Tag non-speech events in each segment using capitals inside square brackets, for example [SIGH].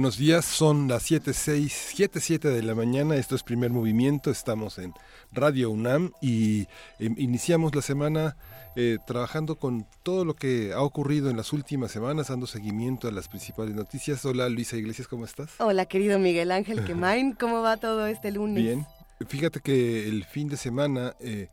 Buenos días, son las 7.6, 7.7 de la mañana, esto es primer movimiento, estamos en Radio UNAM y em, iniciamos la semana eh, trabajando con todo lo que ha ocurrido en las últimas semanas, dando seguimiento a las principales noticias. Hola Luisa Iglesias, ¿cómo estás? Hola querido Miguel Ángel [LAUGHS] Quemain, ¿cómo va todo este lunes? Bien, fíjate que el fin de semana... Eh,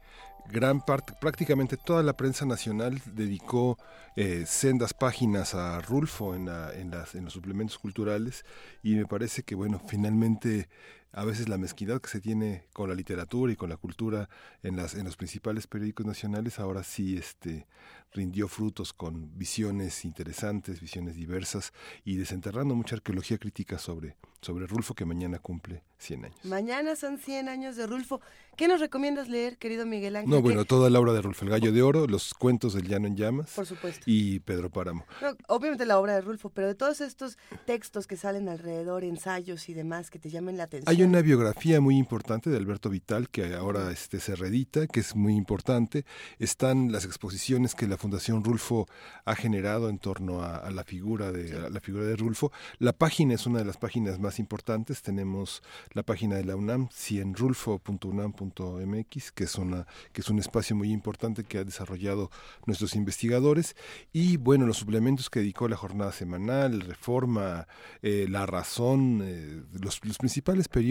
gran parte, prácticamente toda la prensa nacional dedicó eh, sendas páginas a Rulfo en, en, las, en los suplementos culturales y me parece que, bueno, finalmente a veces la mezquindad que se tiene con la literatura y con la cultura en las en los principales periódicos nacionales ahora sí este rindió frutos con visiones interesantes, visiones diversas y desenterrando mucha arqueología crítica sobre sobre Rulfo que mañana cumple 100 años. Mañana son 100 años de Rulfo. ¿Qué nos recomiendas leer, querido Miguel Ángel? No, bueno, toda la obra de Rulfo, El Gallo de Oro, los cuentos del Llano en Llamas. Por supuesto. Y Pedro Páramo. obviamente la obra de Rulfo, pero de todos estos textos que salen alrededor, ensayos y demás que te llamen la atención. Hay una biografía muy importante de Alberto Vital que ahora este, se reedita, que es muy importante. Están las exposiciones que la Fundación Rulfo ha generado en torno a, la figura de la figura de Rulfo. La página es una de las páginas más importantes. Tenemos la página de la UNAM, cienrulfo.unam.mx, que es una que es un espacio muy importante que ha desarrollado nuestros investigadores y bueno, los suplementos que dedicó la jornada semanal, Reforma, eh, La Razón, eh, los, los, principales periódicos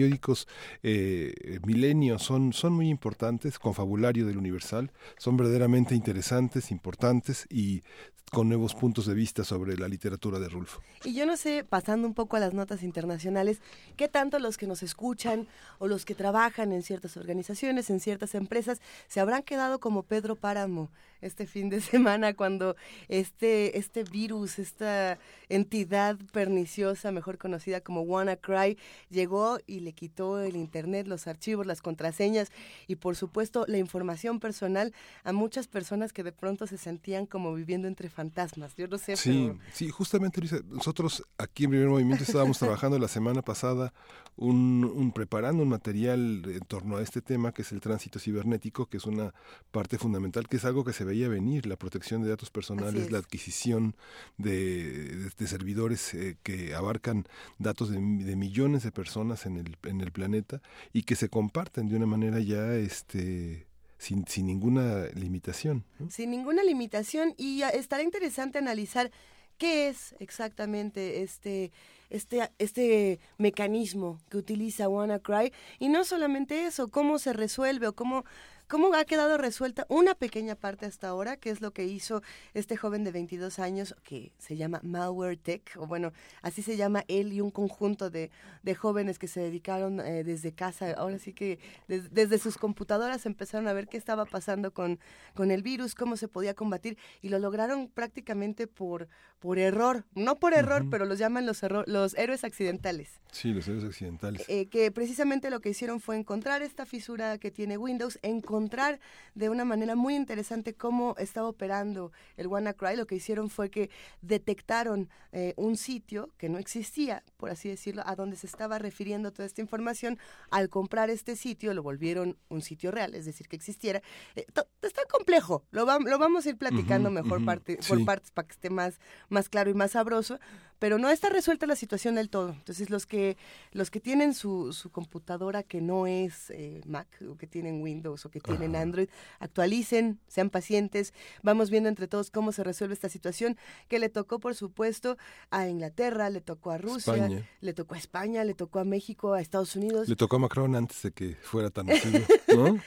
eh, Milenio son son muy importantes, Confabulario del Universal, son verdaderamente interesantes, importantes y con nuevos puntos de vista sobre la literatura de Rulfo. Y yo no sé, pasando un poco a las notas internacionales, qué tanto los que nos escuchan o los que trabajan en ciertas organizaciones, en ciertas empresas, se habrán quedado como Pedro Páramo este fin de [LAUGHS] semana cuando este, este virus, esta entidad perniciosa, mejor conocida como WannaCry, llegó y le quitó el internet, los archivos, las contraseñas y por supuesto la información personal a muchas personas que de pronto se sentían como viviendo entre fantasmas. Yo no sé. Sí, sí, justamente nosotros aquí en Primer Movimiento estábamos trabajando la semana pasada un, preparando un material en torno a este tema que es el tránsito cibernético, que es una parte fundamental, que es algo que se veía venir, la protección de datos personales, la adquisición de, servidores eh, que abarcan datos de, millones de personas en el, en el planeta y que se comparten de una manera ya este sin, sin ninguna limitación. Sin ninguna limitación y estará interesante analizar qué es exactamente este este, este mecanismo que utiliza WannaCry y no solamente eso, cómo se resuelve o cómo ¿Cómo ha quedado resuelta una pequeña parte hasta ahora, que es lo que hizo este joven de 22 años que se llama Malware Tech, o bueno, así se llama él y un conjunto de, de jóvenes que se dedicaron eh, desde casa, ahora sí que desde sus computadoras empezaron a ver qué estaba pasando con, con el virus, cómo se podía combatir y lo lograron prácticamente por, por error, no por error, pero los llaman los, los héroes accidentales. Sí, los héroes accidentales. Eh, que precisamente lo que hicieron fue encontrar esta fisura que tiene Windows, encontrar encontrar de una manera muy interesante cómo estaba operando el WannaCry. Lo que hicieron fue que detectaron eh, un sitio que no existía, por así decirlo, a donde se estaba refiriendo toda esta información. Al comprar este sitio lo volvieron un sitio real, es decir, que existiera. Eh, está complejo, lo, lo vamos a ir platicando mejor parte, por partes para que esté más, más claro y más sabroso pero no está resuelta la situación del todo. Entonces los que los que tienen su, su computadora que no es eh, Mac o que tienen Windows o que tienen Android, actualicen, sean pacientes, vamos viendo entre todos cómo se resuelve esta situación que le tocó por supuesto a Inglaterra, le tocó a Rusia, le tocó a España, le tocó a México, a Estados Unidos. Le tocó a Macron antes de que fuera tan [LAUGHS] ¿no?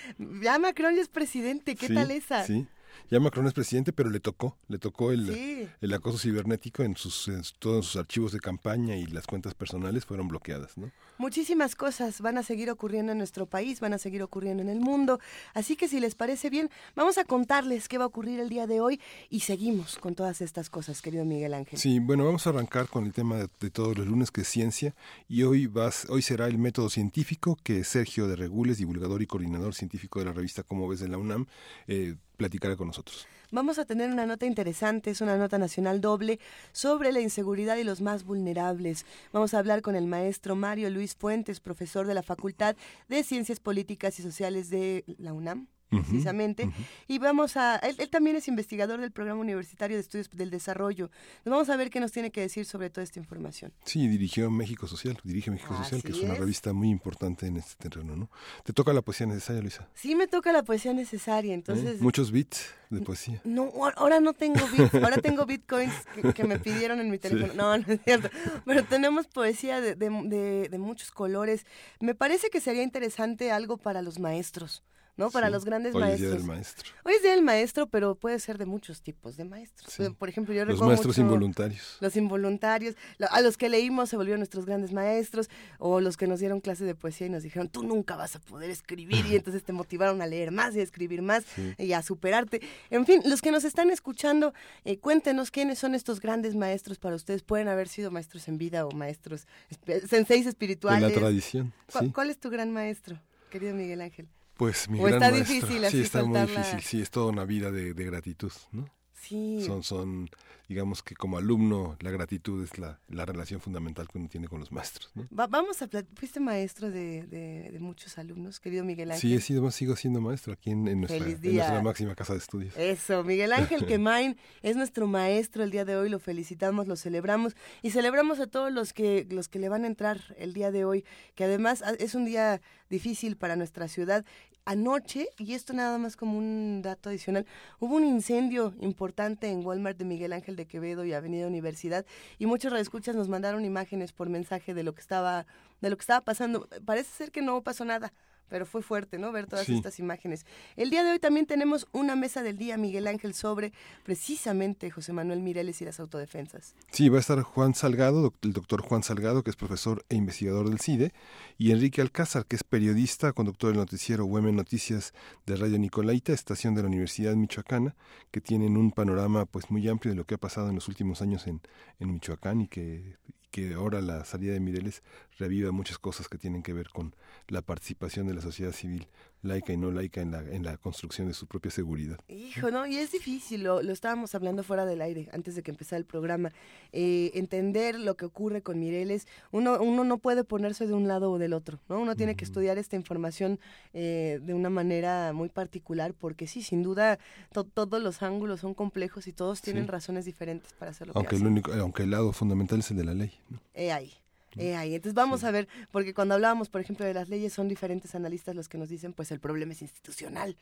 ya Macron ya es presidente, ¿qué tal esa? Sí. Ya Macron es presidente, pero le tocó, le tocó el, el acoso cibernético en sus, en todos sus archivos de campaña y las cuentas personales fueron bloqueadas, ¿no? Muchísimas cosas van a seguir ocurriendo en nuestro país, van a seguir ocurriendo en el mundo, así que si les parece bien, vamos a contarles qué va a ocurrir el día de hoy y seguimos con todas estas cosas, querido Miguel Ángel. Sí, bueno, vamos a arrancar con el tema de, todos los lunes que es ciencia y hoy vas, hoy será el método científico que Sergio de Regules, divulgador y coordinador científico de la revista Como ves de la UNAM, eh, platicará con nosotros. Vamos a tener una nota interesante, es una nota nacional doble sobre la inseguridad y los más vulnerables. Vamos a hablar con el maestro Mario Luis Fuentes, profesor de la Facultad de Ciencias Políticas y Sociales de la UNAM precisamente. Y vamos a, él, también es investigador del Programa Universitario de Estudios del Desarrollo. vamos a ver qué nos tiene que decir sobre toda esta información. Sí, dirigió México Social, dirige México Social, que es, una revista muy importante en este terreno, ¿no? ¿Te toca la poesía necesaria, Luisa? Sí, me toca la poesía necesaria, entonces... ¿Eh? ¿Muchos bits de poesía? No, ahora no tengo bits, ahora tengo bitcoins que, me pidieron en mi [LAUGHS] teléfono. No, no es cierto. Pero tenemos poesía de, de, de muchos colores. Me parece que sería interesante algo para los maestros. ¿No? Para los grandes Hoy maestros. Hoy es Día del Maestro. Hoy es Día del Maestro, pero puede ser de muchos tipos de maestros. Por ejemplo, yo Los maestros involuntarios. Los involuntarios, a los que leímos se volvieron nuestros grandes maestros, o los que nos dieron clases de poesía y nos dijeron, tú nunca vas a poder escribir, y [LAUGHS] entonces te motivaron a leer más y a escribir más y a superarte. En fin, los que nos están escuchando, eh, cuéntenos quiénes son estos grandes maestros para ustedes. Pueden haber sido maestros en vida o maestros, senseis espirituales. De la tradición. ¿Cuál es tu gran maestro, querido Miguel Ángel? Pues mi gran maestro. sí, está muy difícil. Sí, es toda una vida de, de gratitud, ¿no? Sí. Son, son digamos que como alumno la gratitud es la, la relación fundamental que uno tiene con los maestros. ¿no? vamos a fuiste maestro de, de, muchos alumnos, querido Miguel Ángel. Sí, he sido, sigo siendo maestro aquí en, nuestra, en nuestra, máxima casa de estudios. Eso, Miguel Ángel [LAUGHS] Quemain es nuestro maestro el día de hoy, lo felicitamos, lo celebramos y celebramos a todos los que, los que le van a entrar el día de hoy, que además ah, es un día difícil para nuestra ciudad anoche, y esto nada más como un dato adicional, hubo un incendio importante en Walmart de Miguel Ángel de Quevedo y Avenida Universidad, y muchos redescuchas nos mandaron imágenes por mensaje de lo que estaba, de lo que estaba pasando. Parece ser que no pasó nada pero fue fuerte, ¿no? Ver todas estas imágenes. El día de hoy también tenemos una mesa del día, Miguel Ángel, sobre precisamente José Manuel Mireles y las autodefensas. Sí, va a estar Juan Salgado, el doctor Juan Salgado, que es profesor e investigador del CIDE, y Enrique Alcázar, que es periodista, conductor del noticiero Huemen Noticias de Radio Nicolaita, estación de la Universidad Michoacana, que tienen un panorama pues muy amplio de lo que ha pasado en los últimos años en, en Michoacán y que que ahora la salida de Mireles reviva muchas cosas que tienen que ver con la participación de la sociedad civil laica y no laica en la, en la construcción de su propia seguridad. Hijo, ¿no? Y es difícil, lo, lo estábamos hablando fuera del aire, antes de que empezara el programa, eh, entender lo que ocurre con Mireles, uno, uno no puede ponerse de un lado o del otro, ¿no? Uno tiene que estudiar esta información eh, de una manera muy particular, porque sí, sin duda, todos los ángulos son complejos y todos tienen razones diferentes para hacerlo. Aunque, el único, aunque el lado fundamental es el de la ley. ¿no? ahí. Eh, ahí. Entonces vamos a ver, porque cuando hablábamos, por ejemplo, de las leyes, son diferentes analistas los que nos dicen, pues el problema es institucional,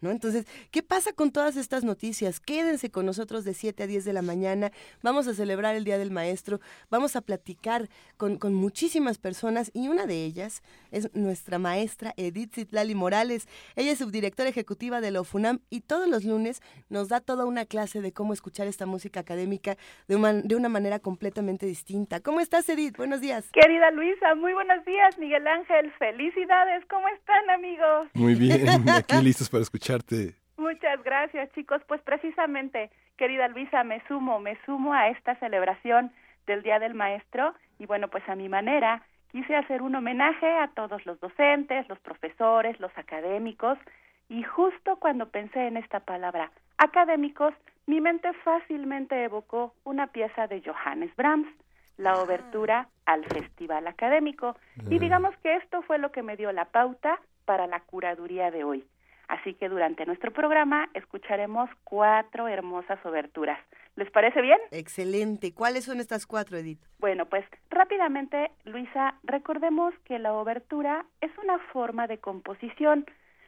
¿no? Entonces, ¿qué pasa con todas estas noticias? Quédense con nosotros de 7 a 10 de la mañana, vamos a celebrar el Día del Maestro, vamos a platicar con, con muchísimas personas y una de ellas es nuestra maestra Edith Zitlali Morales. Ella es subdirectora ejecutiva de la OFUNAM y todos los lunes nos da toda una clase de cómo escuchar esta música académica de una, de una manera completamente distinta. ¿Cómo estás, Edith? Buenos días. Querida Luisa, muy buenos días. Miguel Ángel, felicidades. ¿Cómo están, amigos? Muy bien, [LAUGHS] [LAUGHS] aquí listos para escucharte. Muchas gracias, chicos. Pues precisamente, querida Luisa, me sumo, me sumo a esta celebración del Día del Maestro y bueno, pues a mi manera quise hacer un homenaje a todos los docentes, los profesores, los académicos y justo cuando pensé en esta palabra académicos, mi mente fácilmente evocó una pieza de Johannes Brahms la ah. obertura al festival académico. Y digamos que esto fue lo que me dio la pauta para la curaduría de hoy. Así que durante nuestro programa escucharemos cuatro hermosas oberturas. ¿Les parece bien? Excelente. ¿Cuáles son estas cuatro, Edith? Bueno, pues rápidamente, Luisa, recordemos que la obertura es una forma de composición.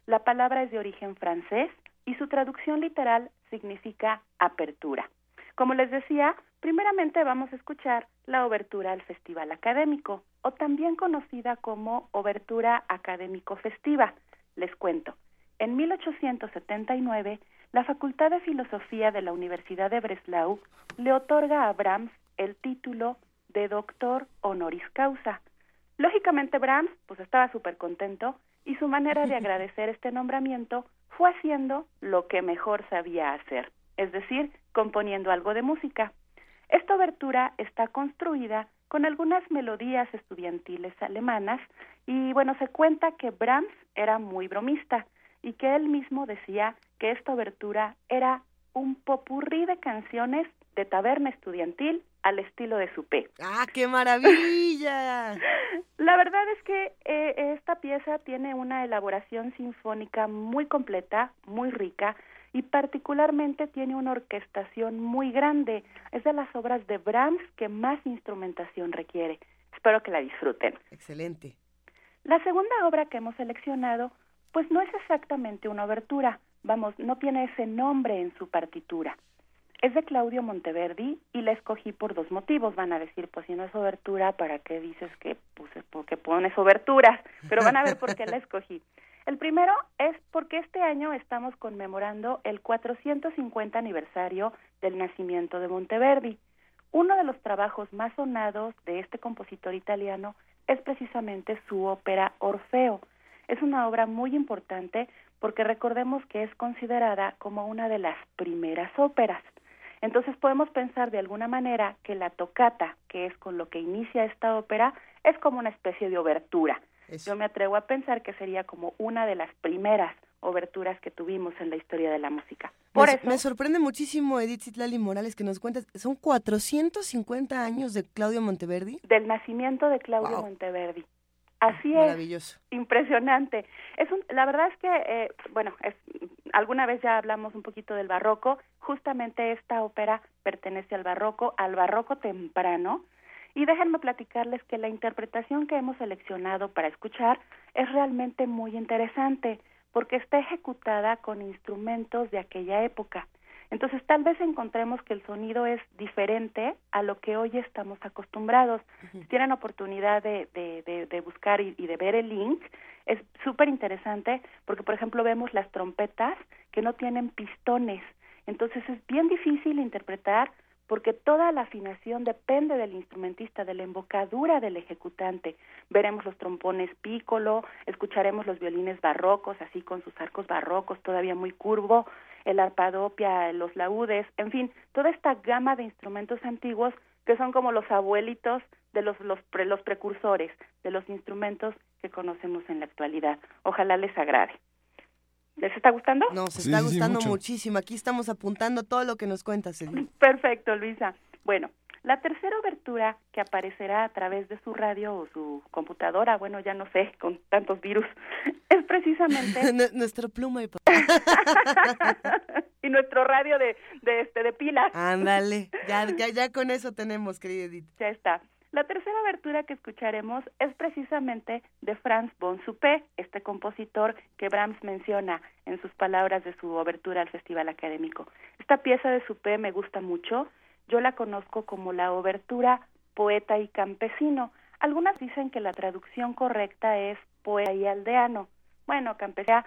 La palabra es de origen francés y su traducción literal significa apertura. Como les decía, primeramente vamos a escuchar la obertura al Festival Académico, o también conocida como Obertura Académico Festiva. Les cuento. En 1879, la Facultad de Filosofía de la Universidad de Breslau le otorga a Brahms el título de doctor honoris causa. Lógicamente Brahms pues estaba súper contento y su manera de [LAUGHS] agradecer este nombramiento fue haciendo lo que mejor sabía hacer, es decir, componiendo algo de música. Esta obertura está construida con algunas melodías estudiantiles alemanas y bueno, se cuenta que Brahms era muy bromista y que él mismo decía que esta obertura era un popurrí de canciones de taberna estudiantil al estilo de Supé. ¡Ah, qué maravilla! [LAUGHS] La verdad es que eh, esta pieza tiene una elaboración sinfónica muy completa, muy rica y particularmente tiene una orquestación muy grande. Es de las obras de Brahms que más instrumentación requiere. Espero que la disfruten. Excelente. La segunda obra que hemos seleccionado, pues no es exactamente una obertura, vamos, no tiene ese nombre en su partitura. Es de Claudio Monteverdi y la escogí por dos motivos. Van a decir, pues si no es obertura, ¿para qué dices que puse, porque pones oberturas? Pero van a ver por qué la [LAUGHS] escogí. El primero es porque este año estamos conmemorando el 450 aniversario del nacimiento de Monteverdi. Uno de los trabajos más sonados de este compositor italiano es precisamente su ópera Orfeo. Es una obra muy importante porque recordemos que es considerada como una de las primeras óperas. Entonces podemos pensar de alguna manera que la tocata, que es con lo que inicia esta ópera, es como una especie de obertura. Yo me atrevo a pensar que sería como una de las primeras oberturas que tuvimos en la historia de la música. Por me, eso, me sorprende muchísimo, Edith Citlali Morales, que nos cuentas, son 450 años de Claudio Monteverdi. Del nacimiento de Claudio Monteverdi. Así Maravilloso. es. Impresionante. Es un, la verdad es que, eh, bueno, es, alguna vez ya hablamos un poquito del barroco. Justamente esta ópera pertenece al barroco, al barroco temprano. Y déjenme platicarles que la interpretación que hemos seleccionado para escuchar es realmente muy interesante porque está ejecutada con instrumentos de aquella época. Entonces tal vez encontremos que el sonido es diferente a lo que hoy estamos acostumbrados. Si tienen oportunidad de, de, de, buscar y, y, de ver el link, es súper interesante porque, por ejemplo, vemos las trompetas que no tienen pistones. Entonces es bien difícil interpretar porque toda la afinación depende del instrumentista, de la embocadura del ejecutante. Veremos los trompones pícolo, escucharemos los violines barrocos, así con sus arcos barrocos, todavía muy curvo, el arpadopia, los laúdes, en fin, toda esta gama de instrumentos antiguos que son como los abuelitos de los, los, los precursores de los instrumentos que conocemos en la actualidad. Ojalá les agrade. ¿Les está gustando? Nos está gustando muchísimo. Aquí estamos apuntando todo lo que nos cuentas, Perfecto, Luisa. Bueno, la tercera obertura que aparecerá a través de su radio o su computadora, bueno, ya no sé, con tantos virus, [LAUGHS] es precisamente [LAUGHS] nuestro pluma y [LAUGHS] y nuestro radio de, de este de pilas. Ándale, ya, ya ya con eso tenemos, querida Edith. Ya está. La tercera abertura que escucharemos es precisamente de Franz von Suppé, este compositor que Brahms menciona en sus palabras de su abertura al Festival Académico. Esta pieza de Suppé me gusta mucho. Yo la conozco como la obertura poeta y campesino. Algunas dicen que la traducción correcta es poeta y aldeano. Bueno, campesina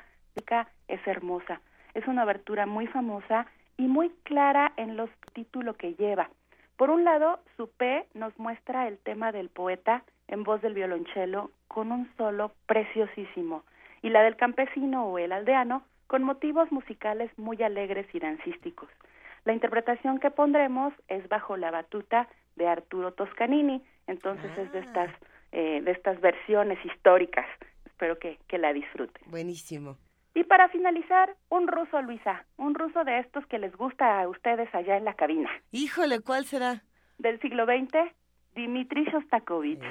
es hermosa. Es una abertura muy famosa y muy clara en los títulos que lleva. Por un lado, su P nos muestra el tema del poeta en voz del violonchelo con un solo preciosísimo, y la del campesino o el aldeano con motivos musicales muy alegres y dancísticos. La interpretación que pondremos es bajo la batuta de Arturo Toscanini, entonces es de estas ah. eh, de estas versiones históricas. Espero que, que la disfruten. Buenísimo. Y para finalizar, un ruso, Luisa, un ruso de estos que les gusta a ustedes allá en la cabina. Híjole, ¿cuál será? Del siglo XX, Dmitri Shostakovich,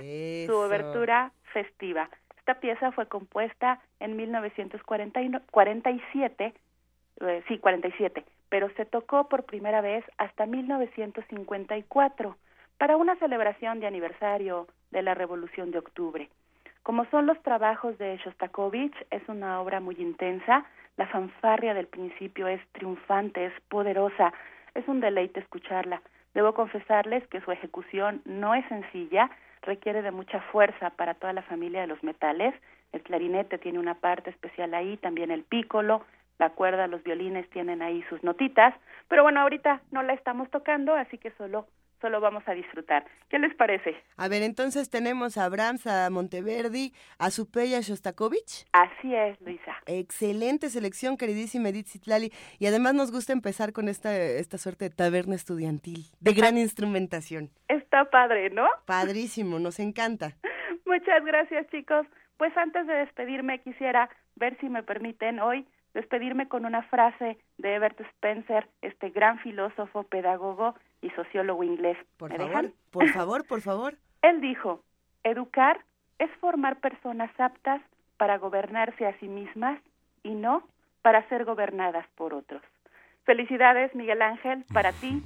su obertura festiva. Esta pieza fue compuesta en 1947, eh, sí, 47, pero se tocó por primera vez hasta 1954 para una celebración de aniversario de la Revolución de Octubre. Como son los trabajos de Shostakovich, es una obra muy intensa, la fanfarria del principio es triunfante, es poderosa, es un deleite escucharla. Debo confesarles que su ejecución no es sencilla, requiere de mucha fuerza para toda la familia de los metales. El clarinete tiene una parte especial ahí, también el pícolo, la cuerda, los violines tienen ahí sus notitas, pero bueno, ahorita no la estamos tocando, así que solo solo vamos a disfrutar. ¿Qué les parece? A ver, entonces tenemos a Brahms, a Monteverdi, a Supeya Shostakovich. Así es, Luisa. Excelente selección, queridísima Edith Zitlali. Y además nos gusta empezar con esta, esta suerte de taberna estudiantil, de gran instrumentación. Está padre, ¿no? Padrísimo, nos encanta. [LAUGHS] Muchas gracias, chicos. Pues antes de despedirme, quisiera ver si me permiten hoy despedirme con una frase de Herbert Spencer, este gran filósofo, pedagogo y sociólogo inglés. Por favor, por favor, por favor. [LAUGHS] Él dijo, educar es formar personas aptas para gobernarse a sí mismas y no para ser gobernadas por otros. Felicidades, Miguel Ángel, para ti,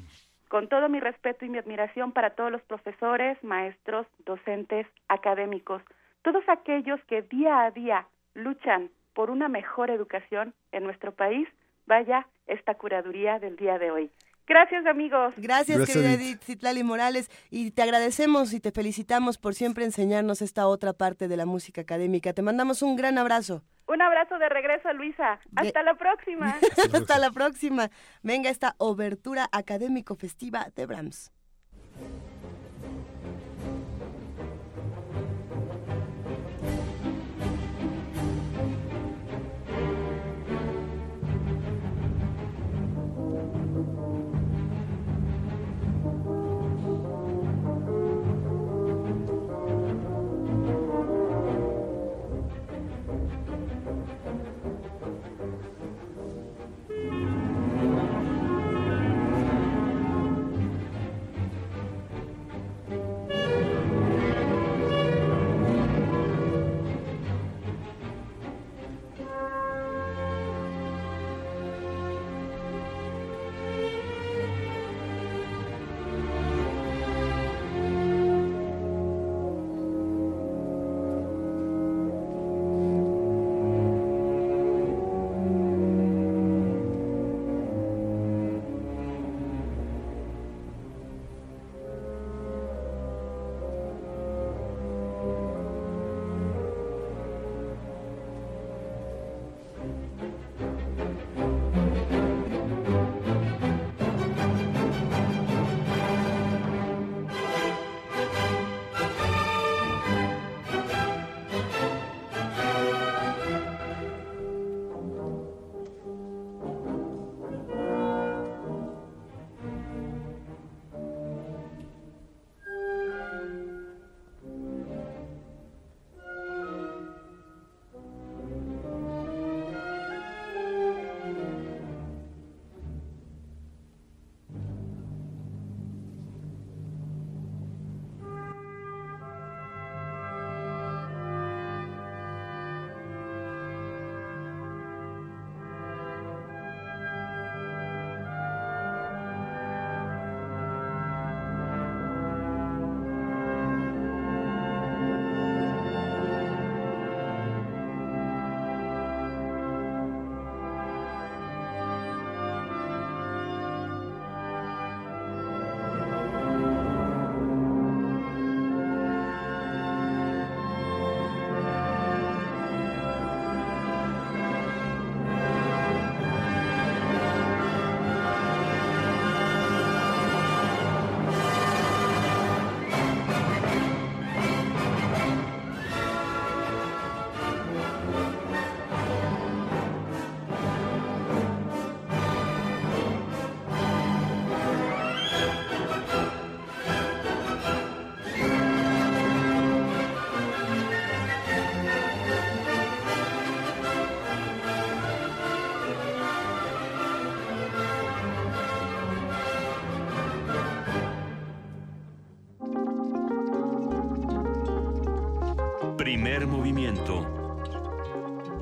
con todo mi respeto y mi admiración para todos los profesores, maestros, docentes, académicos, todos aquellos que día a día luchan por una mejor educación en nuestro país, vaya esta curaduría del día de hoy. Gracias, amigos. Gracias, querida Edith Citlali Morales. Y te agradecemos y te felicitamos por siempre enseñarnos esta otra parte de la música académica. Te mandamos un gran abrazo. Un abrazo de regreso, Luisa. Hasta la próxima. [LAUGHS] Hasta la próxima. Venga esta obertura académico festiva de Brahms.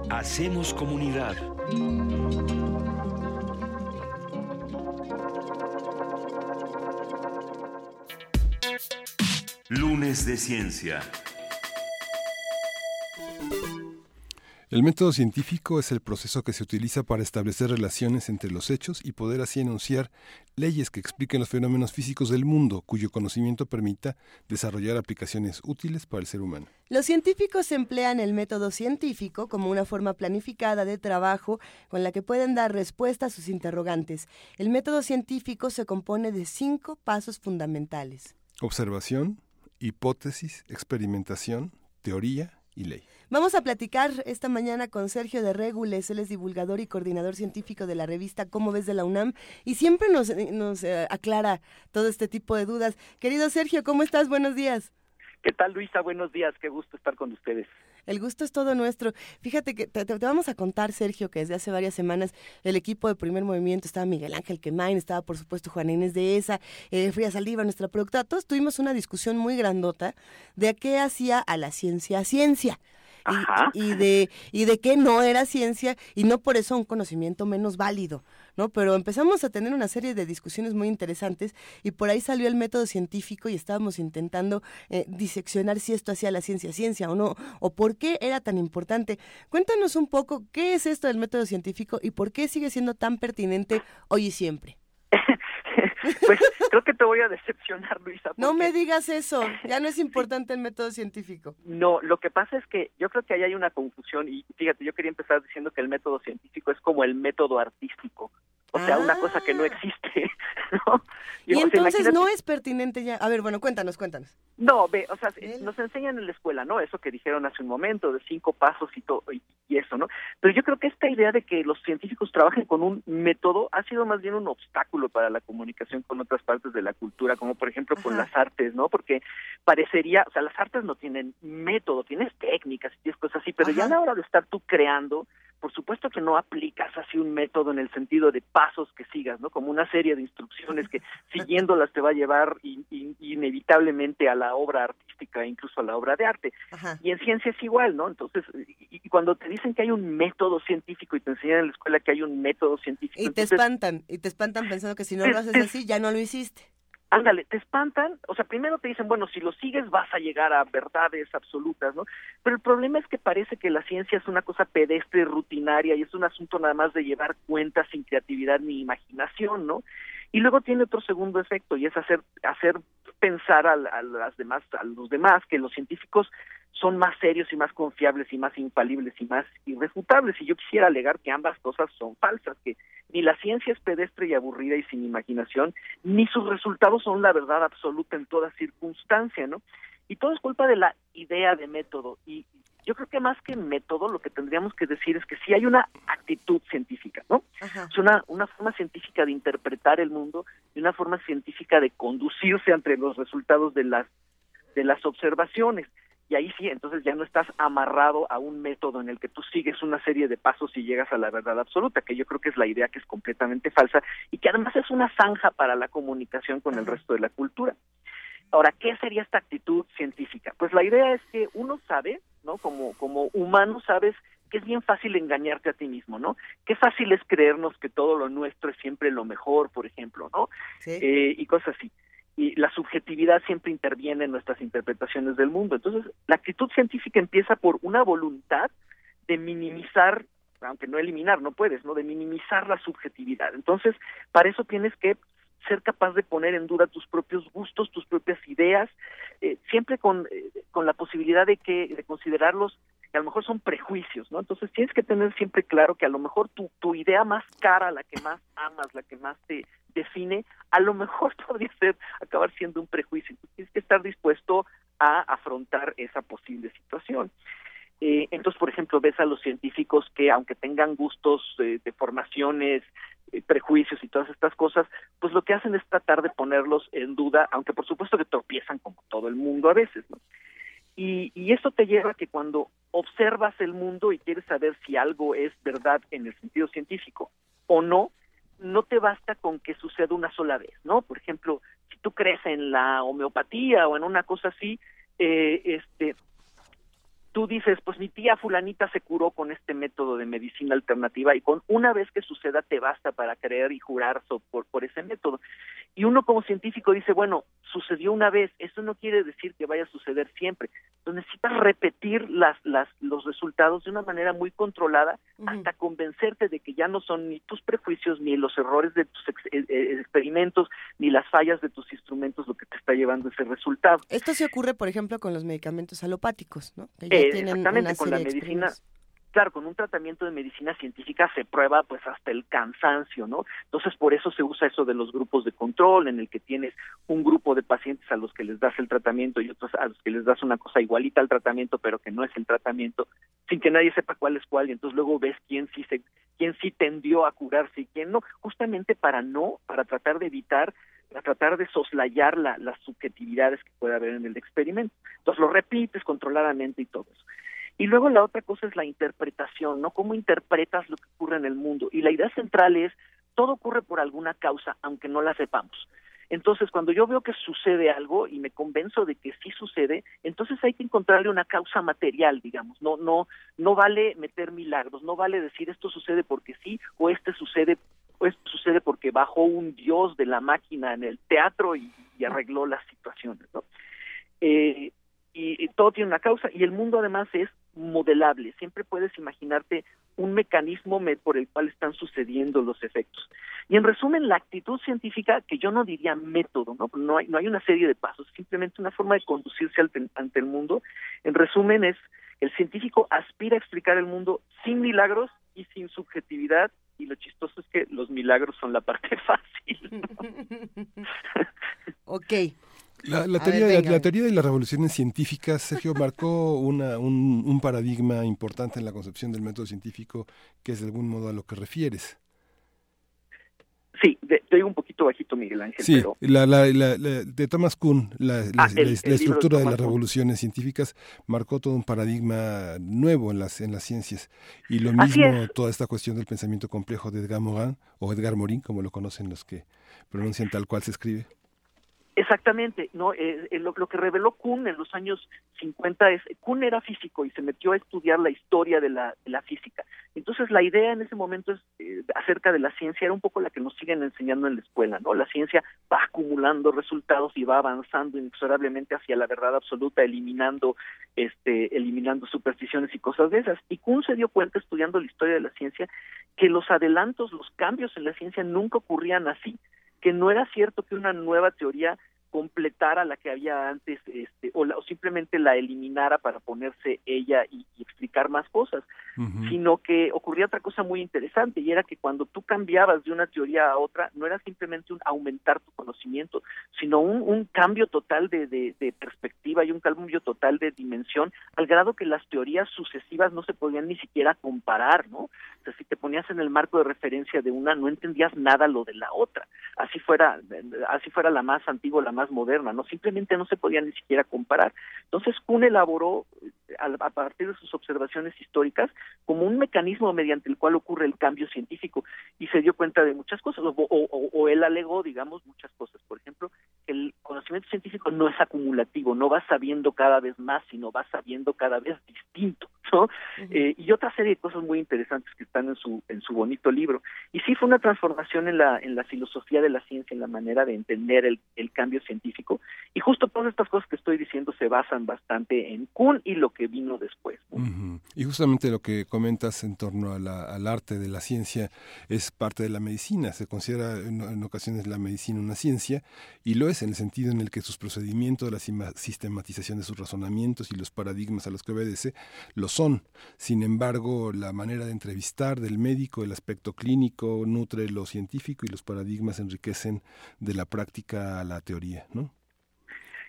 Hacemos comunidad. Lunes de Ciencia. El método científico es el proceso que se utiliza para establecer relaciones entre los hechos y poder así enunciar leyes que expliquen los fenómenos físicos del mundo, cuyo conocimiento permita desarrollar aplicaciones útiles para el ser humano. Los científicos emplean el método científico como una forma planificada de trabajo con la que pueden dar respuesta a sus interrogantes. El método científico se compone de cinco pasos fundamentales. Observación, hipótesis, experimentación, teoría y ley. Vamos a platicar esta mañana con Sergio de Regules, él es divulgador y coordinador científico de la revista Cómo ves de la UNAM y siempre nos, nos eh, aclara todo este tipo de dudas. Querido Sergio, ¿cómo estás? Buenos días. ¿Qué tal, Luisa? Buenos días, qué gusto estar con ustedes. El gusto es todo nuestro. Fíjate que te, vamos a contar, Sergio, que desde hace varias semanas el equipo de primer movimiento estaba Miguel Ángel Quemain, estaba por supuesto Juan Inés de Esa, eh, Fría Saldívar, nuestra productora. Todos tuvimos una discusión muy grandota de qué hacía a la ciencia ciencia y, de y de que no era ciencia y no por eso un conocimiento menos válido, ¿no? Pero empezamos a tener una serie de discusiones muy interesantes y por ahí salió el método científico y estábamos intentando eh, diseccionar si esto hacía la ciencia ciencia o no o por qué era tan importante. Cuéntanos un poco qué es esto del método científico y por qué sigue siendo tan pertinente hoy y siempre. Pues creo que te voy a decepcionar, Luisa. No me digas eso, ya no es [LAUGHS] importante el método científico. No, lo que pasa es que yo creo que ahí hay una confusión y fíjate, yo quería empezar diciendo que el método científico es como el método artístico. O sea, una cosa que no ah. existe, [LAUGHS] ¿no? Y, entonces no es pertinente ya. A ver, bueno, cuéntanos, cuéntanos. No, ve, o sea, nos enseñan en la escuela, ¿no? Eso que dijeron hace un momento, de cinco pasos y todo, y, eso, ¿no? Pero yo creo que esta idea de que los científicos trabajen con un método ha sido más bien un obstáculo para la comunicación con otras partes de la cultura, como por ejemplo con las artes, ¿no? Porque parecería, o sea, las artes no tienen método, tienes técnicas y tienes cosas así, pero ya a la hora de estar tú creando, por supuesto que no aplicas así un método en el sentido de pasos que sigas, ¿no? Como una serie de instrucciones que [LAUGHS] siguiéndolas te va a llevar inevitablemente a la obra artística incluso a la obra de arte. Y en ciencia es igual, ¿no? Entonces, y, cuando te dicen que hay un método científico y te enseñan en la escuela que hay un método científico. Y te espantan, y te espantan pensando que si no lo haces así, ya no lo hiciste ándale, te espantan, o sea, primero te dicen, bueno, si lo sigues vas a llegar a verdades absolutas, ¿no? Pero el problema es que parece que la ciencia es una cosa pedestre, rutinaria, y es un asunto nada más de llevar cuentas sin creatividad ni imaginación, ¿no? Y luego tiene otro segundo efecto, y es hacer, hacer pensar a, las demás, a los demás que los científicos son más serios y más confiables y más infalibles y más irrefutables. Y yo quisiera alegar que ambas cosas son falsas, que ni la ciencia es pedestre y aburrida y sin imaginación, ni sus resultados son la verdad absoluta en toda circunstancia, ¿no? Y todo es culpa de la idea de método. Y yo creo que más que método, lo que tendríamos que decir es que sí hay una actitud científica, ¿no? Es una, una forma científica de interpretar el mundo y una forma científica de conducirse entre los resultados de las, de las observaciones y ahí sí, entonces ya no estás amarrado a un método en el que tú sigues una serie de pasos y llegas a la verdad absoluta, que yo creo que es la idea que es completamente falsa y que además es una zanja para la comunicación con el resto de la cultura. Ahora, ¿qué sería esta actitud científica? Pues la idea es que uno sabe, ¿no? Como, como humano sabes que es bien fácil engañarte a ti mismo, ¿no? Qué fácil es creernos que todo lo nuestro es siempre lo mejor, por ejemplo, ¿no? Eh, y cosas así y la subjetividad siempre interviene en nuestras interpretaciones del mundo. Entonces, la actitud científica empieza por una voluntad de minimizar, aunque no eliminar, no puedes, ¿no? De minimizar la subjetividad. Entonces, para eso tienes que ser capaz de poner en duda tus propios gustos, tus propias ideas, eh, siempre con, eh, con la posibilidad de que de considerarlos que a lo mejor son prejuicios, ¿no? Entonces tienes que tener siempre claro que a lo mejor tu, tu idea más cara, la que más amas, la que más te define, a lo mejor [LAUGHS] podría ser acabar siendo un prejuicio. Tienes que estar dispuesto a afrontar esa posible situación. Eh, entonces, por ejemplo, ves a los científicos que, aunque tengan gustos eh, de formaciones, eh, prejuicios y todas estas cosas, pues lo que hacen es tratar de ponerlos en duda, aunque por supuesto que tropiezan como todo el mundo a veces, ¿no? Y, y eso te lleva a que cuando observas el mundo y quieres saber si algo es verdad en el sentido científico o no, no te basta con que suceda una sola vez, ¿no? Por ejemplo, si tú crees en la homeopatía o en una cosa así, eh, este, tú dices, pues mi tía fulanita se curó con este método de medicina alternativa y con una vez que suceda te basta para creer y jurar por, por ese método. Y uno como científico dice, bueno, sucedió una vez, eso no quiere decir que vaya a suceder siempre. Entonces necesitas repetir las, las, los resultados de una manera muy controlada hasta convencerte de que ya no son ni tus prejuicios, ni los errores de tus eh, eh, experimentos, ni las fallas de tus instrumentos lo que te está llevando ese resultado. Esto se ocurre, por ejemplo, con los medicamentos alopáticos, ¿no? Que tienen exactamente, con la medicina claro, con un tratamiento de medicina científica se prueba pues hasta el cansancio, ¿no? Entonces por eso se usa eso de los grupos de control, en el que tienes un grupo de pacientes a los que les das el tratamiento y otros a los que les das una cosa igualita al tratamiento, pero que no es el tratamiento, sin que nadie sepa cuál es cuál, y entonces luego ves quién sí se, quién sí tendió a curarse y quién no, justamente para no, para tratar de evitar para tratar de soslayar la, las subjetividades que puede haber en el experimento. Entonces lo repites controladamente y todo eso. Y luego la otra cosa es la interpretación, ¿no? Cómo interpretas lo que ocurre en el mundo. Y la idea central es, todo ocurre por alguna causa, aunque no la sepamos. Entonces, cuando yo veo que sucede algo y me convenzo de que sí sucede, entonces hay que encontrarle una causa material, digamos. No, no, no vale meter milagros, no vale decir esto sucede porque sí o este sucede esto sucede porque bajó un dios de la máquina en el teatro y, arregló las situaciones, ¿no? Eh, y, todo tiene una causa y el mundo además es modelable. Siempre puedes imaginarte un mecanismo por el cual están sucediendo los efectos. Y en resumen, la actitud científica, que yo no diría método, ¿no? No hay, no hay una serie de pasos, simplemente una forma de conducirse ante el mundo. En resumen, es el científico aspira a explicar el mundo sin milagros y sin subjetividad y lo chistoso es que los milagros son la parte [LAUGHS] fácil. [LAUGHS] ok. La, teoría, de, la, teoría de las revoluciones científicas, Sergio, marcó una, un, un, paradigma importante en la concepción del método científico, que es de algún modo a lo que refieres. Sí, te digo un poquito bajito, Miguel Ángel. Sí, la, la, de Thomas Kuhn, la, ah, estructura de, las revoluciones científicas marcó todo un paradigma nuevo en las, en las ciencias. Y lo mismo toda esta cuestión del pensamiento complejo de Edgar Morin, o Edgar Morin, como lo conocen los que pronuncian tal cual se escribe. Exactamente, no eh, eh, lo, que reveló Kuhn en los años 50 es Kuhn era físico y se metió a estudiar la historia de la, de la física. Entonces la idea en ese momento es eh, acerca de la ciencia era un poco la que nos siguen enseñando en la escuela, ¿no? La ciencia va acumulando resultados y va avanzando inexorablemente hacia la verdad absoluta, eliminando este eliminando supersticiones y cosas de esas. Y Kuhn se dio cuenta estudiando la historia de la ciencia que los adelantos, los cambios en la ciencia nunca ocurrían así que no era cierto que una nueva teoría completara la que había antes este, o, simplemente la eliminara para ponerse ella y, explicar más cosas, sino que ocurría otra cosa muy interesante y era que cuando tú cambiabas de una teoría a otra, no era simplemente un aumentar tu conocimiento, sino un, un cambio total de, de, de, perspectiva y un cambio total de dimensión, al grado que las teorías sucesivas no se podían ni siquiera comparar, ¿no? O sea, si te ponías en el marco de referencia de una, no entendías nada lo de la otra, así fuera, así fuera la más antigua, la más moderna, no simplemente no se podía ni siquiera comparar. Entonces Kuhn elaboró a, partir de sus observaciones históricas como un mecanismo mediante el cual ocurre el cambio científico y se dio cuenta de muchas cosas o, él alegó, digamos, muchas cosas. Por ejemplo, el conocimiento científico no es acumulativo, no va sabiendo cada vez más, sino va sabiendo cada vez distinto, ¿no? Eh, y otra serie de cosas muy interesantes que están en su en su bonito libro. Y sí fue una transformación en la en la filosofía de la ciencia, en la manera de entender el, el cambio científico. Y justo todas estas cosas que estoy diciendo se basan bastante en Kuhn y lo que vino después. Y justamente lo que comentas en torno al arte de la ciencia es parte de la medicina. Se considera en, ocasiones la medicina una ciencia y lo es en el sentido en el que sus procedimientos, la sistematización de sus razonamientos y los paradigmas a los que obedece lo son. Sin embargo, la manera de entrevistar del médico, el aspecto clínico nutre lo científico y los paradigmas enriquecen de la práctica a la teoría, ¿no?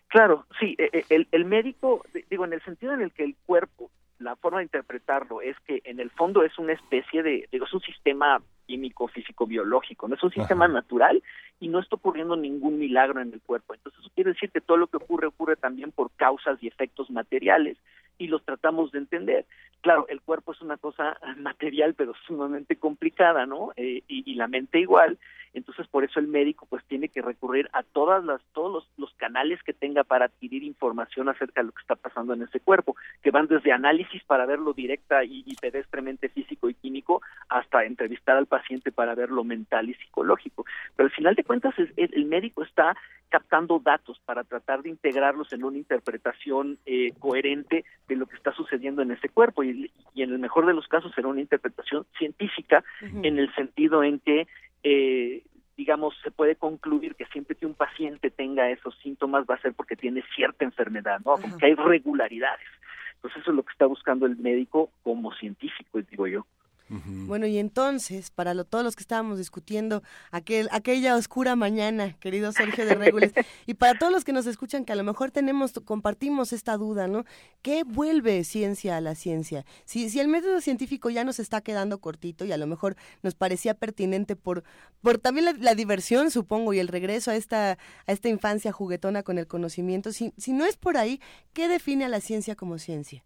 Claro, sí, e, e, el, el médico, digo, en el sentido en el que el cuerpo, la forma de interpretarlo es que en el fondo es una especie de, digo, es un sistema químico, físico, biológico, no es un sistema natural y no está ocurriendo ningún milagro en el cuerpo. Entonces eso quiere decir que todo lo que ocurre ocurre también por causas y efectos materiales y los tratamos de entender. Claro, el cuerpo es una cosa material pero sumamente complicada, ¿no? Eh, y, y, la mente igual. Entonces por eso el médico pues tiene que recurrir a todas las todos los, los canales que tenga para adquirir información acerca de lo que está pasando en ese cuerpo, que van desde análisis para verlo directa y, y pedestremente físico y químico hasta entrevistar al paciente para verlo mental y psicológico. Pero al final de cuentas el, médico está captando datos para tratar de integrarlos en una interpretación eh, coherente de lo que está sucediendo en ese cuerpo y, en el mejor de los casos será una interpretación científica en el sentido en que eh, digamos, se puede concluir que siempre que un paciente tenga esos síntomas va a ser porque tiene cierta enfermedad, ¿no? Porque hay regularidades. Entonces eso es lo que está buscando el médico como científico, digo yo. Bueno, y entonces, para todos los que estábamos discutiendo aquel, aquella oscura mañana, querido Sergio de Regules, [LAUGHS] y para todos los que nos escuchan que a lo mejor tenemos, compartimos esta duda, ¿no? ¿Qué vuelve ciencia a la ciencia? Si, si el método científico ya nos está quedando cortito y a lo mejor nos parecía pertinente por, por también la, diversión, supongo, y el regreso a esta, a esta infancia juguetona con el conocimiento, si, si no es por ahí, ¿qué define a la ciencia como ciencia?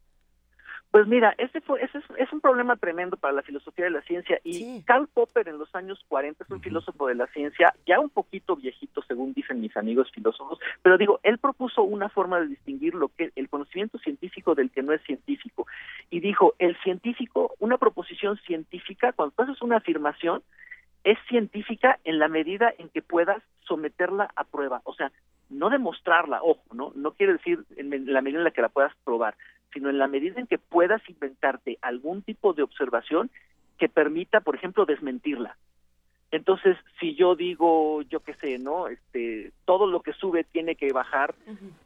Pues mira, ese, fue, ese es, un problema tremendo para la filosofía de la ciencia y Karl Popper en los años 40 es un filósofo de la ciencia ya un poquito viejito según dicen mis amigos filósofos, pero digo, él propuso una forma de distinguir lo que el conocimiento científico del que no es científico. Y dijo, el científico, una proposición científica, cuando tú haces una afirmación, es científica en la medida en que puedas someterla a prueba, o sea, no demostrarla, ojo, no, no quiere decir en la medida en la que la puedas probar, sino en la medida en que puedas inventarte algún tipo de observación que permita, por ejemplo, desmentirla. Entonces, si yo digo, yo qué sé, ¿no? Este, todo lo que sube tiene que bajar,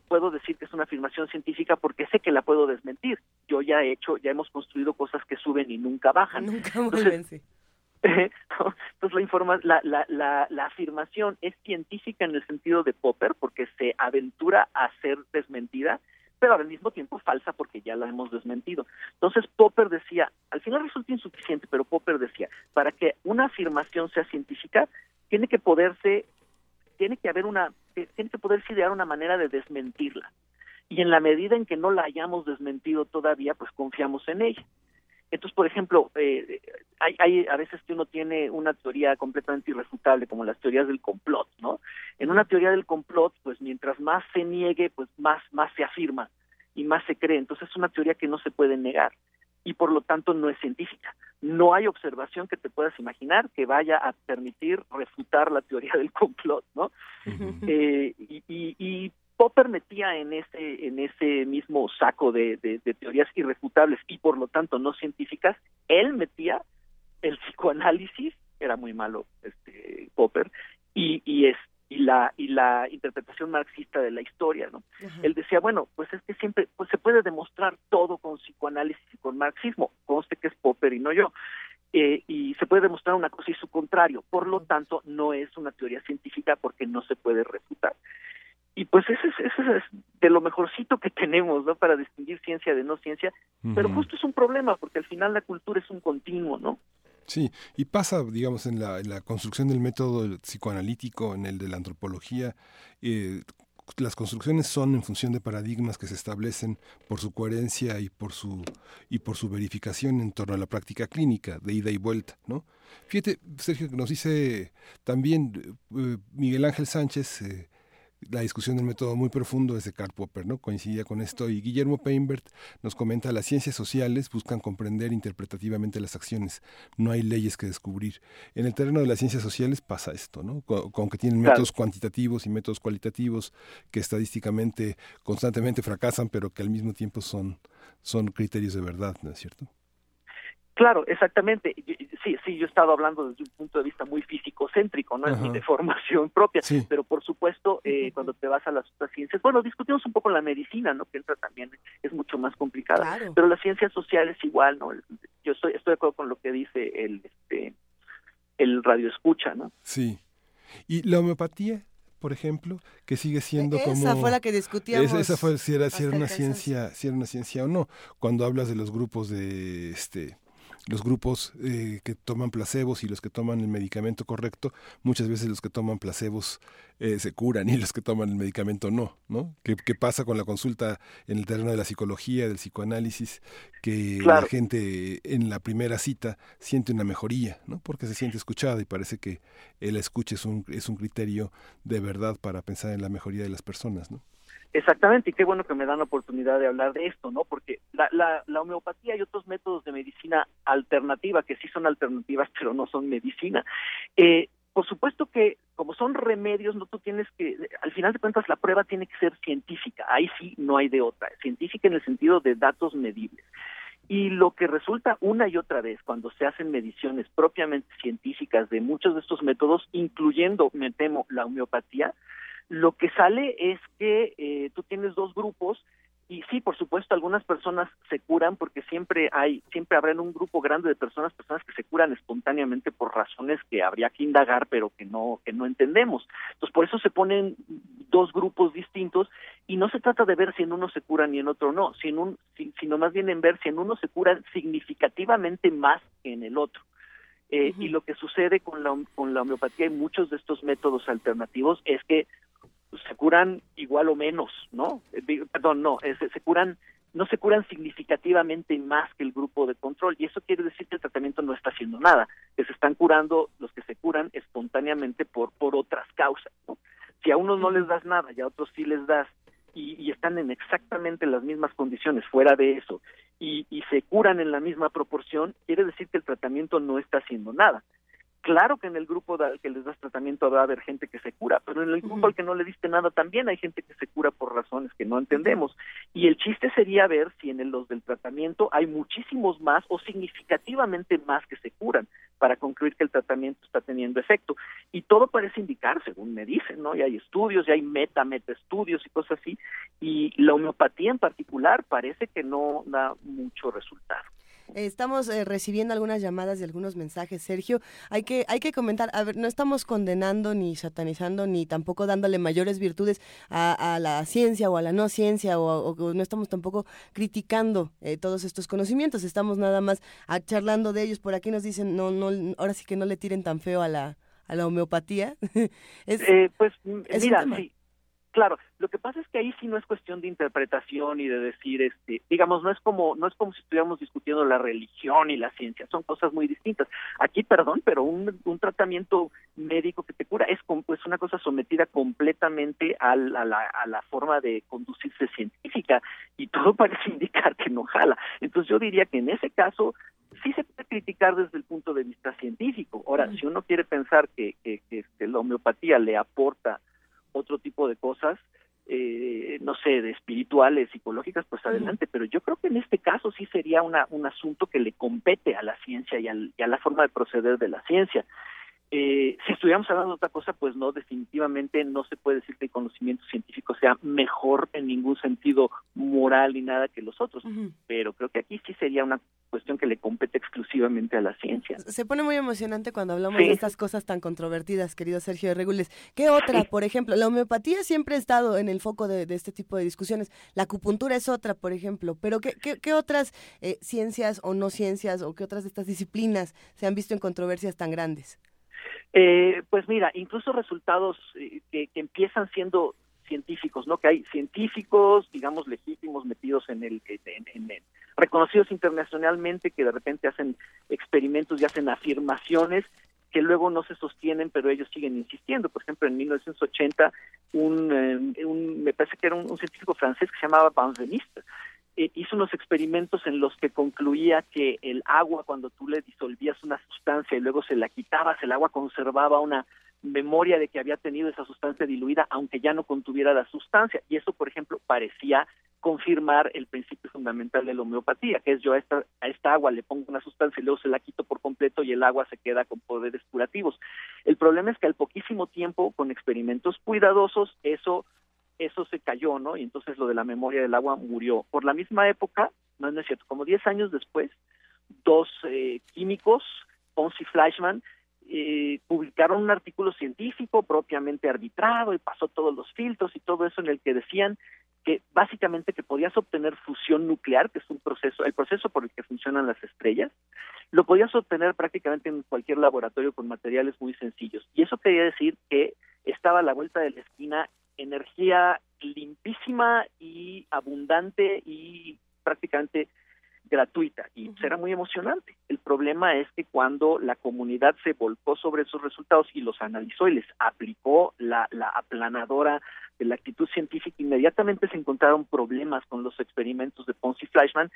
puedo decir que es una afirmación científica porque sé que la puedo desmentir. Yo ya he hecho, ya hemos construido cosas que suben y nunca bajan. Nunca Entonces, sí. [LAUGHS] Entonces la, informa la, la, la, la, afirmación es científica en el sentido de Popper porque se aventura a ser desmentida pero al mismo tiempo falsa porque ya la hemos desmentido. Entonces Popper decía, al final resulta insuficiente, pero Popper decía, para que una afirmación sea científica, tiene que poderse, tiene que haber una, tiene que poderse idear una manera de desmentirla. Y en la medida en que no la hayamos desmentido todavía, pues confiamos en ella. Entonces, por ejemplo, eh, hay, hay a veces que uno tiene una teoría completamente irrefutable, como las teorías del complot, ¿no? En una teoría del complot, pues mientras más se niegue, pues más, más se afirma y más se cree. Entonces es una teoría que no se puede negar y por lo tanto no es científica. No hay observación que te puedas imaginar que vaya a permitir refutar la teoría del [LAUGHS] complot, ¿no? eh, y, y, y Popper metía en ese en ese mismo saco de, de, teorías irrefutables y por lo tanto no científicas él metía el psicoanálisis era muy malo este Popper y y es y la y la interpretación marxista de la historia no él decía bueno pues es que siempre pues se puede demostrar todo con psicoanálisis y con marxismo conste que es Popper y no yo eh, y se puede demostrar una cosa y su contrario por lo tanto no es una teoría científica porque no se puede refutar y pues ese es, ese es de lo mejorcito que tenemos, ¿no? Para distinguir ciencia de no ciencia, pero justo es un problema porque al final la cultura es un continuo, ¿no? Sí, y pasa, digamos, en la, en la construcción del método psicoanalítico, en el de la antropología, eh, las construcciones son en función de paradigmas que se establecen por su coherencia y por su y por su verificación en torno a la práctica clínica de ida y vuelta, ¿no? Fíjate, Sergio, que nos dice también eh, Miguel Ángel Sánchez, eh, la discusión del método muy profundo desde Karl Popper, ¿no? Coincidía con esto. Y Guillermo Peinbert nos comenta, las ciencias sociales buscan comprender interpretativamente las acciones. No hay leyes que descubrir. En el terreno de las ciencias sociales pasa esto, ¿no? Con, que tienen métodos cuantitativos y métodos cualitativos que estadísticamente constantemente fracasan, pero que al mismo tiempo son, son criterios de verdad, ¿no es cierto? Claro, exactamente. Sí, sí, yo he estado hablando desde un punto de vista muy físico-céntrico, ¿no? es de formación propia, pero por supuesto, eh, cuando te vas a las otras ciencias, bueno, discutimos un poco la medicina, ¿no? Que entra también, es mucho más complicada, pero las ciencias sociales igual, ¿no? Yo estoy, estoy de acuerdo con lo que dice el, este, el radio escucha, ¿no? Sí. ¿Y la homeopatía? por ejemplo, que sigue siendo como esa fue la que discutíamos. Esa, fue si era, si era una ciencia, si era una ciencia o no. Cuando hablas de los grupos de este los grupos eh, que toman placebos y los que toman el medicamento correcto, muchas veces los que toman placebos eh, se curan y los que toman el medicamento no, ¿no? ¿Qué, pasa con la consulta en el terreno de la psicología, del psicoanálisis? Que la gente en la primera cita siente una mejoría, ¿no? Porque se siente escuchada y parece que el escuche es un, es un criterio de verdad para pensar en la mejoría de las personas, ¿no? Exactamente, y qué bueno que me dan la oportunidad de hablar de esto, ¿no? Porque la, la, la, homeopatía y otros métodos de medicina alternativa, que sí son alternativas, [LAUGHS] pero no son medicina, eh, por supuesto que como son remedios, no tú tienes que, al final de cuentas la prueba tiene que ser científica, ahí sí no hay de otra, científica en el sentido de datos medibles. Y lo que resulta una y otra vez cuando se hacen mediciones propiamente científicas de muchos de estos métodos, incluyendo, me temo, la homeopatía, lo que sale es que eh, tú tienes dos grupos y sí, por supuesto, algunas personas se curan porque siempre hay, siempre habrá en un grupo grande de personas, personas que se curan espontáneamente por razones que habría que indagar, pero que no, que no entendemos. Entonces, por eso se ponen dos grupos distintos y no se trata de ver si en uno se curan y en otro no, sino, sino más bien en ver si en uno se curan significativamente más que en el otro. Eh, Y lo que sucede con la, con la homeopatía y muchos de estos métodos alternativos es que se curan igual o menos, ¿no? Eh, perdón, no, se curan no se curan significativamente más que el grupo de control y eso quiere decir que el tratamiento no está haciendo nada, que se están curando los que se curan espontáneamente por por otras causas. Si a unos no les das nada y a otros sí les das y, y están en exactamente las mismas condiciones fuera de eso y, y se curan en la misma proporción, quiere decir que el tratamiento no está haciendo nada. Claro que en el grupo al que les das tratamiento va a haber gente que se cura, pero en el grupo al que no le diste nada también hay gente que se cura por razones que no entendemos. Y el chiste sería ver si en los del tratamiento hay muchísimos más o significativamente más que se curan para concluir que el tratamiento está teniendo efecto. Y todo parece indicar, según me dicen, ¿no? Y hay estudios, y hay meta, meta estudios y cosas así. Y la homeopatía en particular parece que no da mucho resultado. Estamos eh, recibiendo algunas llamadas y algunos mensajes, Sergio. Hay que, hay que comentar, a ver, no estamos condenando ni satanizando ni tampoco dándole mayores virtudes a, la ciencia o a la no ciencia o, no estamos tampoco criticando eh, todos estos conocimientos. Estamos nada más charlando de ellos. Por aquí nos dicen, no, no, ahora sí que no le tiren tan feo a la, a la homeopatía. [LAUGHS] Eh, pues mira, sí, Claro, lo que pasa es que ahí sí no es cuestión de interpretación y de decir, este, digamos, no es como no es como si estuviéramos discutiendo la religión y la ciencia, son cosas muy distintas. Aquí, perdón, pero un, un tratamiento médico que te cura es, es una cosa sometida completamente a la, a, la, forma de conducirse científica y todo [LAUGHS] parece indicar que no jala. Entonces yo diría que en ese caso sí se puede criticar desde el punto de vista científico. Ahora, si uno quiere pensar que, que, que este, la homeopatía le aporta otro tipo de cosas, eh, no sé, de espirituales, psicológicas, pues adelante, pero yo creo que en este caso sí sería una, un asunto que le compete a la ciencia y, y a la forma de proceder de la ciencia. Eh, si estuviéramos hablando de otra cosa, pues no, definitivamente no se puede decir que el conocimiento científico sea mejor en ningún sentido moral ni nada que los otros, pero creo que aquí sí sería una cuestión que le compete exclusivamente a la ciencia. Se pone muy emocionante cuando hablamos de estas cosas tan controvertidas, querido Sergio de Regules. ¿Qué otra, por ejemplo? La homeopatía siempre ha estado en el foco de, este tipo de discusiones. La acupuntura es otra, por ejemplo. Pero ¿qué, qué, otras eh, ciencias o no ciencias o qué otras de estas disciplinas se han visto en controversias tan grandes? Eh, pues mira, incluso resultados eh, que, empiezan siendo científicos, ¿no? Que hay científicos, digamos, legítimos metidos en el, en, reconocidos internacionalmente que de repente hacen experimentos y hacen afirmaciones que luego no se sostienen, pero ellos siguen insistiendo. Por ejemplo, en 1980, un, eh, un me parece que era un, científico francés que se llamaba Benveniste, eh, hizo unos experimentos en los que concluía que el agua, cuando tú le disolvías una sustancia y luego se la quitabas, el agua conservaba una memoria de que había tenido esa sustancia diluida, aunque ya no contuviera la sustancia. Y eso, por ejemplo, parecía confirmar el principio fundamental de la homeopatía, que es yo a esta, a esta agua le pongo una sustancia y luego se la quito por completo y el agua se queda con poderes curativos. El problema es que al poquísimo tiempo, con experimentos cuidadosos, eso eso se cayó, ¿no? Y entonces lo de la memoria del agua murió. Por la misma época, no, es cierto, como 10 años después, dos eh, químicos, y Fleischmann, eh, publicaron un artículo científico propiamente arbitrado y pasó todos los filtros y todo eso en el que decían que básicamente que podías obtener fusión nuclear, que es un proceso, el proceso por el que funcionan las estrellas, lo podías obtener prácticamente en cualquier laboratorio con materiales muy sencillos. Y eso quería decir que estaba a la vuelta de la esquina energía limpísima y abundante y prácticamente gratuita y será muy emocionante. El problema es que cuando la comunidad se volcó sobre esos resultados y los analizó y les aplicó la, la aplanadora de la actitud científica, inmediatamente se encontraron problemas con los experimentos de Pons y Fleischmann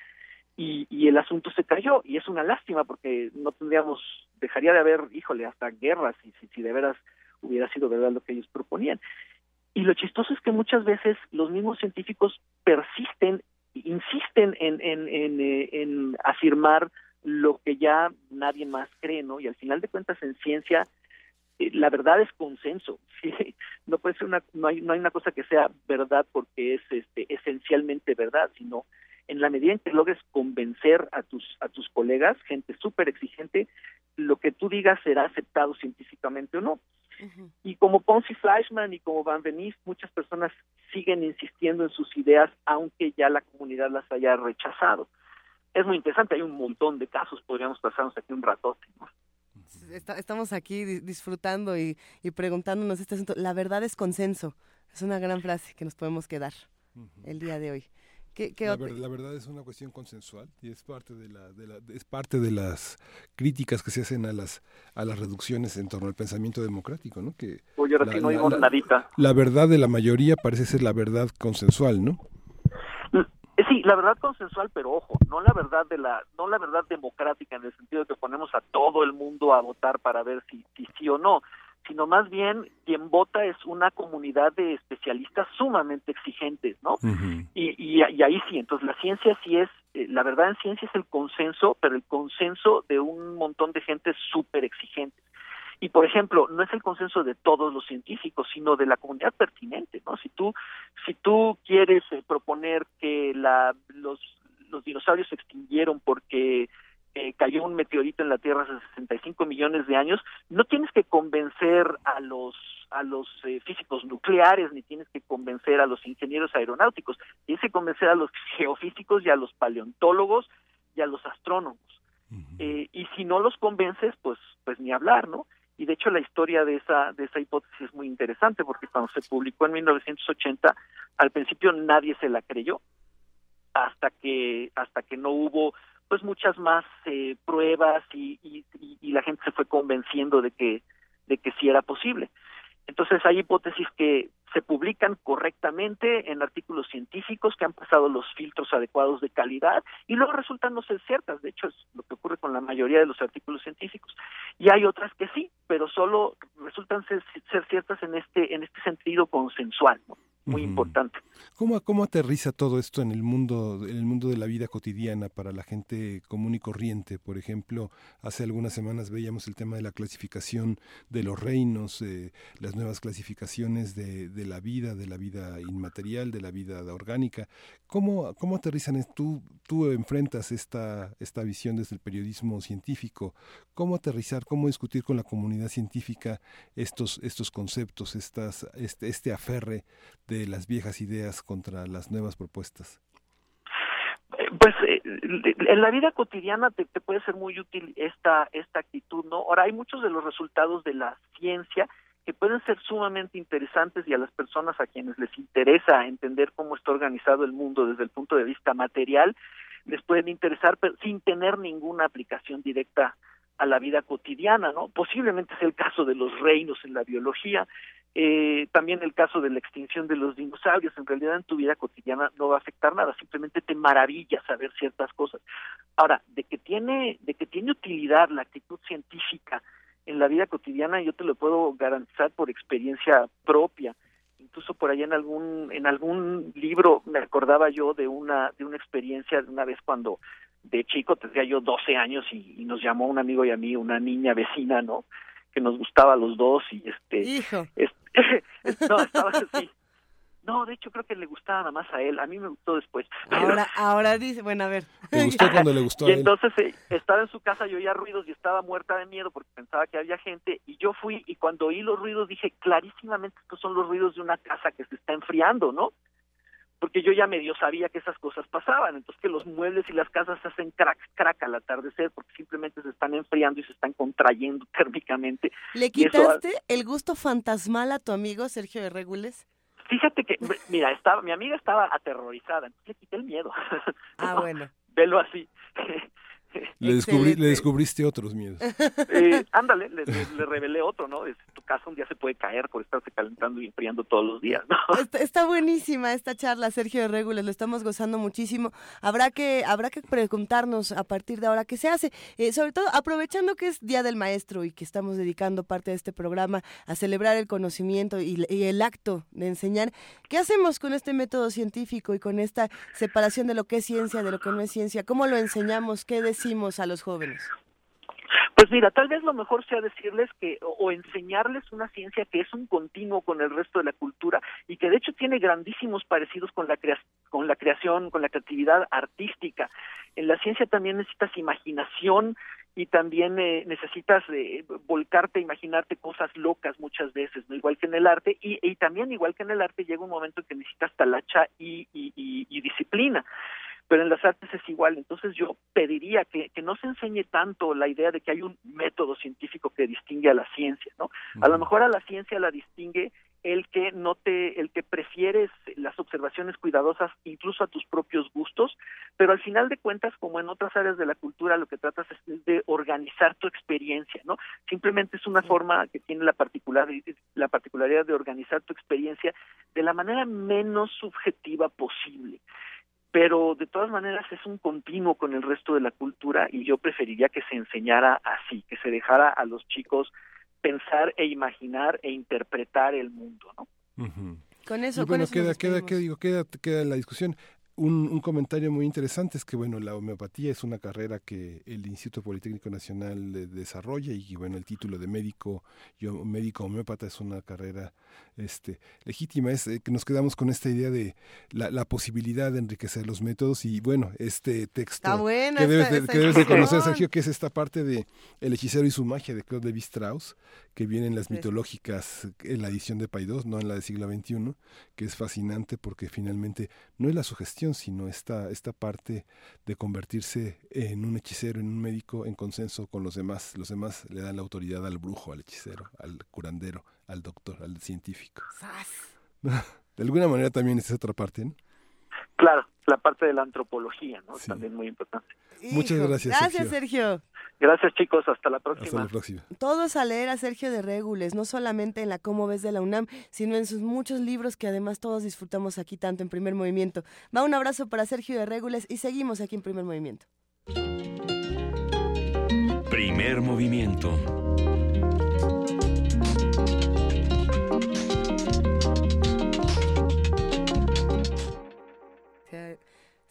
y, y el asunto se cayó y es una lástima porque no tendríamos, dejaría de haber, híjole, hasta guerras y si, si de veras hubiera sido verdad lo que ellos proponían. Y lo chistoso es que muchas veces los mismos científicos persisten, insisten en, eh, en afirmar lo que ya nadie más cree, ¿no? Y al final de cuentas en ciencia eh, la verdad es consenso, [LAUGHS] ¿sí? no puede ser una, no hay, no hay una cosa que sea verdad porque es este esencialmente verdad, sino en la medida en que logres convencer a tus a tus colegas, gente súper exigente, lo que tú digas será aceptado científicamente o no. Y como Ponzi Fleischmann y como Van Venist, muchas personas siguen insistiendo en sus ideas, aunque ya la comunidad las haya rechazado. Es muy interesante, hay un montón de casos, podríamos pasarnos aquí un ratote. estamos aquí disfrutando y, preguntándonos este asunto. La verdad es consenso. Es una gran frase que nos podemos quedar el día de hoy. La, verdad es una cuestión consensual y es parte de la, es parte de las críticas que se hacen a las a las reducciones en torno al pensamiento democrático, ¿no? Que Oye, ahora no oigo nadita. La verdad de la mayoría parece ser la verdad consensual, ¿no? Eh, sí, la verdad consensual, pero ojo, no la verdad de la, no la verdad democrática en el sentido de que ponemos a todo el mundo a votar para ver si, si sí o no, sino más bien quien vota es una comunidad de especialistas sumamente exigentes, ¿no? y, y, y, ahí sí, entonces la ciencia sí es, eh, la verdad en ciencia es el consenso, pero el consenso de un montón de gente súper exigente. Y por ejemplo, no es el consenso de todos los científicos, sino de la comunidad pertinente, ¿no? Si tú si tú quieres eh, proponer que la los los dinosaurios se extinguieron porque eh, cayó un meteorito en la Tierra hace 65 millones de años, no tienes que convencer a los a los eh, físicos nucleares ni tienes que convencer a los ingenieros aeronáuticos, tienes que convencer a los [LAUGHS] geofísicos y a los paleontólogos y a los astrónomos. y si no los convences, pues pues ni hablar, ¿no? y de hecho la historia de esa de esa hipótesis es muy interesante porque cuando se publicó en 1980 al principio nadie se la creyó hasta que hasta que no hubo pues muchas más eh, pruebas y, y, y, la gente se fue convenciendo de que de que sí era posible entonces hay hipótesis que se publican correctamente en artículos científicos que han pasado los filtros adecuados de calidad y luego resultan no ser ciertas. De hecho, es lo que ocurre con la mayoría de los artículos científicos. Y hay otras que sí, pero solo resultan ser, ser ciertas en este en este sentido consensual. ¿no? Muy importante. ¿Cómo, ¿Cómo aterriza todo esto en el mundo en el mundo de la vida cotidiana para la gente común y corriente? Por ejemplo, hace algunas semanas veíamos el tema de la clasificación de los reinos, eh, las nuevas clasificaciones de, de, la vida, de la vida inmaterial, de la vida orgánica. ¿Cómo, cómo aterrizan? Tú, tú enfrentas esta, esta visión desde el periodismo científico. ¿Cómo aterrizar, cómo discutir con la comunidad científica estos, estos conceptos, estas, este, este aferre de las viejas ideas contra las nuevas propuestas? Eh, pues eh, en la vida cotidiana te, puede ser muy útil esta esta actitud, ¿no? Ahora hay muchos de los resultados de la ciencia que pueden ser sumamente interesantes y a las personas a quienes les interesa entender cómo está organizado el mundo desde el punto de vista material les pueden interesar pero sin tener ninguna aplicación directa a la vida cotidiana, ¿no? Posiblemente es el caso de los reinos en la biología, eh, también el caso de la extinción de los dinosaurios, en realidad en tu vida cotidiana no va a afectar nada, simplemente te maravilla saber ciertas cosas. Ahora, de que tiene, de que tiene utilidad la actitud científica en la vida cotidiana, yo te lo puedo garantizar por experiencia propia. Incluso por allá en algún, en algún libro me acordaba yo de una, de una experiencia de una vez cuando de chico tendría yo 12 años y, y nos llamó un amigo y a mí, una niña vecina, ¿no? Que nos gustaba a los dos y este, Hijo. [LAUGHS] no estaba así no, de hecho creo que le gustaba nada más a él, a mí me gustó después. Ahora, [LAUGHS] ahora dice, bueno, a ver. Le gustó [LAUGHS] cuando le gustó a él. Y entonces eh, estaba en su casa, yo oía ruidos y estaba muerta de miedo porque pensaba que había gente y yo fui y cuando oí los ruidos dije clarísimamente estos son los ruidos de una casa que se está enfriando, ¿no? Porque yo ya medio sabía que esas cosas pasaban, entonces que los muebles y las casas se hacen crack, crack al atardecer porque simplemente se están enfriando y se están contrayendo [LAUGHS] térmicamente. ¿Le quitaste el gusto fantasmal a tu amigo Sergio de Regules? Fíjate que, mira, estaba, mi amiga estaba aterrorizada, entonces le quité el miedo. [LAUGHS] Ah, bueno. Velo así. Le, descubrí, le descubriste otros miedos. Eh, [LAUGHS] ándale, le, revelé otro, ¿no? Casa un día se puede caer por estarse calentando y enfriando todos los días, ¿no? [LAUGHS] Está, buenísima esta charla, Sergio de Regules, lo estamos gozando muchísimo. Habrá que habrá que preguntarnos a partir de ahora qué se hace, eh, sobre todo aprovechando que es Día del Maestro y que estamos dedicando parte de este programa a celebrar el conocimiento y, y el acto de enseñar. ¿Qué hacemos con este método científico y con esta separación de lo que es ciencia, de lo que no es ciencia? ¿Cómo lo enseñamos? ¿Qué decimos a los jóvenes? Pues mira, tal vez lo mejor sea decirles que o enseñarles una ciencia que es un continuo con el resto de la cultura y que de hecho tiene grandísimos parecidos con la con la creación, con la creatividad artística. En la ciencia también necesitas imaginación y también eh, necesitas eh, volcarte, imaginarte cosas locas muchas veces, no igual que en el arte y, y también igual que en el arte llega un momento en que necesitas talacha y, y, y disciplina pero en las artes es igual. Entonces yo pediría que, que no se enseñe tanto la idea de que hay un método científico que distingue a la ciencia, ¿no? A lo mejor a la ciencia la distingue el que no te, el que prefieres las observaciones cuidadosas incluso a tus propios gustos, pero al final de cuentas, como en otras áreas de la cultura, lo que tratas es de organizar tu experiencia, ¿no? Simplemente es una forma que tiene la particular, la particularidad de organizar tu experiencia de la manera menos subjetiva posible pero de todas maneras es un continuo con el resto de la cultura y yo preferiría que se enseñara así, que se dejara a los chicos pensar e imaginar e interpretar el mundo, ¿no? Con eso, bueno, con queda, queda, queda, digo, queda, queda la discusión un, un, comentario muy interesante es que bueno la homeopatía es una carrera que el Instituto Politécnico Nacional desarrolla y bueno el título de médico yo médico homeópata es una carrera este legítima. Es eh, que nos quedamos con esta idea de la, la, posibilidad de enriquecer los métodos y bueno este texto que debes, de, que debes de conocer Sergio que es esta parte de el hechicero y su magia de Claude Levi Strauss que viene en las mitológicas en la edición de Paidós no en la del siglo XXI que es fascinante porque finalmente no es la sugestión sino esta, esta parte de convertirse en un hechicero, en un médico en consenso con los demás. Los demás le dan la autoridad al brujo, al hechicero, al curandero, al doctor, al científico. [LAUGHS] De alguna manera también es otra parte, ¿no? Claro, la parte de la antropología, ¿no? También muy importante. Muchas gracias. Gracias, Sergio. Gracias chicos, hasta la próxima. Hasta la próxima. Todos a leer a Sergio de Regules, no solamente en la Cómo ves de la UNAM, sino en sus muchos libros que además todos disfrutamos aquí tanto en Primer Movimiento. Va un abrazo para Sergio de Regules y seguimos aquí en Primer Movimiento. Primer Movimiento.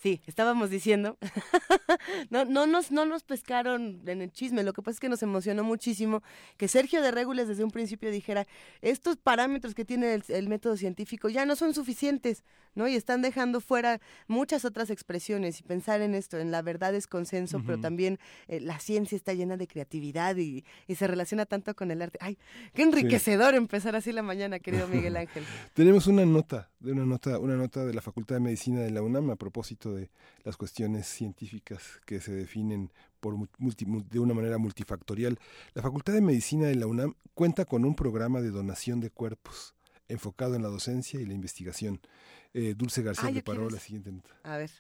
Sí, estábamos diciendo. [LAUGHS] no, no, nos, no nos pescaron en el chisme. Lo que pasa es que nos emocionó muchísimo que Sergio de Regules desde un principio dijera, estos parámetros que tiene el, método científico ya no son suficientes, ¿no? Y están dejando fuera muchas otras expresiones y pensar en esto, en la verdad es consenso, pero también eh, la ciencia está llena de creatividad y, se relaciona tanto con el arte. Ay, qué enriquecedor empezar así la mañana, querido Miguel [LAUGHS] Ángel. Tenemos una nota, de una nota, una nota de la Facultad de Medicina de la UNAM a propósito de las cuestiones científicas que se definen por de una manera multifactorial. La Facultad de Medicina de la UNAM cuenta con un programa de donación de cuerpos enfocado en la docencia y la investigación. Eh, Dulce García preparó la siguiente nota. A ver.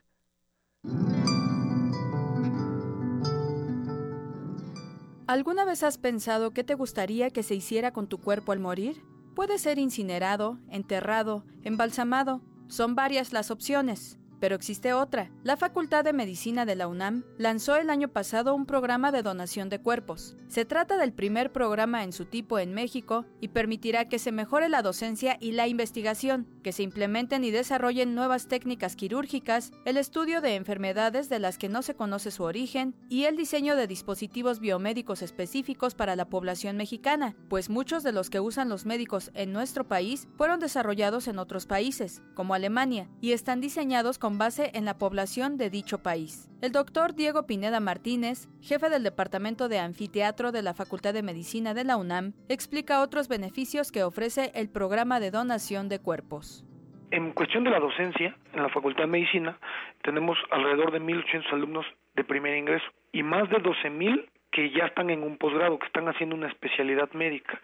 ¿Alguna vez has pensado qué te gustaría que se hiciera con tu cuerpo al morir? Puede ser incinerado, enterrado, embalsamado. Son varias las opciones. Pero existe otra. La Facultad de Medicina de la UNAM lanzó el año pasado un programa de donación de cuerpos. Se trata del primer programa en su tipo en México y permitirá que se mejore la docencia y la investigación, que se implementen y desarrollen nuevas técnicas quirúrgicas, el estudio de enfermedades de las que no se conoce su origen y el diseño de dispositivos biomédicos específicos para la población mexicana, pues muchos de los que usan los médicos en nuestro país fueron desarrollados en otros países, como Alemania, y están diseñados con base en la población de dicho país. El doctor Diego Pineda Martínez, jefe del Departamento de Anfiteatro de la Facultad de Medicina de la UNAM, explica otros beneficios que ofrece el programa de donación de cuerpos. En cuestión de la docencia, en la Facultad de Medicina tenemos alrededor de 1.800 alumnos de primer ingreso y más de 12.000 que ya están en un posgrado, que están haciendo una especialidad médica.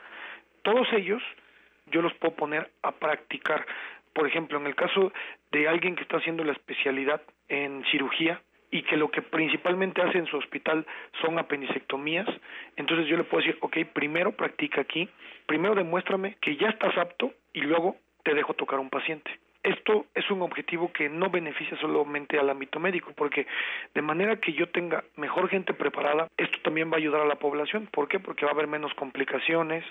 Todos ellos yo los puedo poner a practicar por ejemplo, en el caso de alguien que está haciendo la especialidad en cirugía y que lo que principalmente hace en su hospital son apendicectomías, entonces yo le puedo decir, ok, primero practica aquí, primero demuéstrame que ya estás apto y luego te dejo tocar a un paciente. Esto es un objetivo que no beneficia solamente al ámbito médico, porque de manera que yo tenga mejor gente preparada, esto también va a ayudar a la población. ¿Por qué? Porque va a haber menos complicaciones,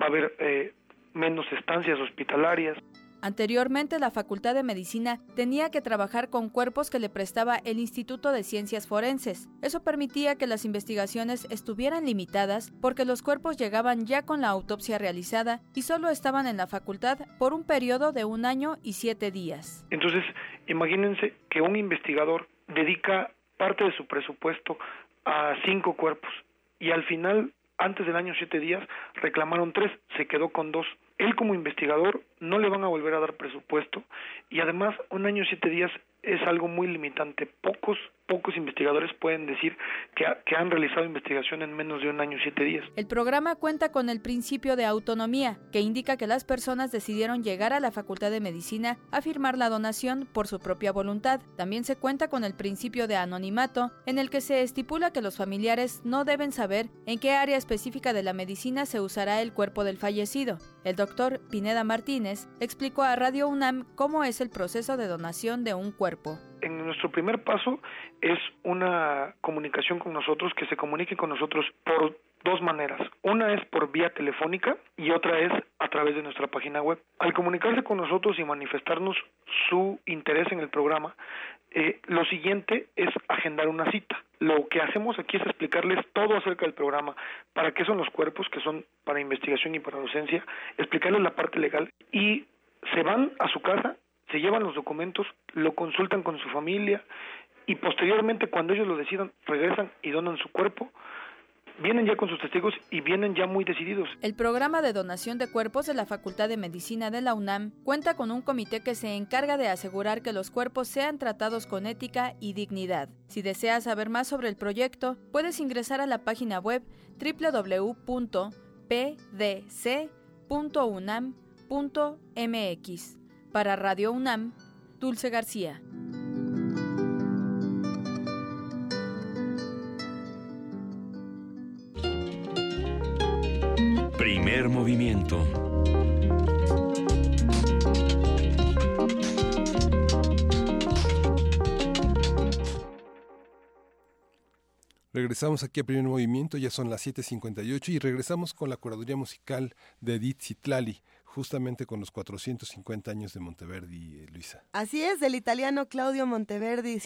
va a haber eh, menos estancias hospitalarias. Anteriormente, la Facultad de Medicina tenía que trabajar con cuerpos que le prestaba el Instituto de Ciencias Forenses. Eso permitía que las investigaciones estuvieran limitadas porque los cuerpos llegaban ya con la autopsia realizada y solo estaban en la facultad por un periodo de un año y siete días. Entonces, imagínense que un investigador dedica parte de su presupuesto a cinco cuerpos y al final, antes del año siete días, reclamaron tres, se quedó con dos él como investigador no le van a volver a dar presupuesto y además un año y siete días es algo muy limitante. Pocos pocos investigadores pueden decir que, han realizado investigación en menos de un año y siete días. El programa cuenta con el principio de autonomía, que indica que las personas decidieron llegar a la Facultad de Medicina a firmar la donación por su propia voluntad. También se cuenta con el principio de anonimato, en el que se estipula que los familiares no deben saber en qué área específica de la medicina se usará el cuerpo del fallecido. El doctor Pineda Martínez explicó a Radio UNAM cómo es el proceso de donación de un cuerpo en nuestro primer paso es una comunicación con nosotros, que se comunique con nosotros por dos maneras. Una es por vía telefónica y otra es a través de nuestra página web. Al comunicarse con nosotros y manifestarnos su interés en el programa, eh, lo siguiente es agendar una cita. Lo que hacemos aquí es explicarles todo acerca del programa, para qué son los cuerpos, que son para investigación y para docencia, explicarles la parte legal y se van a su casa se llevan los documentos, lo consultan con su familia y posteriormente cuando ellos lo decidan regresan y donan su cuerpo. Vienen ya con sus testigos y vienen ya muy decididos. El programa de donación de cuerpos de la Facultad de Medicina de la UNAM cuenta con un comité que se encarga de asegurar que los cuerpos sean tratados con ética y dignidad. Si deseas saber más sobre el proyecto, puedes ingresar a la página web www.pdc.unam.mx. Para Radio UNAM, Dulce García. Primer movimiento. Regresamos aquí a Primer Movimiento, ya son las 7.58 y regresamos con la curaduría musical de Edith Zitlali, justamente con los 450 años de Monteverdi, eh, Luisa. Así es, del italiano Claudio Monteverdi,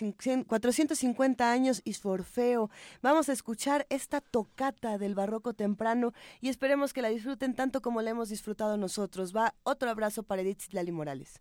450 años y Forfeo. Vamos a escuchar esta tocata del barroco temprano y esperemos que la disfruten tanto como la hemos disfrutado nosotros. Va otro abrazo para Edith Zitlali Morales.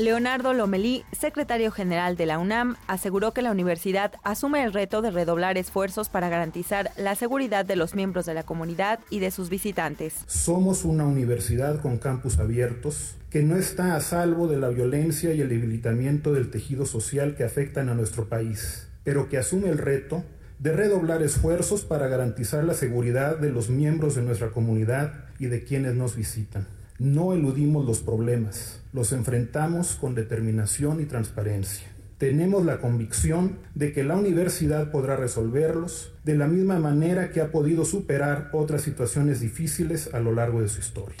Leonardo Lomelí, secretario general de la UNAM, aseguró que la universidad asume el reto de redoblar esfuerzos para garantizar la seguridad de los miembros de la comunidad y de sus visitantes. Somos una universidad con campus abiertos que no está a salvo de la violencia y el debilitamiento del tejido social que afectan a nuestro país, pero que asume el reto de redoblar esfuerzos para garantizar la seguridad de los miembros de nuestra comunidad y de quienes nos visitan. No eludimos los problemas, los enfrentamos con determinación y transparencia. Tenemos la convicción de que la universidad podrá resolverlos de la misma manera que ha podido superar otras situaciones difíciles a lo largo de su historia.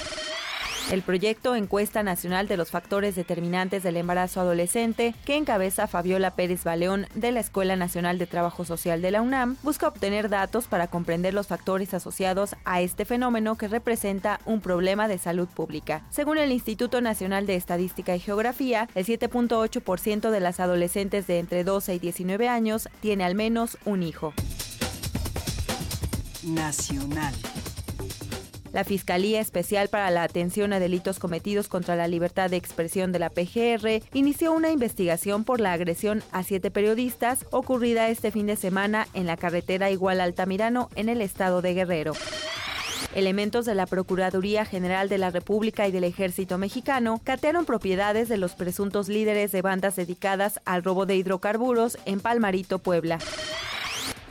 El proyecto Encuesta Nacional de los Factores Determinantes del Embarazo Adolescente, que encabeza Fabiola Pérez Baleón de la Escuela Nacional de Trabajo Social de la UNAM, busca obtener datos para comprender los factores asociados a este fenómeno que representa un problema de salud pública. Según el Instituto Nacional de Estadística y Geografía, el 7.8% de las adolescentes de entre 12 y 19 años tiene al menos un hijo. Nacional. La Fiscalía Especial para la Atención a Delitos Cometidos contra la Libertad de Expresión de la PGR inició una investigación por la agresión a siete periodistas ocurrida este fin de semana en la carretera Igual Altamirano en el estado de Guerrero. Elementos de la Procuraduría General de la República y del Ejército Mexicano catearon propiedades de los presuntos líderes de bandas dedicadas al robo de hidrocarburos en Palmarito, Puebla.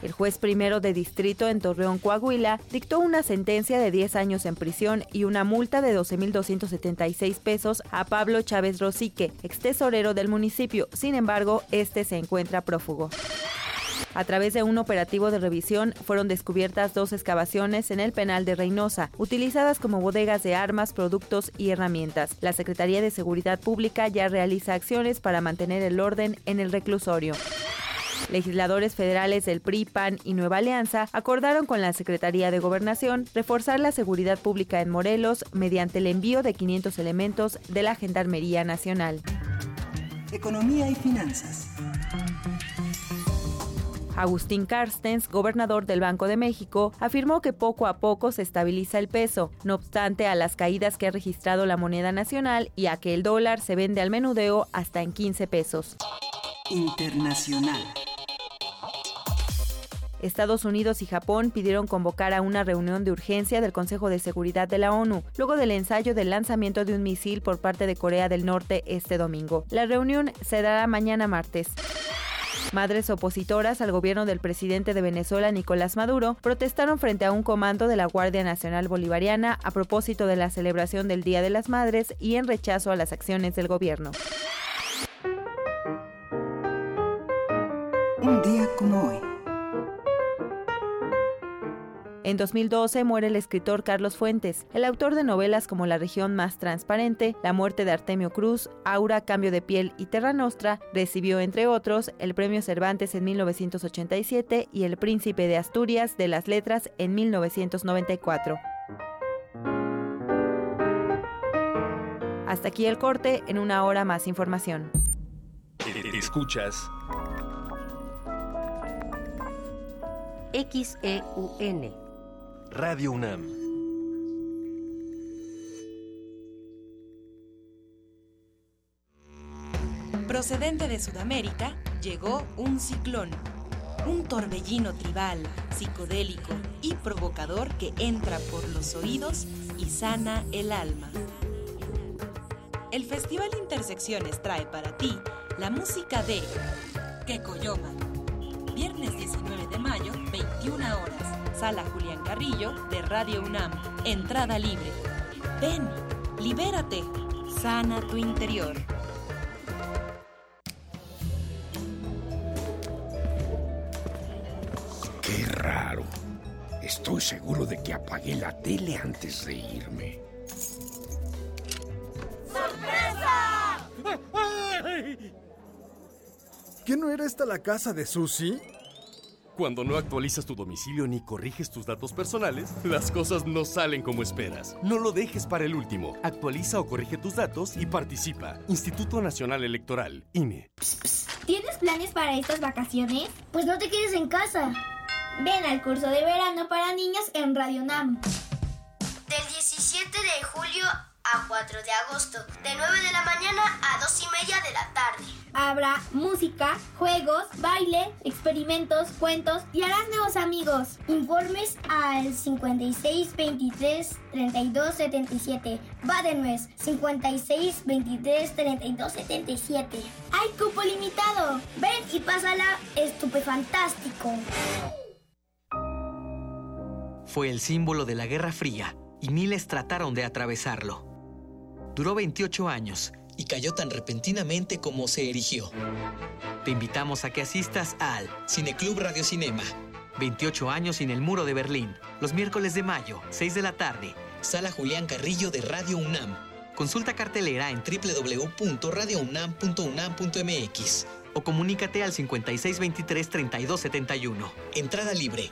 El juez primero de distrito en Torreón, Coahuila, dictó una sentencia de 10 años en prisión y una multa de 12.276 pesos a Pablo Chávez Rosique, ex tesorero del municipio. Sin embargo, este se encuentra prófugo. A través de un operativo de revisión fueron descubiertas dos excavaciones en el penal de Reynosa, utilizadas como bodegas de armas, productos y herramientas. La Secretaría de Seguridad Pública ya realiza acciones para mantener el orden en el reclusorio. Legisladores federales del PRI, PAN y Nueva Alianza acordaron con la Secretaría de Gobernación reforzar la seguridad pública en Morelos mediante el envío de 500 elementos de la Gendarmería Nacional. Economía y finanzas. Agustín Carstens, gobernador del Banco de México, afirmó que poco a poco se estabiliza el peso, no obstante a las caídas que ha registrado la moneda nacional y a que el dólar se vende al menudeo hasta en 15 pesos. Internacional. Estados Unidos y Japón pidieron convocar a una reunión de urgencia del Consejo de Seguridad de la ONU, luego del ensayo del lanzamiento de un misil por parte de Corea del Norte este domingo. La reunión se dará mañana martes. Madres opositoras al gobierno del presidente de Venezuela, Nicolás Maduro, protestaron frente a un comando de la Guardia Nacional Bolivariana a propósito de la celebración del Día de las Madres y en rechazo a las acciones del gobierno. Un día como hoy. En 2012 muere el escritor Carlos Fuentes, el autor de novelas como La región más transparente, La muerte de Artemio Cruz, Aura, Cambio de piel y Terra Nostra, recibió entre otros el Premio Cervantes en 1987 y el Príncipe de Asturias de las Letras en 1994. Hasta aquí el corte, en una hora más información. Escuchas XEUN Radio UNAM. Procedente de Sudamérica, llegó un ciclón, un torbellino tribal, psicodélico y provocador que entra por los oídos y sana el alma. El Festival Intersecciones trae para ti la música de Kekoyoma. Viernes 19 de mayo, 21 horas. Sala Julián Carrillo de Radio UNAM. Entrada libre. Ven, libérate, sana tu interior. Qué raro. Estoy seguro de que apagué la tele antes de irme. ¡Sorpresa! ¿Qué no era esta la casa de Susie? Cuando no actualizas tu domicilio ni corriges tus datos personales, las cosas no salen como esperas. No lo dejes para el último. Actualiza o corrige tus datos y participa. Instituto Nacional Electoral, INE. ¿Tienes planes para estas vacaciones? Pues no te quedes en casa. Ven al curso de verano para niños en Radio NAM. Del 17 de julio a 4 de agosto, de 9 de la mañana a 2 y media de la tarde. Habrá música, juegos, baile, experimentos, cuentos y harás nuevos amigos. Informes al 56 23 32 77. Va de nuez 56 23 32 77. ¡Hay cupo limitado! Ven y pásala estupefantástico. Fue el símbolo de la Guerra Fría y miles trataron de atravesarlo. Duró 28 años y cayó tan repentinamente como se erigió. Te invitamos a que asistas al Cineclub Radio Cinema. 28 años sin el muro de Berlín. Los miércoles de mayo, 6 de la tarde. Sala Julián Carrillo de Radio UNAM. Consulta cartelera en www.radiounam.unam.mx o comunícate al 5623-3271. Entrada libre.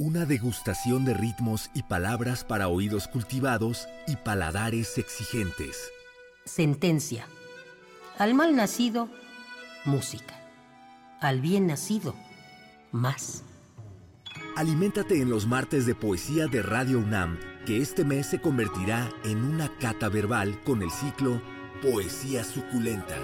Una degustación de ritmos y palabras para oídos cultivados y paladares exigentes. Sentencia. Al mal nacido, música. Al bien nacido, más. Aliméntate en los martes de poesía de Radio UNAM, que este mes se convertirá en una cata verbal con el ciclo Poesía Suculenta.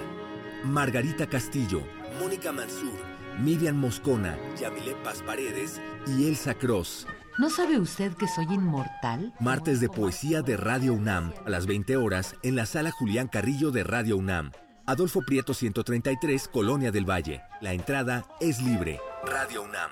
Margarita Castillo, Mónica Mansur, Miriam Moscona, Yamile Paz Paredes y Elsa Cross. ¿No sabe usted que soy inmortal? Martes de poesía de Radio UNAM, a las 20 horas, en la sala Julián Carrillo de Radio UNAM. Adolfo Prieto 133, Colonia del Valle. La entrada es libre. Radio UNAM.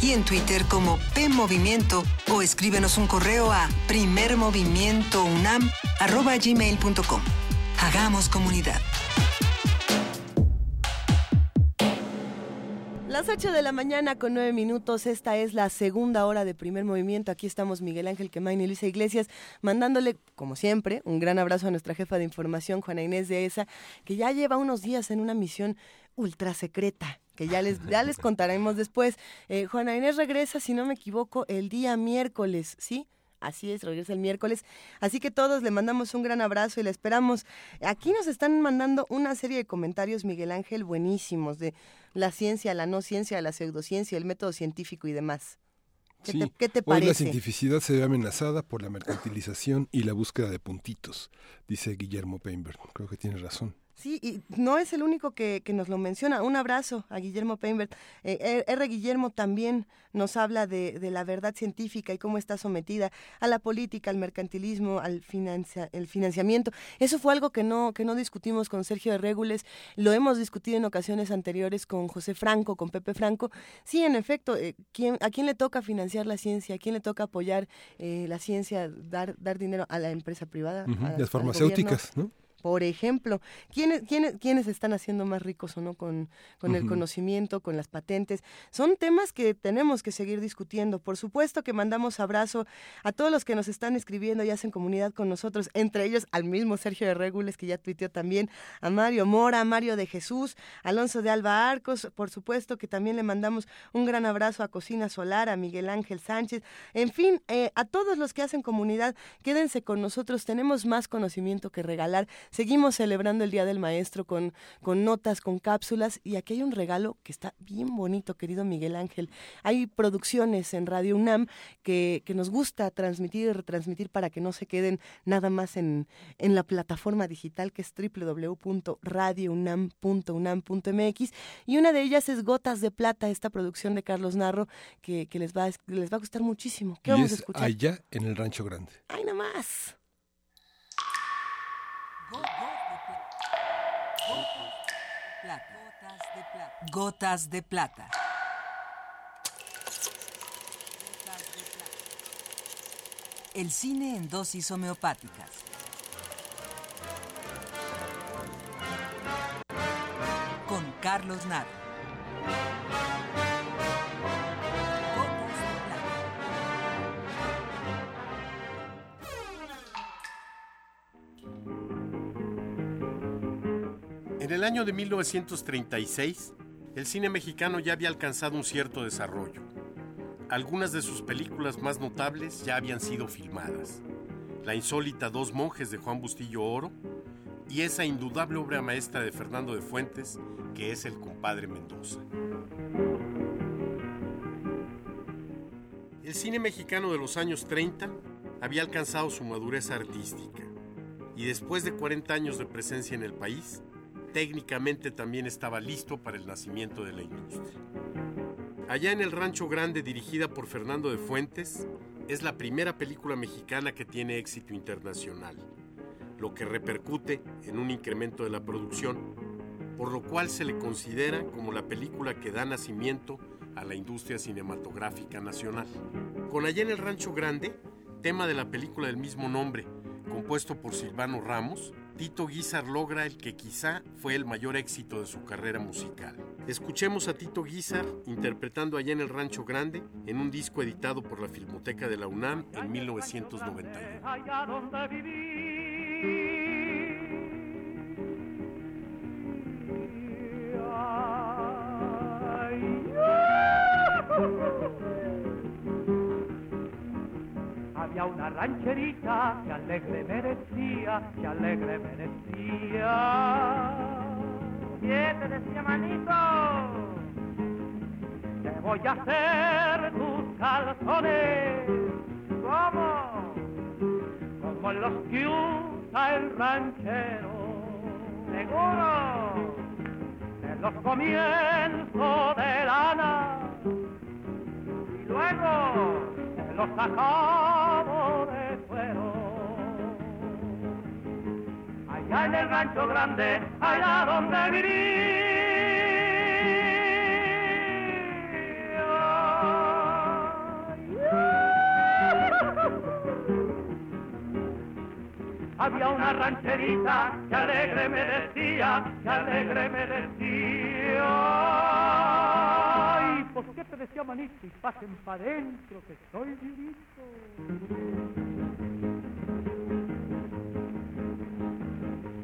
y en Twitter como P Movimiento o escríbenos un correo a primermovimientounam@gmail.com. Hagamos comunidad. Las 8 de la mañana con 9 minutos, esta es la segunda hora de primer movimiento. Aquí estamos Miguel Ángel Quemain y Luisa Iglesias, mandándole, como siempre, un gran abrazo a nuestra jefa de información, Juana Inés de ESA, que ya lleva unos días en una misión ultra secreta que ya les, ya les [LAUGHS] contaremos después. Eh, Juana Inés regresa, si no me equivoco, el día miércoles, ¿sí? Así es, regresa el miércoles. Así que todos le mandamos un gran abrazo y le esperamos. Aquí nos están mandando una serie de comentarios, Miguel Ángel, buenísimos, de la ciencia, la no ciencia, la pseudociencia, el método científico y demás. ¿Qué, Sí, te, qué te Hoy parece? la cientificidad se ve amenazada por la mercantilización y la búsqueda de puntitos, dice Guillermo Peinberg. Creo que tiene razón. Sí, y no es el único que, que nos lo menciona. Un abrazo a Guillermo Peinbert. Eh, R. Guillermo también nos habla de, de la verdad científica y cómo está sometida a la política, al mercantilismo, al financia, el financiamiento. Eso fue algo que no, que no discutimos con Sergio de Régules. Lo hemos discutido en ocasiones anteriores con José Franco, con Pepe Franco. Sí, en efecto, eh, ¿quién, ¿a quién le toca financiar la ciencia? ¿A quién le toca apoyar eh, la ciencia, dar, dar dinero a la empresa privada? A- Las farmacéuticas? ¿no? Por ejemplo, ¿quiénes, quiénes, quiénes están haciendo más ricos o no con, con el conocimiento, con las patentes? Son temas que tenemos que seguir discutiendo. Por supuesto que mandamos abrazo a todos los que nos están escribiendo y hacen comunidad con nosotros, entre ellos al mismo Sergio de Regules, que ya tuiteó también, a Mario Mora, a Mario de Jesús, Alonso de Alba Arcos, por supuesto que también le mandamos un gran abrazo a Cocina Solar, a Miguel Ángel Sánchez, en fin, eh, a todos los que hacen comunidad, quédense con nosotros, tenemos más conocimiento que regalar, seguimos celebrando el Día del Maestro con, con notas, con cápsulas, y aquí hay un regalo que está bien bonito, querido Miguel Ángel. Hay producciones en Radio UNAM que, que nos gusta transmitir y retransmitir para que no se queden nada más en, en la plataforma digital que es www.radiounam.unam.mx y una de ellas es Gotas de Plata, esta producción de Carlos Narro que, que les, va, les va a gustar muchísimo. ¿Qué y vamos a es escuchar? allá en el Rancho Grande. ¡Ay, nada más! Gotas de plata. El cine en dosis homeopáticas. Con Carlos Narro. En el año de 1936, el cine mexicano ya había alcanzado un cierto desarrollo. Algunas de sus películas más notables ya habían sido filmadas. La insólita Dos monjes de Juan Bustillo Oro y esa indudable obra maestra de Fernando de Fuentes, que es El compadre Mendoza. El cine mexicano de los años 30 había alcanzado su madurez artística y después de 40 años de presencia en el país, técnicamente también estaba listo para el nacimiento de la industria. Allá en el Rancho Grande, dirigida por Fernando de Fuentes, es la primera película mexicana que tiene éxito internacional, lo que repercute en un incremento de la producción, por lo cual se le considera como la película que da nacimiento a la industria cinematográfica nacional. Con Allá en el Rancho Grande, tema de la película del mismo nombre, compuesto por Silvano Ramos, Tito Guizar logra el que quizá fue el mayor éxito de su carrera musical. Escuchemos a Tito Guizar interpretando allá en el Rancho Grande en un disco editado por la Filmoteca de la UNAM en 1991. Había una rancherita que alegre me decía, que alegre me decía. ¿Qué te decía, manito? Te voy a hacer tus calzones. ¿Cómo? Como los que usa el ranchero. Seguro. En los comienzos de lana. Y luego los acabo de fuero. Allá en el rancho grande, allá donde viví. Había una rancherita que alegre me decía, que alegre me decía. Pues qué te decía manito y pasen para adentro que estoy vivito.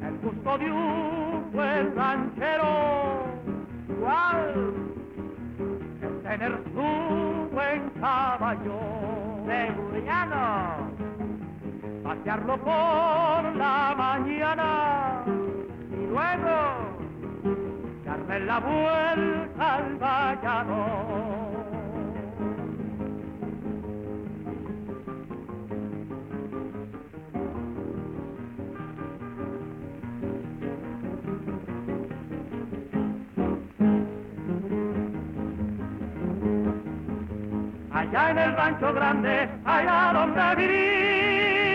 El gusto de un buen ranchero, igual es tener su buen caballo de Buriano, pasearlo por la mañana y luego darme la vuelta al vallado. Allá en el rancho grande, allá donde vivía.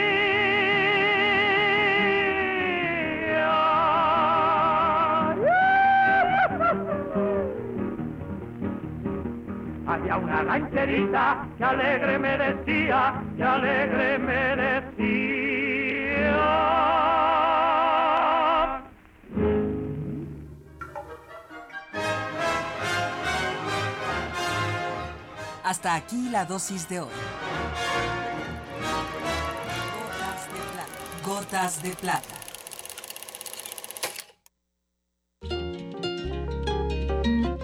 había una rancherita que alegre me decía, que alegre me decía. Hasta aquí la dosis de hoy. Gotas de plata. Gotas de plata.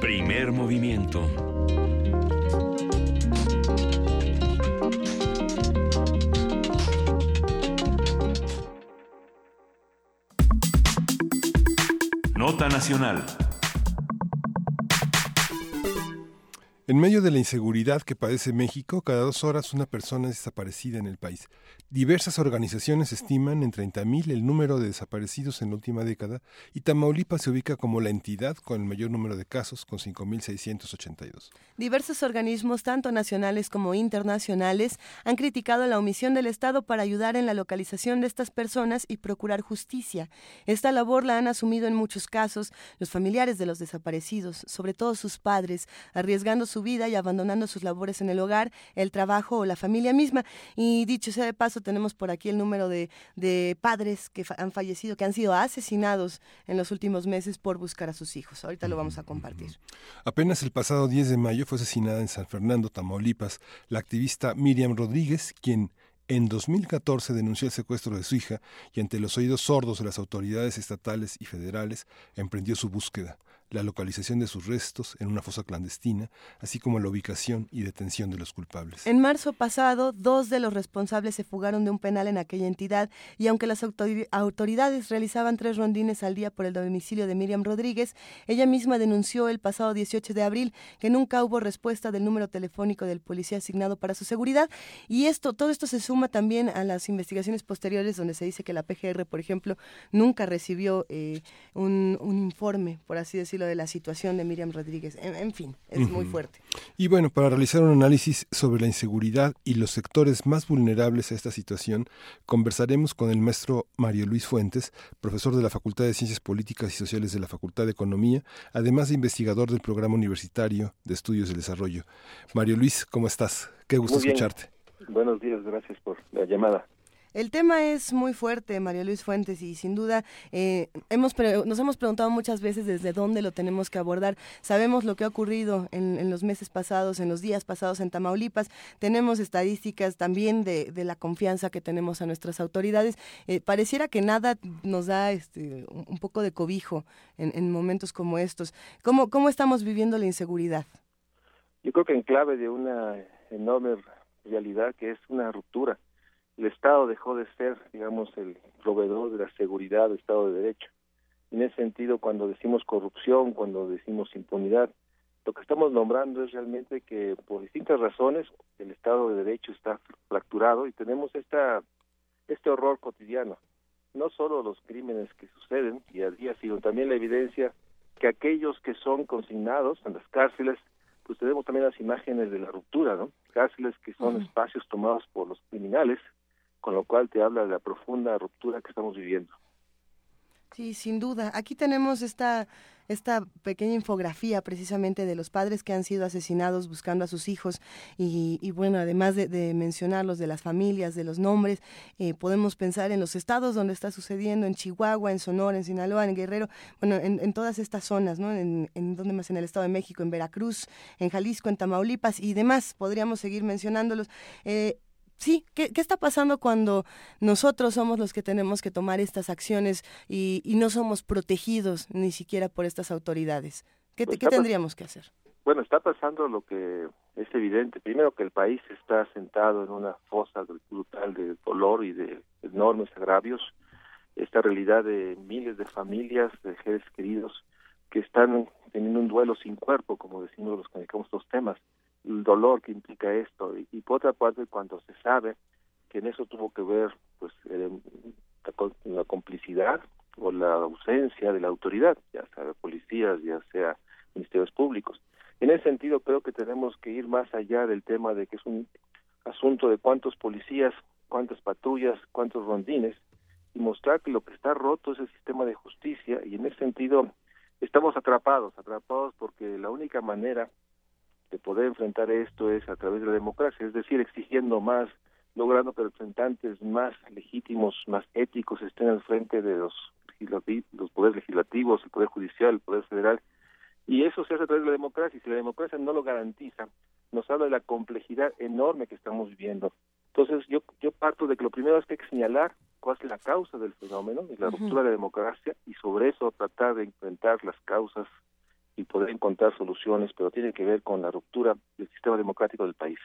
Primer movimiento Nacional. En medio de la inseguridad que padece México, cada dos horas una persona es desaparecida en el país. Diversas organizaciones estiman en 30.000 el número de desaparecidos en la última década y Tamaulipas se ubica como la entidad con el mayor número de casos, con 5.682. Diversos organismos, tanto nacionales como internacionales, han criticado la omisión del Estado para ayudar en la localización de estas personas y procurar justicia. Esta labor la han asumido en muchos casos los familiares de los desaparecidos, sobre todo sus padres, arriesgando su vida y abandonando sus labores en el hogar, el trabajo o la familia misma. Y dicho sea de paso, tenemos por aquí el número de, de padres que han fallecido, que han sido asesinados en los últimos meses por buscar a sus hijos. Ahorita lo vamos a compartir. Apenas el pasado 10 de mayo fue asesinada en San Fernando, Tamaulipas, la activista Miriam Rodríguez, quien en 2014 denunció el secuestro de su hija y ante los oídos sordos de las autoridades estatales y federales emprendió su búsqueda la localización de sus restos en una fosa clandestina, así como la ubicación y detención de los culpables. En marzo pasado, dos de los responsables se fugaron de un penal en aquella entidad y aunque las autoridades realizaban tres rondines al día por el domicilio de Miriam Rodríguez, ella misma denunció el pasado 18 de abril que nunca hubo respuesta del número telefónico del policía asignado para su seguridad y esto, todo esto se suma también a las investigaciones posteriores donde se dice que la PGR, por ejemplo, nunca recibió eh, un, un informe, por así decirlo, de la situación de Miriam Rodríguez. En, fin, es muy fuerte. Y bueno, para realizar un análisis sobre la inseguridad y los sectores más vulnerables a esta situación, conversaremos con el maestro Mario Luis Fuentes, profesor de la Facultad de Ciencias Políticas y Sociales de la Facultad de Economía, además de investigador del Programa Universitario de Estudios del Desarrollo. Mario Luis, ¿cómo estás? Qué gusto escucharte. Buenos días, gracias por la llamada. El tema es muy fuerte, María Luis Fuentes, y sin duda eh, hemos nos hemos preguntado muchas veces desde dónde lo tenemos que abordar. Sabemos lo que ha ocurrido en, los meses pasados, en los días pasados en Tamaulipas. Tenemos estadísticas también de, la confianza que tenemos a nuestras autoridades. Eh, pareciera que nada nos da este, un poco de cobijo en, momentos como estos. ¿Cómo, ¿Cómo estamos viviendo la inseguridad? Yo creo que en clave de una enorme realidad que es una ruptura el Estado dejó de ser, digamos, el proveedor de la seguridad del Estado de Derecho. En ese sentido, cuando decimos corrupción, cuando decimos impunidad, lo que estamos nombrando es realmente que por distintas razones el Estado de Derecho está fracturado y tenemos esta este horror cotidiano. No solo los crímenes que suceden día a día, sino también la evidencia que aquellos que son consignados en las cárceles, pues tenemos también las imágenes de la ruptura, ¿no? Cárceles que son espacios tomados por los criminales, con lo cual te habla de la profunda ruptura que estamos viviendo. Sí, sin duda. Aquí tenemos esta esta pequeña infografía precisamente de los padres que han sido asesinados buscando a sus hijos y, bueno, además de, mencionarlos, de las familias, de los nombres, eh, podemos pensar en los estados donde está sucediendo, en Chihuahua, en Sonora, en Sinaloa, en Guerrero, bueno, en, todas estas zonas, ¿no? En, en donde más en el Estado de México, en Veracruz, en Jalisco, en Tamaulipas y demás, podríamos seguir mencionándolos. Eh, sí, ¿qué, está pasando cuando nosotros somos los que tenemos que tomar estas acciones y, no somos protegidos ni siquiera por estas autoridades? ¿Qué, pues tendríamos que hacer? Bueno, está pasando lo que es evidente. Primero que el país está sentado en una fosa brutal de dolor y de enormes agravios. Esta realidad de miles de familias, de seres queridos que están teniendo un duelo sin cuerpo, como decimos los que dedicamos estos temas el dolor que implica esto. Y, por otra parte cuando se sabe que en eso tuvo que ver pues eh, la, complicidad o la ausencia de la autoridad ya sea policías ya sea ministerios públicos. En ese sentido creo que tenemos que ir más allá del tema de que es un asunto de cuántos policías cuántas patrullas cuántos rondines y mostrar que lo que está roto es el sistema de justicia. Y en ese sentido estamos atrapados atrapados porque la única manera de poder enfrentar esto es a través de la democracia, es decir, exigiendo más, logrando que representantes más legítimos, más éticos estén al frente de los, los poderes legislativos, el poder judicial, el poder federal, y eso se hace a través de la democracia, y si la democracia no lo garantiza, nos habla de la complejidad enorme que estamos viviendo. Entonces, yo, yo parto de que lo primero es que hay que señalar cuál es la causa del fenómeno y la ruptura de la democracia y sobre eso tratar de enfrentar las causas y poder encontrar soluciones, pero tiene que ver con la ruptura del sistema democrático del país.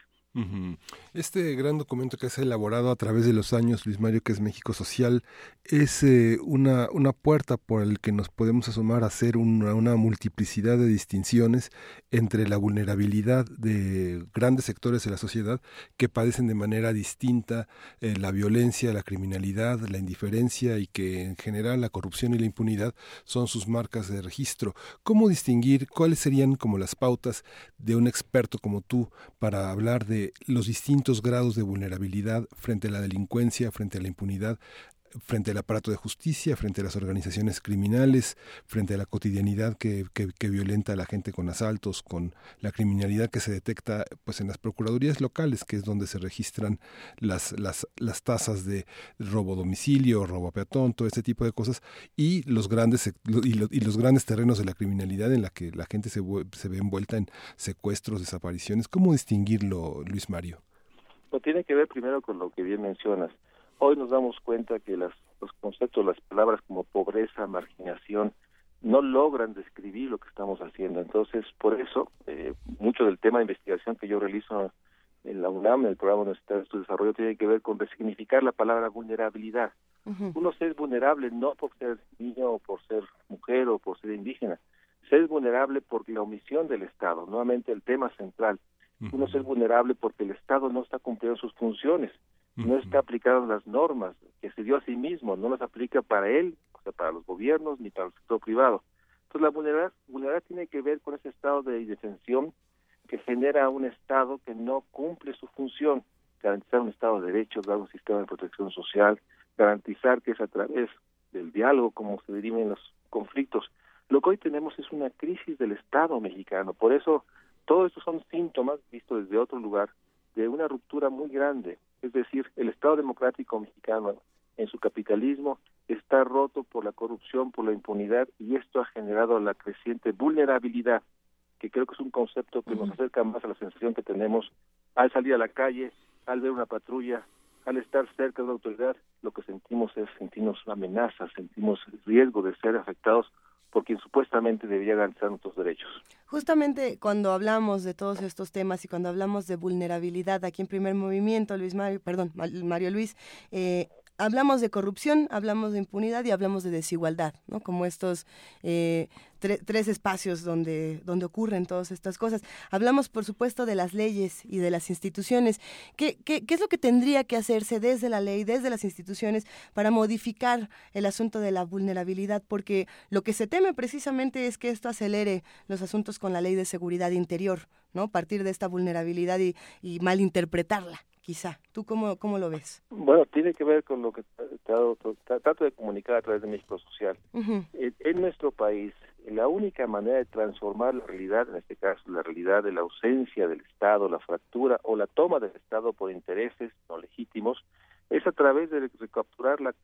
Este gran documento que se ha elaborado a través de los años, Luis Mario, que es México Social, es eh, una, una puerta por el que nos podemos asomar a hacer una, una, multiplicidad de distinciones entre la vulnerabilidad de grandes sectores de la sociedad que padecen de manera distinta eh, la violencia, la criminalidad, la indiferencia y que en general la corrupción y la impunidad son sus marcas de registro. ¿Cómo distinguir cuáles serían como las pautas de un experto como tú para hablar de los distintos grados de vulnerabilidad frente a la delincuencia, frente a la impunidad, frente al aparato de justicia, frente a las organizaciones criminales, frente a la cotidianidad que, que, violenta a la gente con asaltos, con la criminalidad que se detecta pues en las procuradurías locales, que es donde se registran las, las, las tasas de robo domicilio, robo a peatón, todo este tipo de cosas, y los grandes y, los grandes terrenos de la criminalidad en la que la gente se, se ve envuelta en secuestros, desapariciones. ¿Cómo distinguirlo, Luis Mario? No tiene que ver primero con lo que bien mencionas Hoy nos damos cuenta que las, los conceptos, las palabras como pobreza, marginación, no logran describir lo que estamos haciendo. Entonces, por eso, eh, mucho del tema de investigación que yo realizo en la UNAM, en el programa Universitario de Desarrollo, tiene que ver con resignificar la palabra vulnerabilidad. Uno se es vulnerable no por ser niño o por ser mujer o por ser indígena. Se es vulnerable por la omisión del Estado, nuevamente el tema central. Uno se es vulnerable porque el Estado no está cumpliendo sus funciones no está aplicando las normas que se dio a sí mismo, no las aplica para él, o sea, para los gobiernos ni para el sector privado. Entonces la vulnerabilidad, vulnerabilidad tiene que ver con ese estado de indefensión que genera un Estado que no cumple su función, garantizar un Estado de derechos, dar un sistema de protección social, garantizar que es a través del diálogo como se dirimen los conflictos. Lo que hoy tenemos es una crisis del Estado mexicano, por eso todos estos son síntomas, vistos desde otro lugar, de una ruptura muy grande es decir, el Estado democrático mexicano en su capitalismo está roto por la corrupción, por la impunidad y esto ha generado la creciente vulnerabilidad, que creo que es un concepto que nos acerca más a la sensación que tenemos al salir a la calle, al ver una patrulla, al estar cerca de una autoridad, lo que sentimos es sentimos amenazas, sentimos riesgo de ser afectados por quien supuestamente debía garantizar nuestros derechos. Justamente cuando hablamos de todos estos temas y cuando hablamos de vulnerabilidad aquí en Primer Movimiento, Luis Mario, perdón, Mario Luis, eh, hablamos de corrupción, hablamos de impunidad y hablamos de desigualdad, ¿no? Como estos eh, tres espacios donde, donde ocurren todas estas cosas. Hablamos, por supuesto, de las leyes y de las instituciones. ¿Qué, qué, qué es lo que tendría que hacerse desde la ley, desde las instituciones, para modificar el asunto de la vulnerabilidad? Porque lo que se teme precisamente es que esto acelere los asuntos con la ley de seguridad interior, ¿no? Partir de esta vulnerabilidad y, y malinterpretarla quizá. ¿Tú cómo, cómo lo ves? Bueno, tiene que ver con lo que trato de comunicar a través de México Social. en, nuestro país, la única manera de transformar la realidad, en este caso la realidad de la ausencia del Estado, la fractura o la toma del Estado por intereses no legítimos, es a través de recapturar la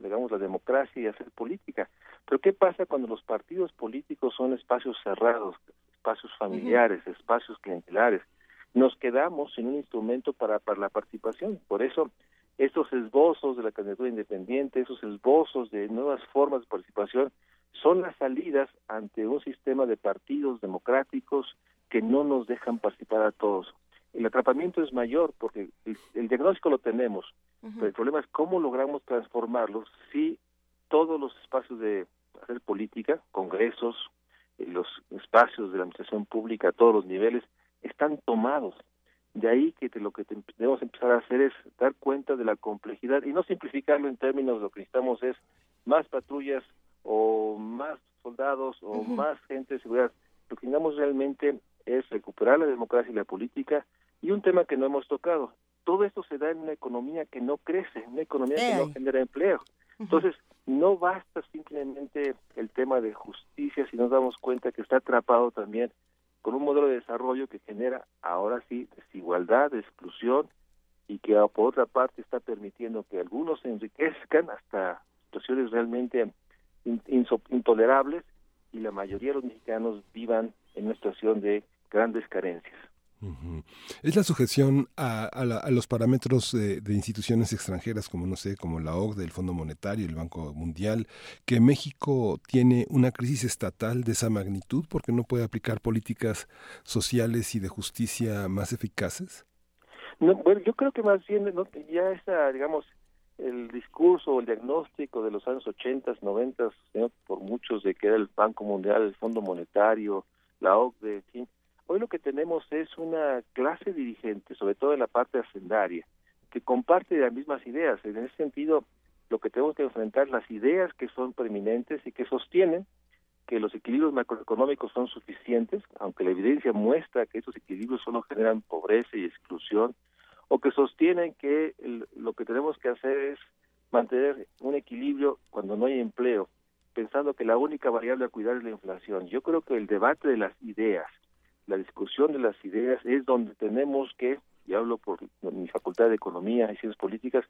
digamos la democracia y hacer política. Pero ¿qué pasa cuando los partidos políticos son espacios cerrados, espacios familiares, espacios clientelares? Nos quedamos sin un instrumento para, para la participación. Por eso, estos esbozos de la candidatura independiente, esos esbozos de nuevas formas de participación, son las salidas ante un sistema de partidos democráticos que no nos dejan participar a todos. El atrapamiento es mayor porque el, diagnóstico lo tenemos, pero el problema es cómo logramos transformarlos si todos los espacios de hacer política, congresos, eh, los espacios de la administración pública a todos los niveles, están tomados. De ahí que lo que debemos empezar a hacer es dar cuenta de la complejidad y no simplificarlo en términos de lo que necesitamos es más patrullas o más soldados o más gente de seguridad. Lo que necesitamos realmente es recuperar la democracia y la política y un tema que no hemos tocado. Todo esto se da en una economía que no crece, una economía que no genera empleo. Entonces, no basta simplemente el tema de justicia si nos damos cuenta que está atrapado también con un modelo de desarrollo que genera ahora sí desigualdad, exclusión y que por otra parte está permitiendo que algunos se enriquezcan hasta situaciones realmente intolerables y la mayoría de los mexicanos vivan en una situación de grandes carencias. Es la sujeción a, a, los parámetros de, instituciones extranjeras como, no sé, como la OCDE, el Fondo Monetario, el Banco Mundial, que México tiene una crisis estatal de esa magnitud porque no puede aplicar políticas sociales y de justicia más eficaces? No, bueno, yo creo que más bien ya esa, digamos, el discurso o el diagnóstico de los años 80, 90, por muchos de que era el Banco Mundial, el Fondo Monetario, la OCDE, fin, Hoy lo que tenemos es una clase dirigente, sobre todo en la parte hacendaria, que comparte las mismas ideas. En ese sentido, lo que tenemos que enfrentar las ideas que son preeminentes y que sostienen que los equilibrios macroeconómicos son suficientes, aunque la evidencia muestra que esos equilibrios solo generan pobreza y exclusión, o que sostienen que lo que tenemos que hacer es mantener un equilibrio cuando no hay empleo, pensando que la única variable a cuidar es la inflación. Yo creo que el debate de las ideas, la discusión de las ideas es donde tenemos que, y hablo por mi facultad de Economía y Ciencias Políticas,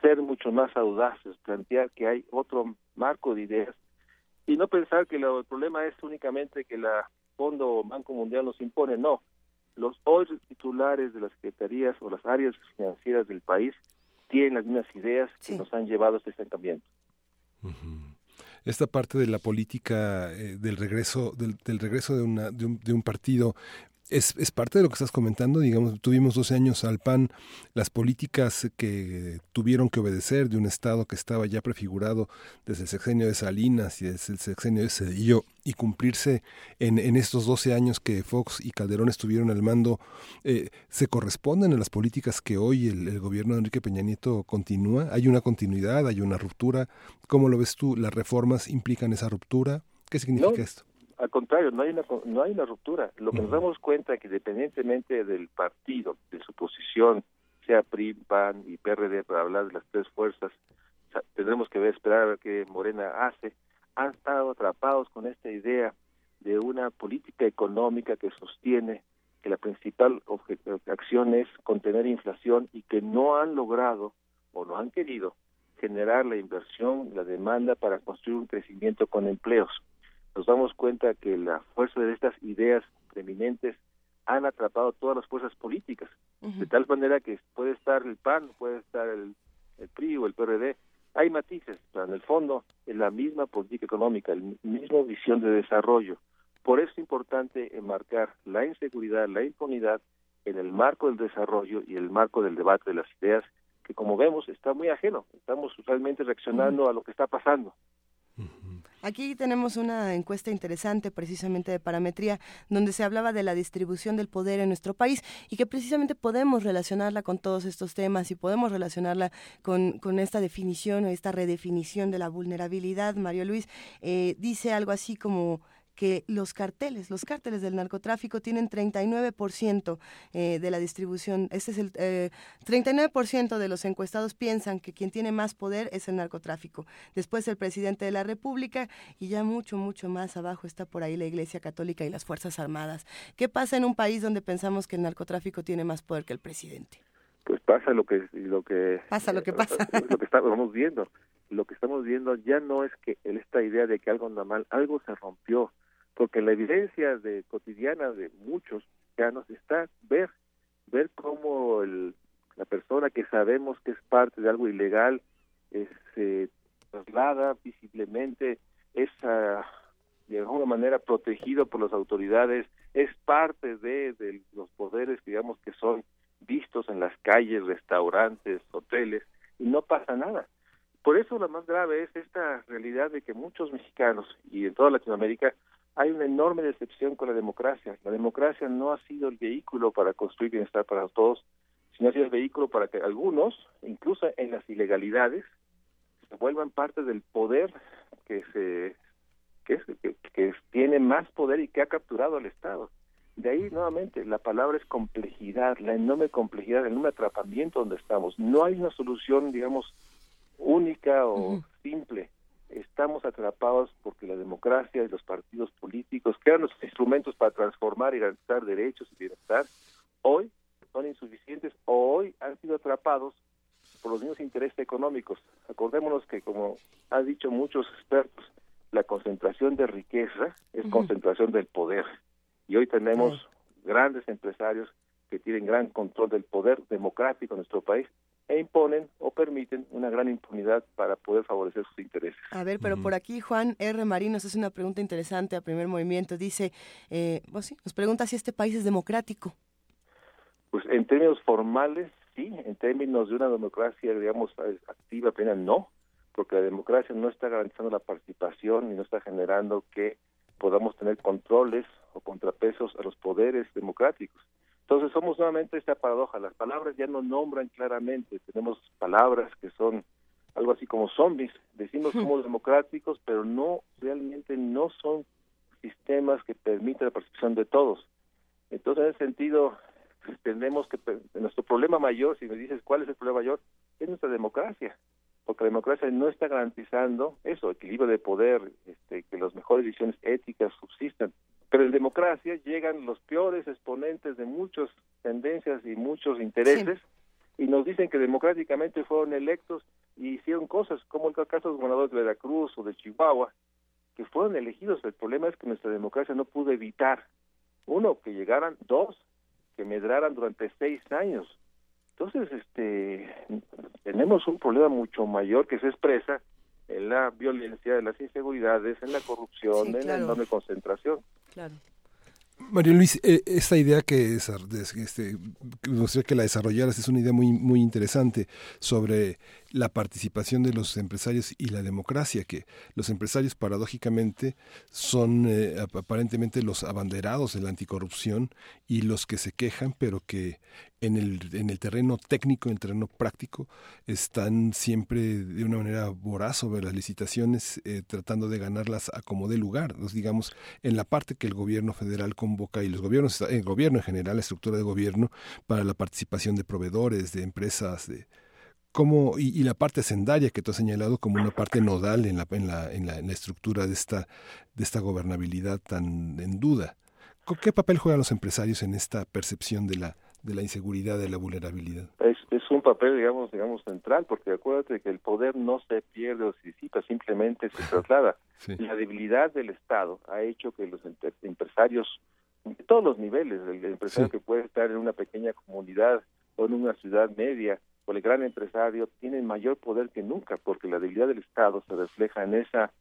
ser mucho más audaces, plantear que hay otro marco de ideas y no pensar que el problema es únicamente que la Fondo Banco Mundial nos impone, no. Los hoy titulares de las secretarías o las áreas financieras del país tienen las mismas ideas que nos han llevado a este estancamiento esta parte de la política eh, del regreso del, del regreso de, una, de, un, de un partido es, es, parte de lo que estás comentando, digamos, tuvimos 12 años al PAN, las políticas que tuvieron que obedecer de un Estado que estaba ya prefigurado desde el sexenio de Salinas y desde el sexenio de Cedillo y cumplirse en, en estos 12 años que Fox y Calderón estuvieron al mando, eh, ¿se corresponden a las políticas que hoy el, gobierno de Enrique Peña Nieto continúa? ¿Hay una continuidad? ¿Hay una ruptura? ¿Cómo lo ves tú? ¿Las reformas implican esa ruptura? ¿Qué significa esto? Al contrario, no hay una, no hay una ruptura. Lo que nos damos cuenta es que independientemente del partido, de su posición, sea PRI, PAN y PRD, para hablar de las tres fuerzas, tendremos que ver, esperar a ver qué Morena hace, han estado atrapados con esta idea de una política económica que sostiene que la principal acción es contener inflación y que no han logrado o no han querido generar la inversión, la demanda para construir un crecimiento con empleos nos damos cuenta que la fuerza de estas ideas preeminentes han atrapado todas las fuerzas políticas, de tal manera que puede estar el PAN, puede estar el, el PRI o el PRD, hay matices, pero en el fondo es la misma política económica, la misma visión de desarrollo. Por eso es importante enmarcar la inseguridad, la impunidad en el marco del desarrollo y el marco del debate de las ideas, que como vemos está muy ajeno. Estamos realmente reaccionando a lo que está pasando. Aquí tenemos una encuesta interesante precisamente de parametría donde se hablaba de la distribución del poder en nuestro país y que precisamente podemos relacionarla con todos estos temas y podemos relacionarla con, con esta definición o esta redefinición de la vulnerabilidad. Mario Luis eh, dice algo así como que los carteles, los cárteles del narcotráfico tienen 39% eh, de la distribución. Este es el eh, 39% de los encuestados piensan que quien tiene más poder es el narcotráfico. Después el presidente de la República y ya mucho, mucho más abajo está por ahí la Iglesia Católica y las Fuerzas Armadas. ¿Qué pasa en un país donde pensamos que el narcotráfico tiene más poder que el presidente? Pues pasa lo que lo que pasa lo que pasa [LAUGHS] lo que estamos viendo lo que estamos viendo ya no es que esta idea de que algo anda mal algo se rompió porque la evidencia de cotidiana de muchos ya nos está ver ver cómo el, la persona que sabemos que es parte de algo ilegal se traslada visiblemente es de alguna manera protegido por las autoridades es parte de, de los poderes digamos que son vistos en las calles restaurantes hoteles y no pasa nada. Por eso lo más grave es esta realidad de que muchos mexicanos y en toda Latinoamérica hay una enorme decepción con la democracia. La democracia no ha sido el vehículo para construir bienestar para todos, sino ha sido el vehículo para que algunos, incluso en las ilegalidades, se vuelvan parte del poder que se que, que, tiene más poder y que ha capturado al Estado. De ahí nuevamente la palabra es complejidad, la enorme complejidad, el enorme atrapamiento donde estamos. No hay una solución, digamos, única o simple estamos atrapados porque la democracia y los partidos políticos, que eran los instrumentos para transformar y garantizar derechos y bienestar, hoy son insuficientes o hoy han sido atrapados por los mismos intereses económicos. Acordémonos que, como han dicho muchos expertos, la concentración de riqueza es concentración del poder. Y hoy tenemos grandes empresarios que tienen gran control del poder democrático en nuestro país e imponen o permiten una gran impunidad para poder favorecer sus intereses. A ver, pero por aquí Juan R. Marinos hace una pregunta interesante a primer movimiento. Dice, eh, pues sí, nos pregunta si este país es democrático. Pues en términos formales, sí, en términos de una democracia, digamos, activa, plena, no, porque la democracia no está garantizando la participación y no está generando que podamos tener controles o contrapesos a los poderes democráticos. Entonces somos nuevamente esta paradoja, las palabras ya no nombran claramente, tenemos palabras que son algo así como zombies, decimos somos democráticos, pero no, realmente no son sistemas que permiten la participación de todos. Entonces en ese sentido tenemos que, nuestro problema mayor, si me dices cuál es el problema mayor, es nuestra democracia, porque la democracia no está garantizando eso, equilibrio de poder, este, que las mejores decisiones éticas subsistan. Pero en democracia llegan los peores exponentes de muchas tendencias y muchos intereses y nos dicen que democráticamente fueron electos y hicieron cosas, como el caso de los gobernadores de Veracruz o de Chihuahua, que fueron elegidos. El problema es que nuestra democracia no pudo evitar, uno, que llegaran, dos, que medraran durante seis años. Entonces, este, tenemos un problema mucho mayor que se expresa en la violencia, en las inseguridades, en la corrupción, en la enorme concentración. Claro. Mario Luis, eh, esta idea que, es, este, que que la desarrollaras es una idea muy, muy interesante sobre la participación de los empresarios y la democracia, que los empresarios paradójicamente son eh, aparentemente los abanderados de la anticorrupción y los que se quejan, pero que en el, en el terreno técnico, en el terreno práctico, están siempre de una manera voraz sobre las licitaciones, eh, tratando de ganarlas a como de lugar. digamos, en la parte que el gobierno federal convoca y los gobiernos, el gobierno en general, la estructura de gobierno, para la participación de proveedores, de empresas, de como, y, la parte sendaria que tú has señalado como una parte nodal en la, en la, en la, en la estructura de esta, de esta gobernabilidad tan en duda. ¿Qué papel juegan los empresarios en esta percepción de la, de la inseguridad, de la vulnerabilidad? Es, es un papel, digamos, digamos, central, porque acuérdate que el poder no se pierde o se disipa, simplemente se [LAUGHS] traslada. La debilidad del Estado ha hecho que los empresarios, de todos los niveles, el empresario que puede estar en una pequeña comunidad o en una ciudad media, o el gran empresario tienen mayor poder que nunca, porque la debilidad del Estado se refleja en esa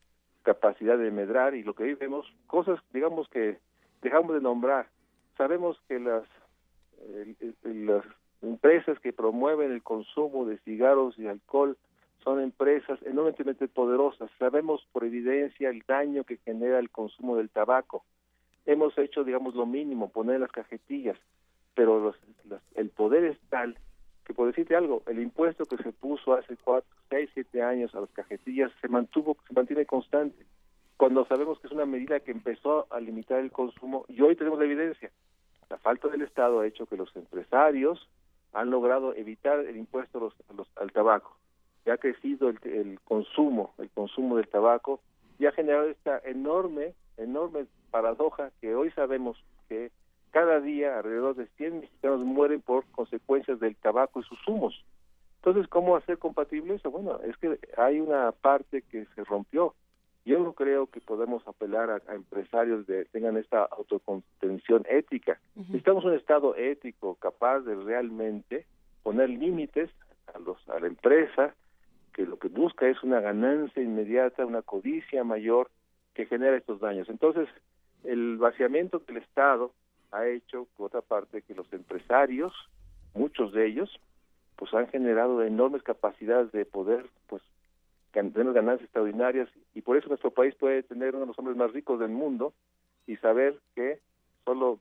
capacidad de medrar y lo que hoy vemos, cosas, digamos, que dejamos de nombrar. Sabemos que las, las empresas que promueven el consumo de cigarros y alcohol son empresas enormemente poderosas. Sabemos por evidencia el daño que genera el consumo del tabaco. Hemos hecho, digamos, lo mínimo, poner las cajetillas, pero los, el poder es tal que por decirte algo, el impuesto que se puso hace cuatro, seis, siete años a las cajetillas se mantuvo, se mantiene constante. Cuando sabemos que es una medida que empezó a limitar el consumo y hoy tenemos la evidencia. La falta del Estado ha hecho que los empresarios han logrado evitar el impuesto al tabaco. Ya ha crecido el, el consumo, el consumo del tabaco y ha generado esta enorme, enorme paradoja que hoy sabemos que cada día alrededor de 100 mexicanos mueren por consecuencias del tabaco y sus humos. Entonces, ¿cómo hacer compatible eso? Bueno, es que hay una parte que se rompió. Yo no creo que podemos apelar a, empresarios de tengan esta autocontención ética. Necesitamos un Estado ético capaz de realmente poner límites a, los, a la empresa que lo que busca es una ganancia inmediata, una codicia mayor que genera estos daños. Entonces, el vaciamiento del Estado ha hecho, por otra parte, que los empresarios, muchos de ellos, pues han generado enormes capacidades de poder, pues, tener ganancias extraordinarias y por eso nuestro país puede tener uno de los hombres más ricos del mundo y saber que solo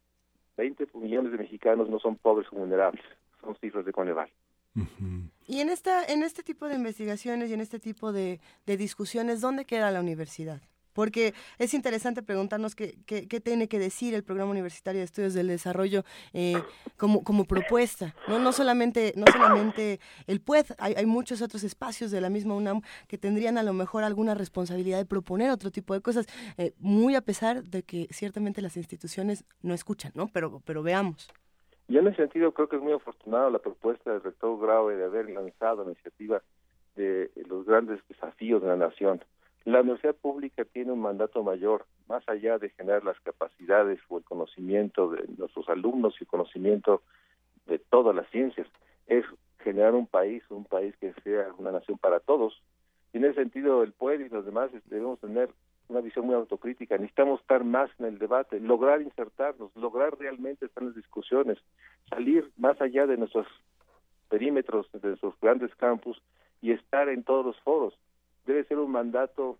20 millones de mexicanos no son pobres o vulnerables, son cifras de Coneval. Y en esta en este tipo de investigaciones y en este tipo de, de discusiones, ¿dónde queda la universidad? Porque es interesante preguntarnos qué, qué, tiene que decir el Programa Universitario de Estudios del Desarrollo eh, como, como propuesta. ¿no? No, solamente, no solamente el PUED, hay, hay, muchos otros espacios de la misma UNAM que tendrían a lo mejor alguna responsabilidad de proponer otro tipo de cosas, eh, muy a pesar de que ciertamente las instituciones no escuchan, ¿no? Pero, pero veamos. Yo en ese sentido creo que es muy afortunada la propuesta del rector Graue de haber lanzado la iniciativa de los grandes desafíos de la nación la universidad pública tiene un mandato mayor, más allá de generar las capacidades o el conocimiento de nuestros alumnos y el conocimiento de todas las ciencias, es generar un país, un país que sea una nación para todos. Y en ese sentido, el pueblo y los demás este, debemos tener una visión muy autocrítica. Necesitamos estar más en el debate, lograr insertarnos, lograr realmente estar en las discusiones, salir más allá de nuestros perímetros, de nuestros grandes campus y estar en todos los foros. Debe ser un mandato,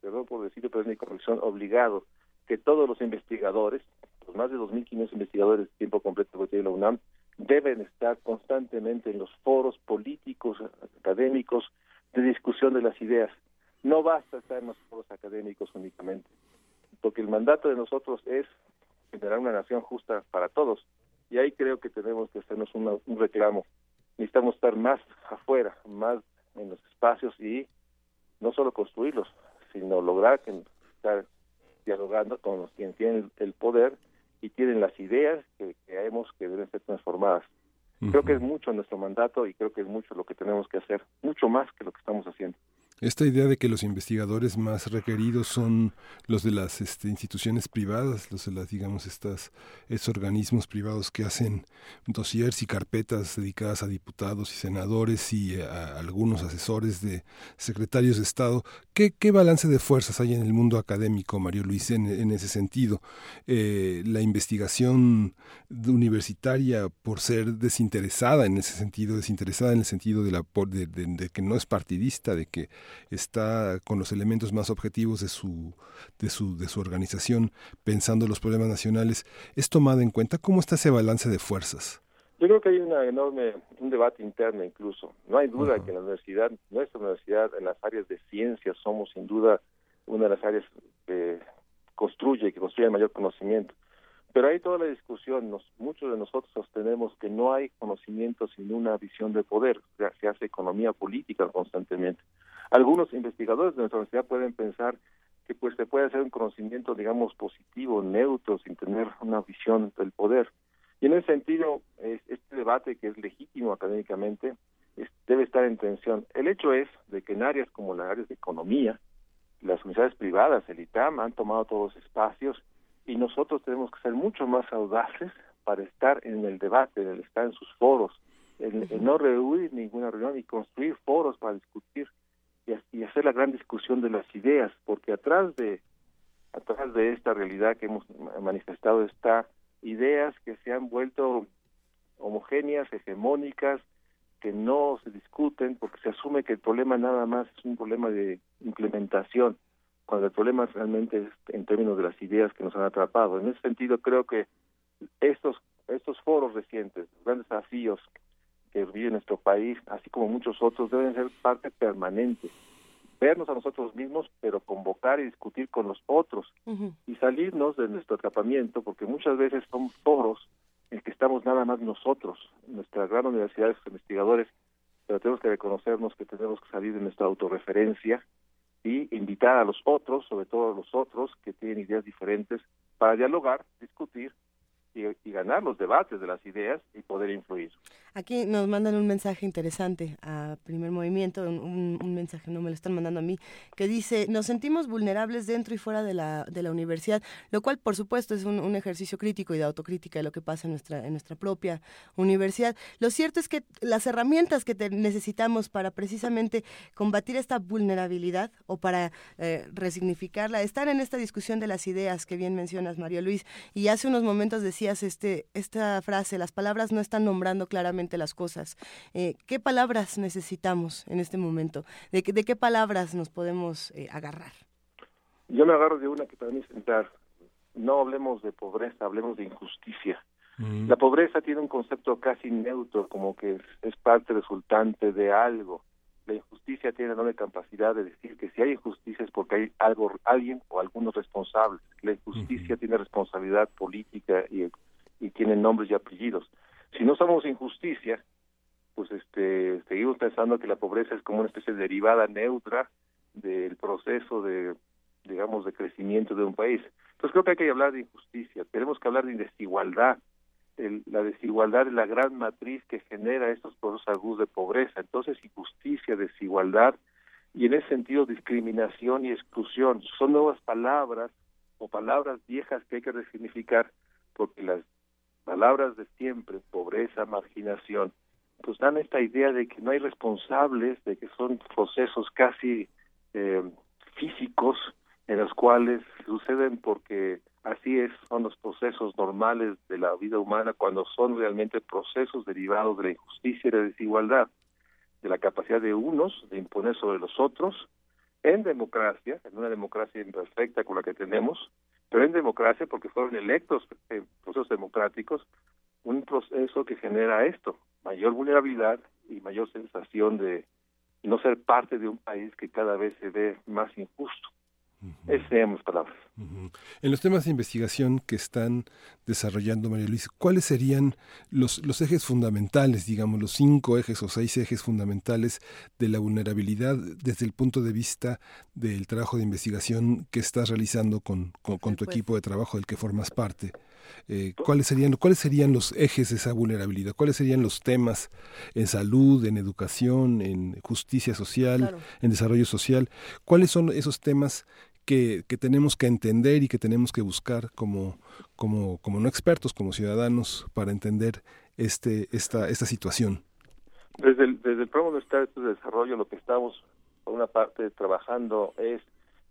perdón por decirlo, pero es mi corrección, obligado, que todos los investigadores, los más de 2.500 investigadores de tiempo completo que tiene la UNAM, deben estar constantemente en los foros políticos, académicos, de discusión de las ideas. No basta estar en los foros académicos únicamente, porque el mandato de nosotros es generar una nación justa para todos. Y ahí creo que tenemos que hacernos un reclamo. Necesitamos estar más afuera, más en los espacios y no solo construirlos, sino lograr que, estar dialogando con los quienes tienen el poder y tienen las ideas que creemos que deben ser transformadas. Creo que es mucho nuestro mandato y creo que es mucho lo que tenemos que hacer, mucho más que lo que estamos haciendo. Esta idea de que los investigadores más requeridos son los de las este, instituciones privadas, los de las, digamos, estas, estos organismos privados que hacen dossiers y carpetas dedicadas a diputados y senadores y a, algunos asesores de secretarios de Estado. ¿Qué, ¿Qué, balance de fuerzas hay en el mundo académico, Mario Luis, en, ese sentido? Eh, la investigación universitaria, por ser desinteresada en ese sentido, desinteresada en el sentido de, la, de, de que no es partidista, de que está con los elementos más objetivos de su, de su, de su organización, pensando los problemas nacionales, ¿es tomada en cuenta? ¿Cómo está ese balance de fuerzas? Yo creo que hay una enorme, un debate interno incluso. No hay duda que en la universidad, nuestra universidad, en las áreas de ciencias, somos sin duda una de las áreas que construye, y que construye el mayor conocimiento. Pero hay toda la discusión, nos, muchos de nosotros sostenemos que no hay conocimiento sin una visión de poder, o sea, se hace economía política constantemente. Algunos investigadores de nuestra universidad pueden pensar que pues se puede hacer un conocimiento, digamos, positivo, neutro, sin tener una visión del poder. Y en ese sentido, este debate que es legítimo académicamente debe estar en tensión. El hecho es de que en áreas como las áreas de economía, las universidades privadas, el ITAM, han tomado todos los espacios y nosotros tenemos que ser mucho más audaces para estar en el debate, en estar en sus foros, en, en no rehuir ninguna reunión y construir foros para discutir y, hacer la gran discusión de las ideas, porque atrás de atrás de esta realidad que hemos manifestado está ideas que se han vuelto homogéneas, hegemónicas, que no se discuten porque se asume que el problema nada más es un problema de implementación, cuando el problema realmente es en términos de las ideas que nos han atrapado. En ese sentido creo que estos estos foros recientes, grandes desafíos que vive nuestro país, así como muchos otros, deben ser parte permanente. Vernos a nosotros mismos, pero convocar y discutir con los otros y salirnos de nuestro atrapamiento, porque muchas veces son foros en que estamos nada más nosotros, nuestra gran universidad de investigadores, pero tenemos que reconocernos que tenemos que salir de nuestra autorreferencia y invitar a los otros, sobre todo a los otros que tienen ideas diferentes, para dialogar, discutir y, ganar los debates de las ideas y poder influir. Aquí nos mandan un mensaje interesante a primer movimiento, un, mensaje, no me lo están mandando a mí, que dice, nos sentimos vulnerables dentro y fuera de la, de la universidad, lo cual por supuesto es un, ejercicio crítico y de autocrítica de lo que pasa en nuestra, en nuestra propia universidad. Lo cierto es que las herramientas que necesitamos para precisamente combatir esta vulnerabilidad o para eh, resignificarla están en esta discusión de las ideas que bien mencionas, Mario Luis, y hace unos momentos decías este, esta frase, las palabras no están nombrando claramente las cosas. Eh, ¿Qué palabras necesitamos en este momento? ¿De, de qué palabras nos podemos eh, agarrar? Yo me agarro de una que para mí es central. No hablemos de pobreza, hablemos de injusticia. Mm. La pobreza tiene un concepto casi neutro, como que es, parte resultante de algo. La injusticia tiene la capacidad de decir que si hay injusticia es porque hay algo, alguien o algunos responsables. La injusticia tiene responsabilidad política y, y tiene nombres y apellidos si no somos injusticia, pues este seguimos pensando que la pobreza es como una especie de derivada neutra del proceso de digamos de crecimiento de un país. Entonces creo que hay que hablar de injusticia, tenemos que hablar de desigualdad. La desigualdad es la gran matriz que genera estos procesos agudos de pobreza. Entonces injusticia, desigualdad y en ese sentido discriminación y exclusión son nuevas palabras o palabras viejas que hay que resignificar porque las palabras de siempre, pobreza, marginación, pues dan esta idea de que no hay responsables, de que son procesos casi eh, físicos en los cuales suceden porque así es, son los procesos normales de la vida humana cuando son realmente procesos derivados de la injusticia y la desigualdad, de la capacidad de unos de imponer sobre los otros, en democracia, en una democracia imperfecta con la que tenemos, pero en democracia porque fueron electos en procesos democráticos, un proceso que genera esto, mayor vulnerabilidad y mayor sensación de no ser parte de un país que cada vez se ve más injusto. Esas serían mis palabras. En los temas de investigación que están desarrollando, María Luis, ¿cuáles serían los, los ejes fundamentales, digamos, los cinco ejes o seis ejes fundamentales de la vulnerabilidad desde el punto de vista del trabajo de investigación que estás realizando con, con, tu equipo de trabajo del que formas parte? Eh, ¿cuáles, serían, ¿Cuáles serían los ejes de esa vulnerabilidad? ¿Cuáles serían los temas en salud, en educación, en justicia social, en desarrollo social? ¿Cuáles son esos temas que, que, tenemos que entender y que tenemos que buscar como, como, como no expertos, como ciudadanos, para entender este, esta, esta situación? Desde el, desde el programa de Desarrollo lo que estamos, por una parte, trabajando es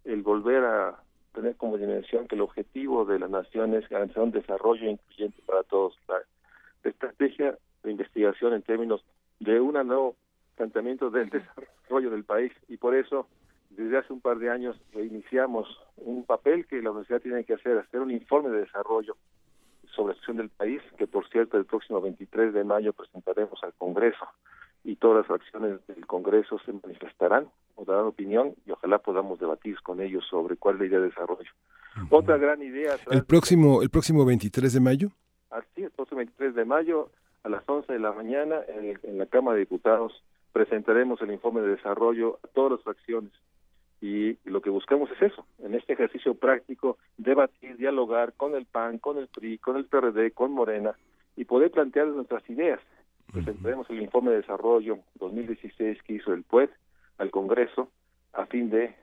el volver a tener como dimensión que el objetivo de la nación es garantizar un desarrollo incluyente para todos. La, estrategia de investigación en términos de un nuevo planteamiento del desarrollo del país y por eso desde hace un par de años iniciamos un papel que la universidad tiene que hacer, hacer un informe de desarrollo sobre la situación del país, que por cierto el próximo 23 de mayo presentaremos al Congreso y todas las acciones del Congreso se manifestarán o darán opinión y ojalá podamos debatir con ellos sobre cuál es la idea de desarrollo. Otra gran idea... ¿El próximo, ¿El próximo 23 de mayo? Así, el próximo 23 de mayo a las 11 de la mañana en, en la Cámara de Diputados presentaremos el informe de desarrollo a todas las fracciones y lo que buscamos es eso, en este ejercicio práctico, debatir, dialogar con el PAN, con el PRI, con el PRD, con Morena y poder plantear nuestras ideas. Presentaremos el informe de desarrollo 2016 que hizo el PUED al Congreso a fin de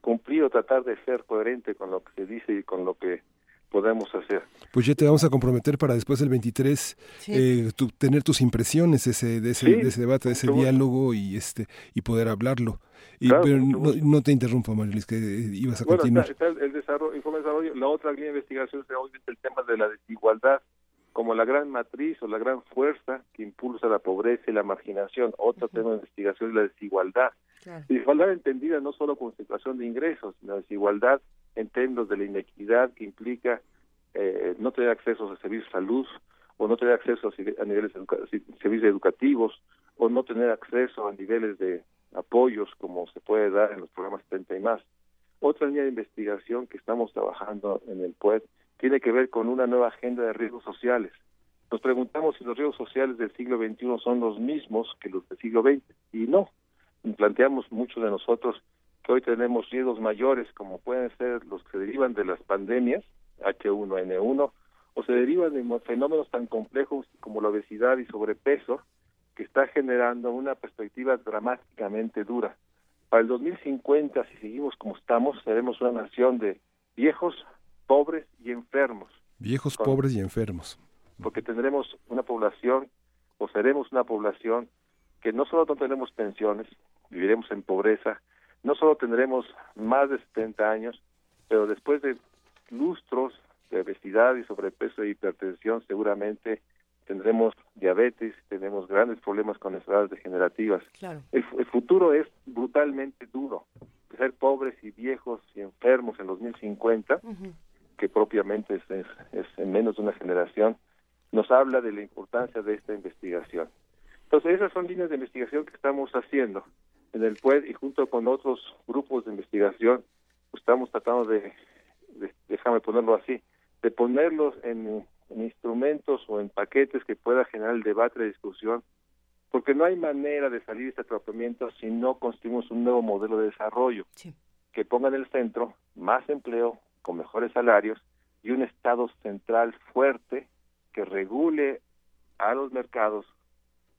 cumplir o tratar de ser coherente con lo que se dice y con lo que podemos hacer. Pues ya te vamos a comprometer para después del 23 eh, tener tus impresiones ese, de, ese, de ese debate, de ese diálogo y este y poder hablarlo. Y, pero no, te interrumpa, Marilis, que ibas a bueno, continuar. Está, el, desarrollo, informe de desarrollo. La otra línea de investigación es el tema de la desigualdad como la gran matriz o la gran fuerza que impulsa la pobreza y la marginación. Otro tema de investigación es la desigualdad. Desigualdad entendida no solo como situación de ingresos, sino desigualdad en términos de la inequidad que implica eh, no tener acceso a servicios de salud o no tener acceso a, niveles de servicios educativos o no tener acceso a niveles de apoyos como se puede dar en los programas 30 y más. Otra línea de investigación que estamos trabajando en el PUED tiene que ver con una nueva agenda de riesgos sociales. Nos preguntamos si los riesgos sociales del siglo XXI son los mismos que los del siglo XX y no. Planteamos muchos de nosotros que hoy tenemos riesgos mayores como pueden ser los que se derivan de las pandemias, H1N1, o se derivan de fenómenos tan complejos como la obesidad y sobrepeso, que está generando una perspectiva dramáticamente dura. Para el 2050, si seguimos como estamos, seremos una nación de viejos, pobres y enfermos. Viejos, pobres y enfermos. Porque tendremos una población, o seremos una población, que no solo no tenemos pensiones, viviremos en pobreza, no solo tendremos más de 70 años, pero después de lustros de obesidad y sobrepeso e hipertensión, seguramente tendremos diabetes, tenemos grandes problemas con enfermedades degenerativas. El, futuro es brutalmente duro. Ser pobres y viejos y enfermos en 2050, que propiamente es, es, en menos de una generación, nos habla de la importancia de esta investigación. Entonces, esas son líneas de investigación que estamos haciendo en el PUED y junto con otros grupos de investigación, estamos tratando de, de déjame ponerlo así, de ponerlos en en instrumentos o en paquetes que pueda generar el debate, la discusión, porque no hay manera de salir de este atrapamiento si no construimos un nuevo modelo de desarrollo. Que ponga en el centro más empleo con mejores salarios y un Estado central fuerte que regule a los mercados,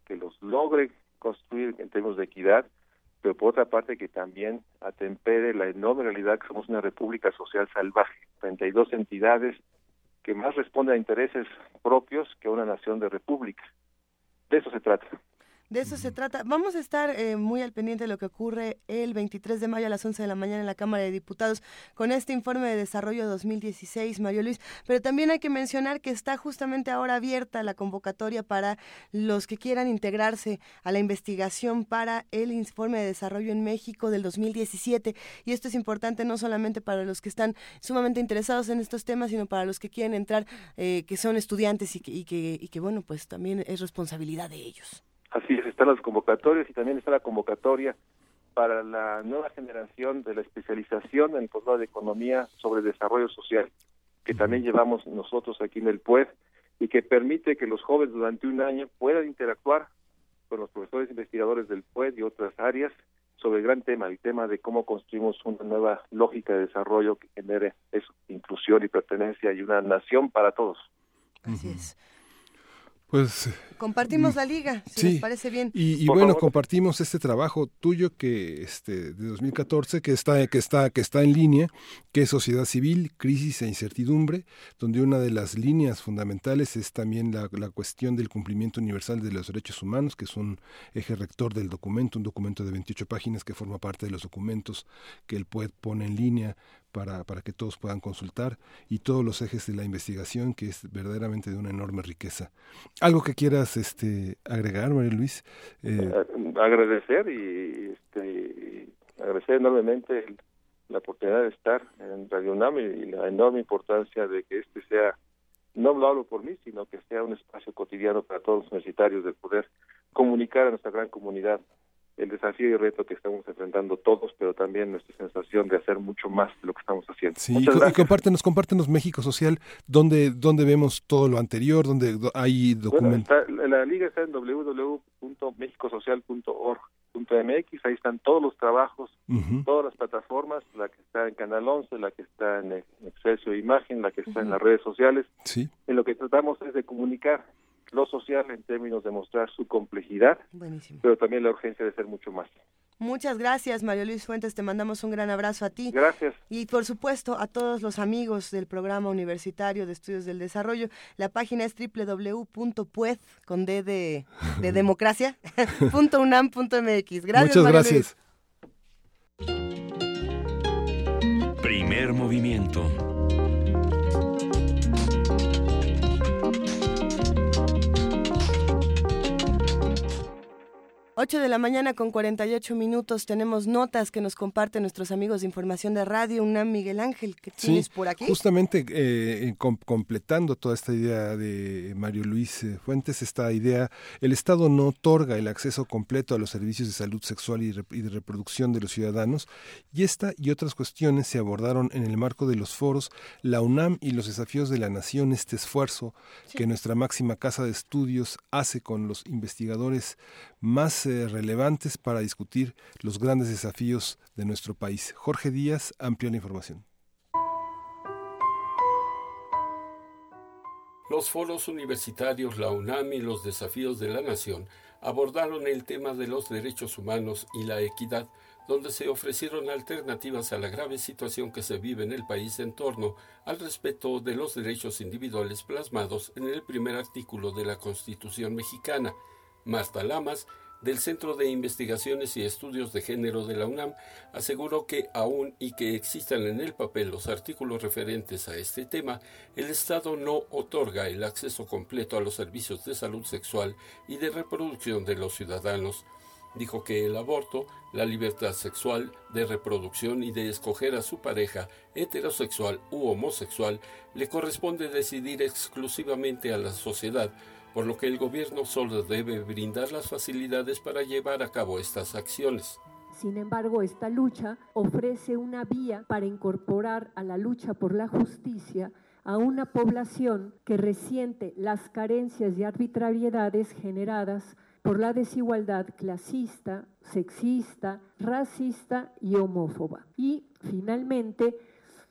que los logre construir en términos de equidad, pero por otra parte que también atempere la enorme realidad que somos una república social salvaje, 32 entidades que más responde a intereses propios que a una nación de república. De eso se trata. De eso se trata. Vamos a estar eh, muy al pendiente de lo que ocurre el 23 de mayo a las 11 de la mañana en la Cámara de Diputados con este informe de desarrollo 2016, Mario Luis. Pero también hay que mencionar que está justamente ahora abierta la convocatoria para los que quieran integrarse a la investigación para el informe de desarrollo en México del 2017. Y esto es importante no solamente para los que están sumamente interesados en estos temas, sino para los que quieren entrar, eh, que son estudiantes y que, y que, y que, bueno, pues también es responsabilidad de ellos. Así es, están las convocatorias y también está la convocatoria para la nueva generación de la especialización en el posgrado de Economía sobre Desarrollo Social, que también llevamos nosotros aquí en el PUED y que permite que los jóvenes durante un año puedan interactuar con los profesores investigadores del PUED y otras áreas sobre el gran tema, el tema de cómo construimos una nueva lógica de desarrollo que genere eso, inclusión y pertenencia y una nación para todos. Así es. Pues compartimos la liga, si sí. les parece bien. Y, y bueno, compartimos este trabajo tuyo que este de 2014 que está que está que está en línea, que es sociedad civil, crisis e incertidumbre, donde una de las líneas fundamentales es también la, la cuestión del cumplimiento universal de los derechos humanos, que es un eje rector del documento, un documento de 28 páginas que forma parte de los documentos que el PUED pone en línea para, para que todos puedan consultar y todos los ejes de la investigación que es verdaderamente de una enorme riqueza. ¿Algo que quieras este, agregar, María Luis? Eh... Agradecer y este, agradecer enormemente el, la oportunidad de estar en Radio UNAM y la enorme importancia de que este sea, no lo hablo por mí, sino que sea un espacio cotidiano para todos los universitarios de poder comunicar a nuestra gran comunidad el desafío y el reto que estamos enfrentando todos, pero también nuestra sensación de hacer mucho más de lo que estamos haciendo. Sí, y, compártenos, compártenos México Social, donde, donde vemos todo lo anterior, donde hay documentos. Bueno, la liga está en www.mexicosocial.org.mx, ahí están todos los trabajos, uh -huh. todas las plataformas, la que está en Canal 11, la que está en Excelsior Imagen, la que está uh -huh. en las redes sociales. Sí. En lo que tratamos es de comunicar lo social en términos de mostrar su complejidad, Buenísimo. pero también la urgencia de ser mucho más. Muchas gracias, Mario Luis Fuentes. Te mandamos un gran abrazo a ti. Gracias. Y por supuesto a todos los amigos del Programa Universitario de Estudios del Desarrollo. La página es www.pued, con D de, de democracia, [LAUGHS] .unam.mx. Gracias, Muchas Mario gracias. Luis. Primer movimiento. 8 de la mañana con 48 minutos tenemos notas que nos comparten nuestros amigos de información de radio UNAM Miguel Ángel que tienes sí, por aquí. Justamente eh, com completando toda esta idea de Mario Luis eh, Fuentes, esta idea, el Estado no otorga el acceso completo a los servicios de salud sexual y, y de reproducción de los ciudadanos y esta y otras cuestiones se abordaron en el marco de los foros La UNAM y los desafíos de la nación, este esfuerzo sí. que nuestra máxima casa de estudios hace con los investigadores más eh, relevantes para discutir los grandes desafíos de nuestro país. Jorge Díaz amplió la información. Los foros universitarios, la UNAM y los desafíos de la nación abordaron el tema de los derechos humanos y la equidad, donde se ofrecieron alternativas a la grave situación que se vive en el país en torno al respeto de los derechos individuales plasmados en el primer artículo de la Constitución mexicana. Marta Lamas, del Centro de Investigaciones y Estudios de Género de la UNAM, aseguró que aún y que existan en el papel los artículos referentes a este tema, el Estado no otorga el acceso completo a los servicios de salud sexual y de reproducción de los ciudadanos. Dijo que el aborto, la libertad sexual, de reproducción y de escoger a su pareja heterosexual u homosexual le corresponde decidir exclusivamente a la sociedad por lo que el gobierno solo debe brindar las facilidades para llevar a cabo estas acciones. Sin embargo, esta lucha ofrece una vía para incorporar a la lucha por la justicia a una población que resiente las carencias y arbitrariedades generadas por la desigualdad clasista, sexista, racista y homófoba. Y, finalmente,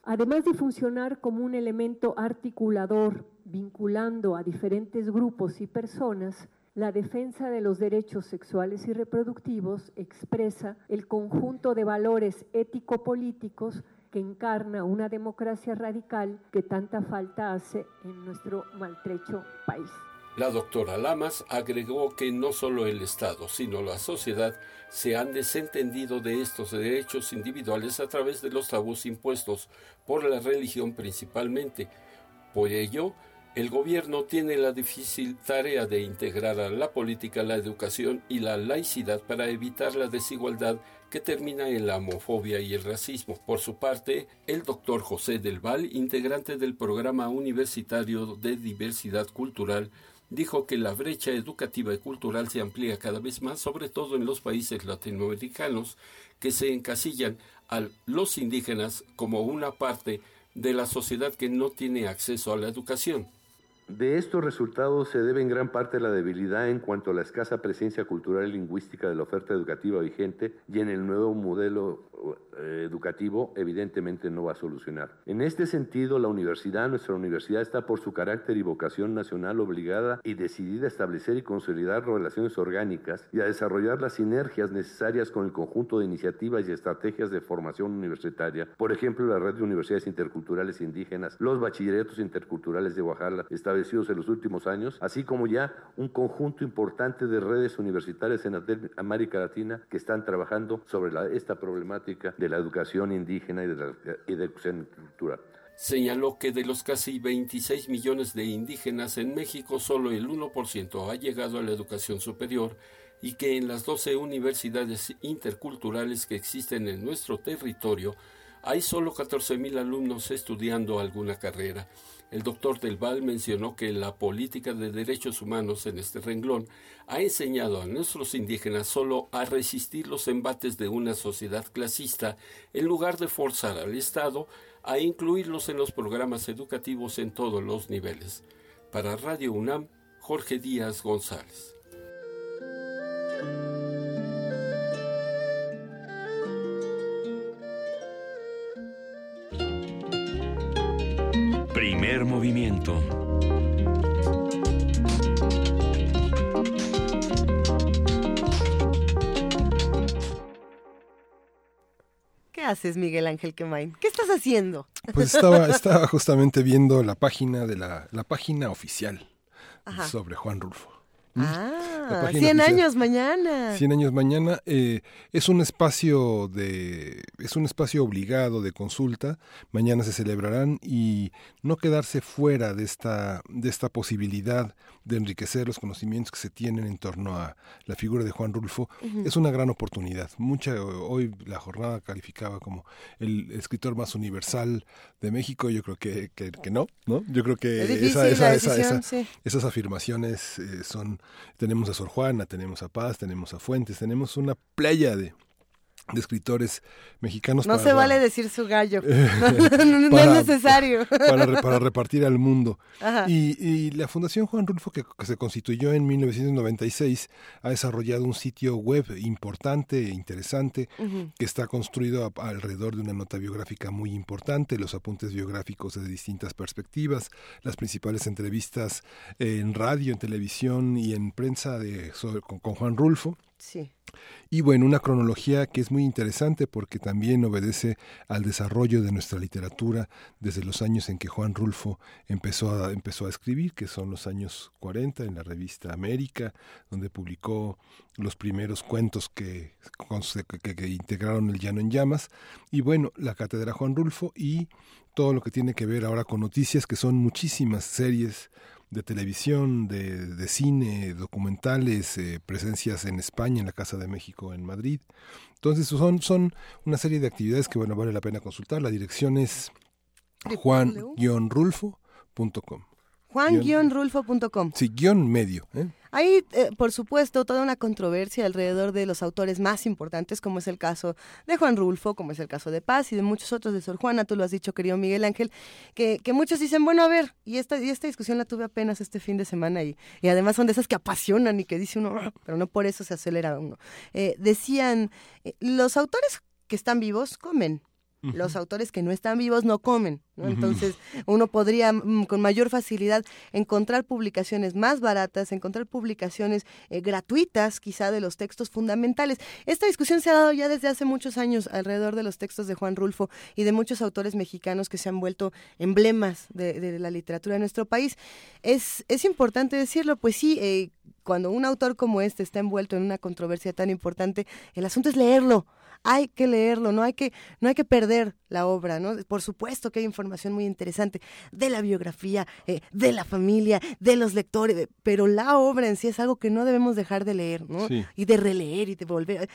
además de funcionar como un elemento articulador vinculando a diferentes grupos y personas, la defensa de los derechos sexuales y reproductivos expresa el conjunto de valores ético-políticos que encarna una democracia radical que tanta falta hace en nuestro maltrecho país. La doctora Lamas agregó que no solo el Estado, sino la sociedad se han desentendido de estos derechos individuales a través de los tabús impuestos por la religión principalmente. Por ello, el gobierno tiene la difícil tarea de integrar a la política, la educación y la laicidad para evitar la desigualdad que termina en la homofobia y el racismo. Por su parte, el doctor José Del Val, integrante del programa universitario de diversidad cultural, dijo que la brecha educativa y cultural se amplía cada vez más, sobre todo en los países latinoamericanos, que se encasillan a los indígenas como una parte de la sociedad que no tiene acceso a la educación. De estos resultados se debe en gran parte la debilidad en cuanto a la escasa presencia cultural y lingüística de la oferta educativa vigente y en el nuevo modelo eh, educativo evidentemente no va a solucionar. En este sentido, la universidad, nuestra universidad está por su carácter y vocación nacional obligada y decidida a establecer y consolidar relaciones orgánicas y a desarrollar las sinergias necesarias con el conjunto de iniciativas y estrategias de formación universitaria, por ejemplo, la red de universidades interculturales indígenas, los bachilleratos interculturales de Oaxaca establecidos en los últimos años, así como ya un conjunto importante de redes universitarias en América Latina que están trabajando sobre esta problemática de la educación indígena y de la educación cultural. Señaló que de los casi 26 millones de indígenas en México, solo el 1% ha llegado a la educación superior y que en las 12 universidades interculturales que existen en nuestro territorio hay solo 14.000 alumnos estudiando alguna carrera. El doctor Del Val mencionó que la política de derechos humanos en este renglón ha enseñado a nuestros indígenas solo a resistir los embates de una sociedad clasista en lugar de forzar al Estado a incluirlos en los programas educativos en todos los niveles. Para Radio UNAM, Jorge Díaz González. Primer movimiento. ¿Qué haces, Miguel Ángel Quemain? ¿Qué estás haciendo? Pues estaba, [LAUGHS] estaba justamente viendo la página de la, la página oficial sobre Juan Rulfo. Ah, 100 años mañana. 100 años mañana eh, es un espacio de es un espacio obligado de consulta. Mañana se celebrarán y no quedarse fuera de esta de esta posibilidad de enriquecer los conocimientos que se tienen en torno a la figura de Juan Rulfo es una gran oportunidad. Mucha hoy la jornada calificaba como el escritor más universal de México. Yo creo que, que, no, ¿no? Yo creo que esa, esa, esas afirmaciones eh, son tenemos a Sor Juana, tenemos a Paz, tenemos a Fuentes, tenemos una playa de, de escritores mexicanos. No se vale decir su gallo, [LAUGHS] no, es necesario. Para, repartir al mundo. Y, la Fundación Juan Rulfo, que, se constituyó en 1996, ha desarrollado un sitio web importante e interesante que está construido alrededor de una nota biográfica muy importante, los apuntes biográficos de distintas perspectivas, las principales entrevistas en radio, en televisión y en prensa de, con, con Juan Rulfo. Sí. Y bueno, una cronología que es muy interesante porque también obedece al desarrollo de nuestra literatura desde los años en que Juan Rulfo empezó a, empezó a escribir, que son los años 40 en la revista América, donde publicó los primeros cuentos que, que integraron el Llano en Llamas. Y bueno, la Cátedra Juan Rulfo y todo lo que tiene que ver ahora con noticias, que son muchísimas series de televisión, de, cine, documentales, eh, presencias en España, en la Casa de México, en Madrid. Entonces son, son una serie de actividades que bueno vale la pena consultar. La dirección es juan-rulfo.com. Juan-rulfo.com. Sí, guion medio. ¿eh? Hay, eh, por supuesto, toda una controversia alrededor de los autores más importantes, como es el caso de Juan Rulfo, como es el caso de Paz y de muchos otros de Sor Juana, tú lo has dicho, querido Miguel Ángel, que, que muchos dicen, bueno, a ver, y esta, y esta discusión la tuve apenas este fin de semana y, y además son de esas que apasionan y que dice uno, ah", pero no por eso se acelera uno. Eh, decían, eh, los autores que están vivos comen, Los autores que no están vivos no comen, ¿no? Entonces uno podría mm, con mayor facilidad encontrar publicaciones más baratas, encontrar publicaciones eh, gratuitas quizá de los textos fundamentales. Esta discusión se ha dado ya desde hace muchos años alrededor de los textos de Juan Rulfo y de muchos autores mexicanos que se han vuelto emblemas de, de la literatura de nuestro país. Es, es importante decirlo, pues sí, eh, cuando un autor como este está envuelto en una controversia tan importante, el asunto es leerlo. Hay que leerlo, no hay que, no hay que perder la obra, ¿no? Por supuesto que hay información muy interesante de la biografía, eh, de la familia, de los lectores, pero la obra en sí es algo que no debemos dejar de leer, ¿no? Sí. Y de releer y de volver.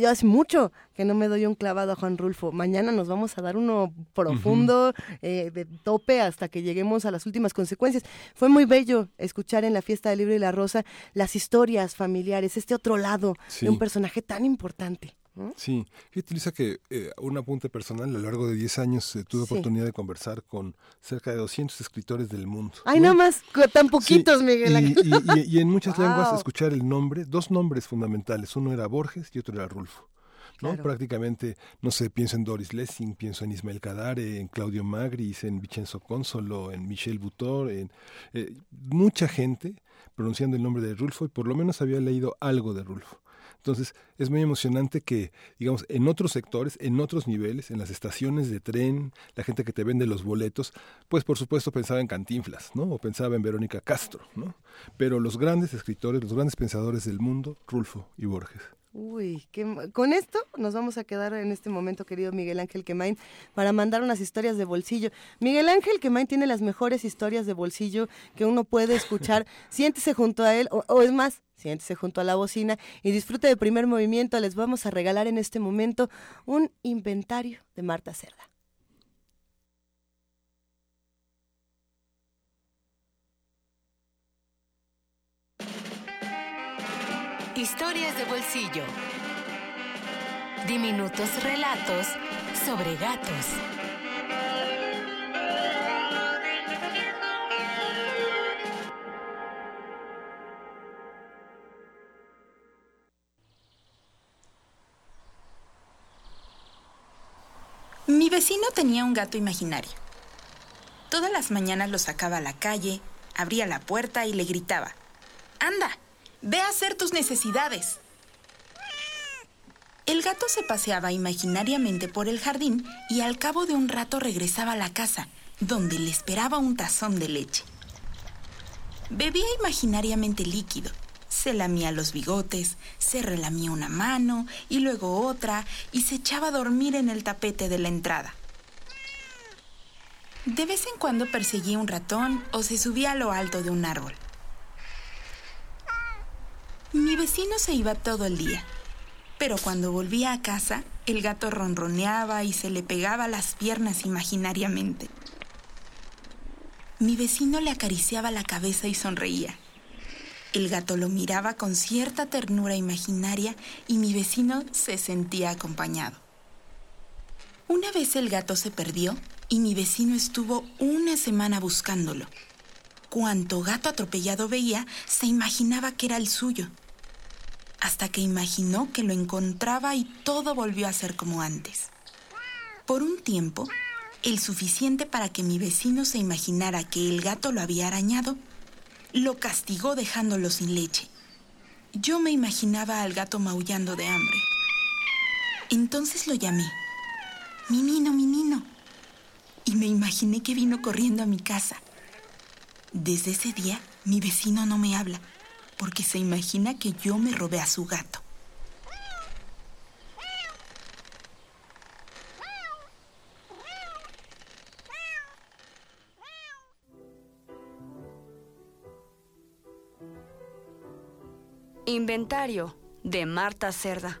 Yo hace mucho que no me doy un clavado a Juan Rulfo. Mañana nos vamos a dar uno profundo, eh, de tope, hasta que lleguemos a las últimas consecuencias. Fue muy bello escuchar en la fiesta del libro y la rosa las historias familiares, este otro lado Sí. de un personaje tan importante. ¿No? Sí, y utiliza que eh, un apunte personal, a lo largo de 10 años eh, tuve Sí. oportunidad de conversar con cerca de 200 escritores del mundo. Ay, ¿no? nada más, co- tan poquitos, Sí, Miguel. y, Ángel. y- y- y en muchas [LAUGHS] lenguas escuchar el nombre, dos nombres fundamentales, uno era Borges y otro era Rulfo. ¿no? Claro. Prácticamente, no sé, pienso en Doris Lessing, pienso en Ismael Cadare, en Claudio Magris, en Vincenzo Consolo, en Michel Butor, en eh, mucha gente pronunciando el nombre de Rulfo y por lo menos había leído algo de Rulfo. Entonces, es muy emocionante que, digamos, en otros sectores, en otros niveles, en las estaciones de tren, la gente que te vende los boletos, pues por supuesto pensaba en Cantinflas, ¿no? O pensaba en Verónica Castro, ¿no? Pero los grandes escritores, los grandes pensadores del mundo, Rulfo y Borges. Uy, qué con esto nos vamos a quedar en este momento, querido Miguel Ángel Quemain, para mandar unas historias de bolsillo. Miguel Ángel Quemain tiene las mejores historias de bolsillo que uno puede escuchar. [LAUGHS] Siéntese junto a él, o, o es más, siéntese junto a la bocina y disfrute de primer movimiento. Les vamos a regalar en este momento un inventario de Marta Cerda. Historias de bolsillo. Diminutos relatos sobre gatos. Mi vecino tenía un gato imaginario. Todas las mañanas lo sacaba a la calle, abría la puerta y le gritaba, Anda, ve a hacer tus necesidades. El gato se paseaba imaginariamente por el jardín y al cabo de un rato regresaba a la casa, donde le esperaba un tazón de leche. Bebía imaginariamente líquido. Se lamía los bigotes, se relamía una mano y luego otra y se echaba a dormir en el tapete de la entrada. De vez en cuando perseguía un ratón o se subía a lo alto de un árbol. Mi vecino se iba todo el día, pero cuando volvía a casa, el gato ronroneaba y se le pegaba las piernas imaginariamente. Mi vecino le acariciaba la cabeza y sonreía. El gato lo miraba con cierta ternura imaginaria y mi vecino se sentía acompañado. Una vez el gato se perdió y mi vecino estuvo una semana buscándolo. Cuanto gato atropellado veía, se imaginaba que era el suyo. Hasta que imaginó que lo encontraba y todo volvió a ser como antes. Por un tiempo, el suficiente para que mi vecino se imaginara que el gato lo había arañado, lo castigó dejándolo sin leche. Yo me imaginaba al gato maullando de hambre. Entonces lo llamé. Minino, Minino. Y me imaginé que vino corriendo a mi casa. Desde ese día, mi vecino no me habla, porque se imagina que yo me robé a su gato. Inventario de Marta Cerda.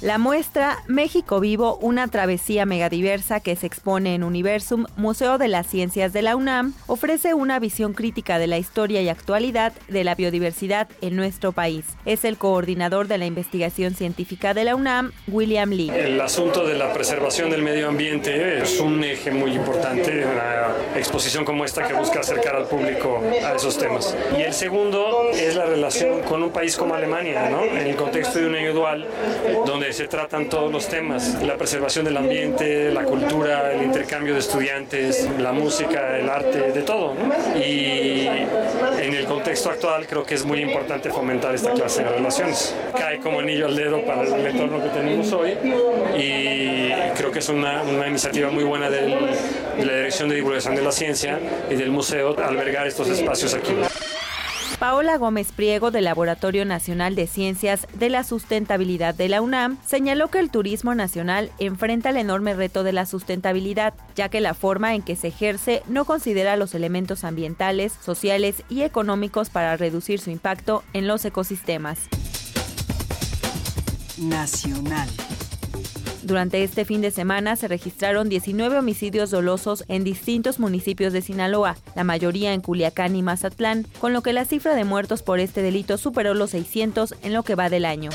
La muestra México Vivo, una travesía megadiversa que se expone en Universum, Museo de las Ciencias de la UNAM, ofrece una visión crítica de la historia y actualidad de la biodiversidad en nuestro país. Es el coordinador de la investigación científica de la UNAM, William Lee. El asunto de la preservación del medio ambiente es un eje muy importante, una exposición como esta que busca acercar al público a esos temas. Y el segundo es la relación con un país como Alemania, ¿no? en el contexto de un año dual, donde se tratan todos los temas, la preservación del ambiente, la cultura, el intercambio de estudiantes, la música, el arte, de todo. Y en el contexto actual creo que es muy importante fomentar esta clase de relaciones. Cae como anillo al dedo para el entorno que tenemos hoy y creo que es una, una iniciativa muy buena de la Dirección de Divulgación de la Ciencia y del museo albergar estos espacios aquí. Paola Gómez Priego del Laboratorio Nacional de Ciencias de la Sustentabilidad de la UNAM señaló que el turismo nacional enfrenta el enorme reto de la sustentabilidad, ya que la forma en que se ejerce no considera los elementos ambientales, sociales y económicos para reducir su impacto en los ecosistemas. Nacional. Durante este fin de semana se registraron 19 homicidios dolosos en distintos municipios de Sinaloa, la mayoría en Culiacán y Mazatlán, con lo que la cifra de muertos por este delito superó los 600 en lo que va del año.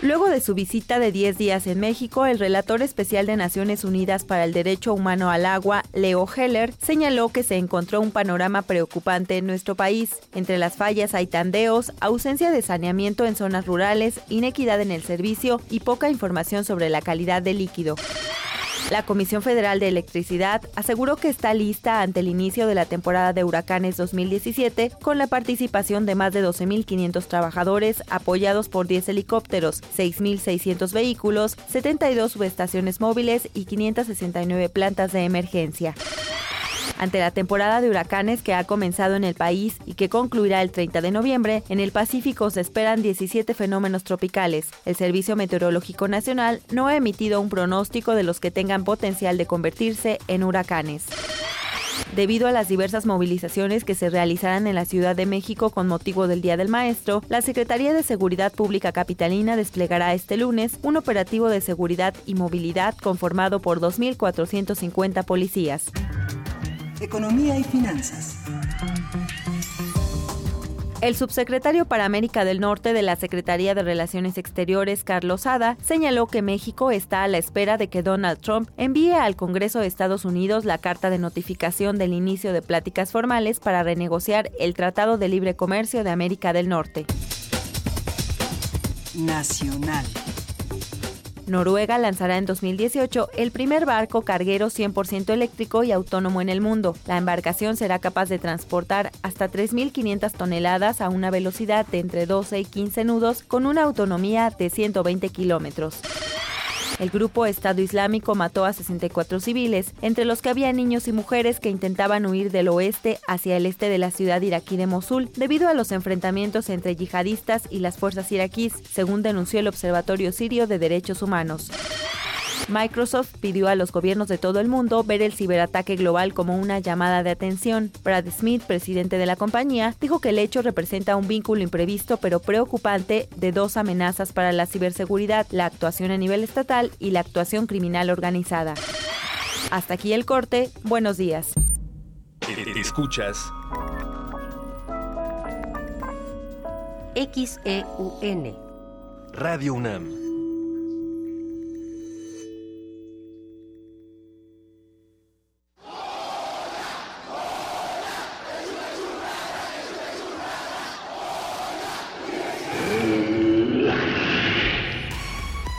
Luego de su visita de 10 días en México, el relator especial de Naciones Unidas para el Derecho Humano al Agua, Leo Heller, señaló que se encontró un panorama preocupante en nuestro país. Entre las fallas hay tandeos, ausencia de saneamiento en zonas rurales, inequidad en el servicio y poca información sobre la calidad del líquido. La Comisión Federal de Electricidad aseguró que está lista ante el inicio de la temporada de huracanes 2017 con la participación de más de 12.500 trabajadores apoyados por 10 helicópteros, 6.600 vehículos, 72 subestaciones móviles y 569 plantas de emergencia. Ante la temporada de huracanes que ha comenzado en el país y que concluirá el 30 de noviembre, en el Pacífico se esperan 17 fenómenos tropicales. El Servicio Meteorológico Nacional no ha emitido un pronóstico de los que tengan potencial de convertirse en huracanes. Debido a las diversas movilizaciones que se realizarán en la Ciudad de México con motivo del Día del Maestro, la Secretaría de Seguridad Pública Capitalina desplegará este lunes un operativo de seguridad y movilidad conformado por 2.450 policías. Economía y finanzas. El subsecretario para América del Norte de la Secretaría de Relaciones Exteriores, Carlos Ada, señaló que México está a la espera de que Donald Trump envíe al Congreso de Estados Unidos la carta de notificación del inicio de pláticas formales para renegociar el Tratado de Libre Comercio de América del Norte. Nacional. Noruega lanzará en 2018 el primer barco carguero 100% eléctrico y autónomo en el mundo. La embarcación será capaz de transportar hasta 3.500 toneladas a una velocidad de entre 12 y 15 nudos con una autonomía de 120 kilómetros. El grupo Estado Islámico mató a 64 civiles, entre los que había niños y mujeres que intentaban huir del oeste hacia el este de la ciudad iraquí de Mosul debido a los enfrentamientos entre yihadistas y las fuerzas iraquíes, según denunció el Observatorio Sirio de Derechos Humanos. Microsoft pidió a los gobiernos de todo el mundo ver el ciberataque global como una llamada de atención. Brad Smith, presidente de la compañía, dijo que el hecho representa un vínculo imprevisto pero preocupante de dos amenazas para la ciberseguridad, la actuación a nivel estatal y la actuación criminal organizada. Hasta aquí el corte. Buenos días. Escuchas XEUN Radio UNAM.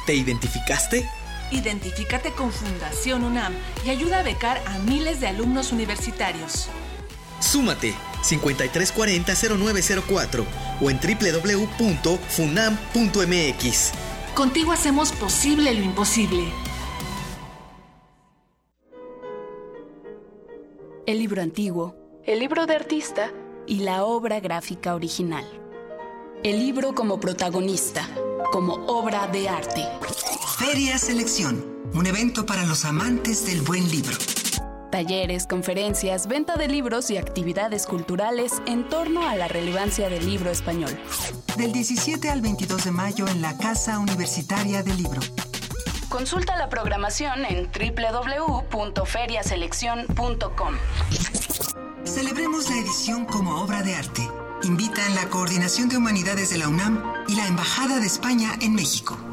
¿Te identificaste? Identifícate con Fundación UNAM y ayuda a becar a miles de alumnos universitarios. Súmate 5340-0904 o en www.funam.mx. Contigo hacemos posible lo imposible. El libro antiguo, el libro de artista y la obra gráfica original. El libro como protagonista como obra de arte. Feria Selección, un evento para los amantes del buen libro. Talleres, conferencias, venta de libros y actividades culturales en torno a la relevancia del libro español. del 17 al 22 de mayo en la Casa Universitaria del Libro. Consulta la programación en www.feriaselección.com. Celebremos la edición como obra de arte. Invitan la Coordinación de Humanidades de la UNAM y la Embajada de España en México.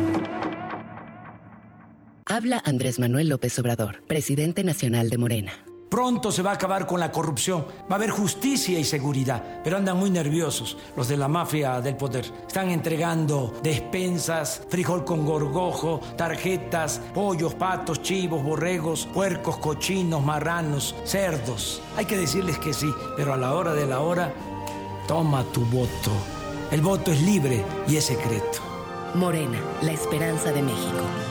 Habla Andrés Manuel López Obrador, presidente nacional de Morena. Pronto se va a acabar con la corrupción, va a haber justicia y seguridad, pero andan muy nerviosos los de la mafia del poder. Están entregando despensas, frijol con gorgojo, tarjetas, pollos, patos, chivos, borregos, puercos, cochinos, marranos, cerdos. Hay que decirles que sí, pero a la hora de la hora, toma tu voto. El voto es libre y es secreto. Morena, la esperanza de México.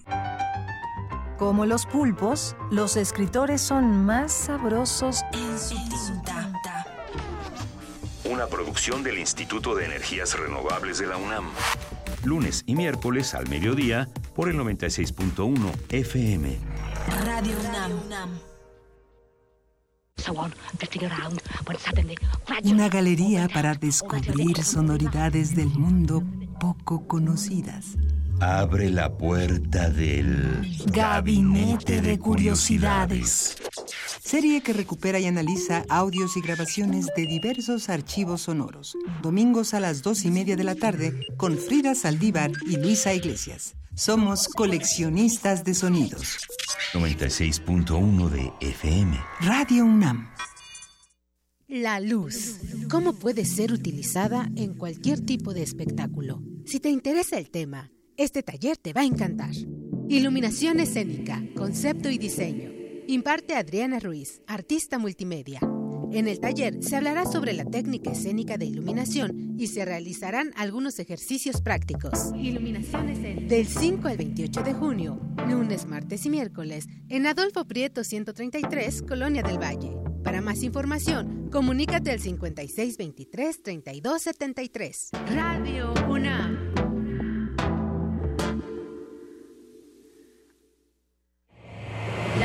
Como los pulpos, los escritores son más sabrosos en su tinta. Una producción del Instituto de Energías Renovables de la UNAM. Lunes y miércoles al mediodía por el 96.1 FM. Radio UNAM. Una galería para descubrir sonoridades del mundo poco conocidas. Abre la puerta del Gabinete de Curiosidades. Serie que recupera y analiza audios y grabaciones de diversos archivos sonoros. Domingos a las dos y media de la tarde con Frida Saldívar y Luisa Iglesias. Somos coleccionistas de sonidos. 96.1 de FM. Radio UNAM. La luz. ¿Cómo puede ser utilizada en cualquier tipo de espectáculo? Si te interesa el tema, este taller te va a encantar. Iluminación escénica, concepto y diseño. Imparte Adriana Ruiz, artista multimedia. En el taller se hablará sobre la técnica escénica de iluminación y se realizarán algunos ejercicios prácticos. Iluminación escénica. Del 5 al 28 de junio, lunes, martes y miércoles, en Adolfo Prieto 133, Colonia del Valle. Para más información, comunícate al 5623-3273. Radio UNAM.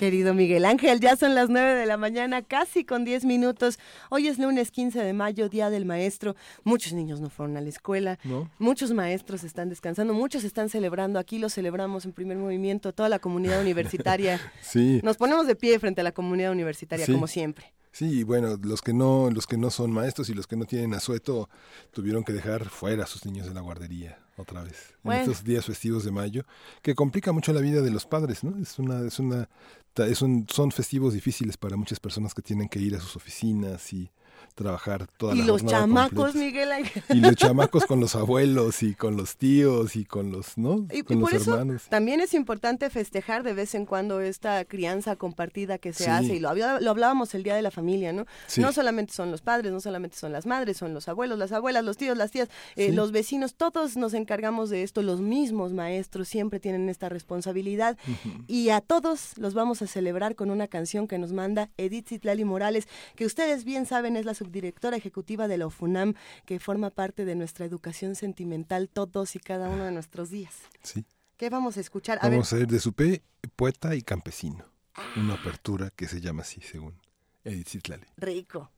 Querido Miguel Ángel, ya son las 9 de la mañana, casi con 10 minutos. Hoy es lunes 15 de mayo, Día del Maestro. Muchos niños no fueron a la escuela, muchos maestros están descansando, muchos están celebrando. Aquí lo celebramos en primer movimiento, toda la comunidad [LAUGHS] universitaria. sí. Nos ponemos de pie frente a la comunidad universitaria, Sí. como siempre. Sí, y bueno, los que no, los que no son maestros y los que no tienen asueto tuvieron que dejar fuera a sus niños de la guardería otra vez Bueno. en estos días festivos de mayo, que complica mucho la vida de los padres, ¿no? Es una, es una, un, son festivos difíciles para muchas personas que tienen que ir a sus oficinas y trabajar toda y la los jornada chamacos, completa. Miguel Ángel. Y los chamacos con los abuelos y con los tíos y con los, ¿no? Y, y los por eso hermanos. también es importante festejar de vez en cuando esta crianza compartida que se Sí. hace y lo, hablábamos el día de la familia, ¿no? Sí. No solamente son los padres, no solamente son las madres, son los abuelos, las abuelas, los tíos, las tías, eh, Sí. los vecinos, todos nos encargamos de esto, los mismos maestros siempre tienen esta responsabilidad y a todos los vamos a celebrar con una canción que nos manda Edith Zitlali Morales, que ustedes bien saben es la subdirectora ejecutiva de la UFUNAM, que forma parte de nuestra educación sentimental todos y cada uno de nuestros días. Sí. ¿Qué vamos a escuchar? A ver, Vamos a ir de Supé, poeta y campesino. Una apertura que se llama así, según Edith Zitlali. rico.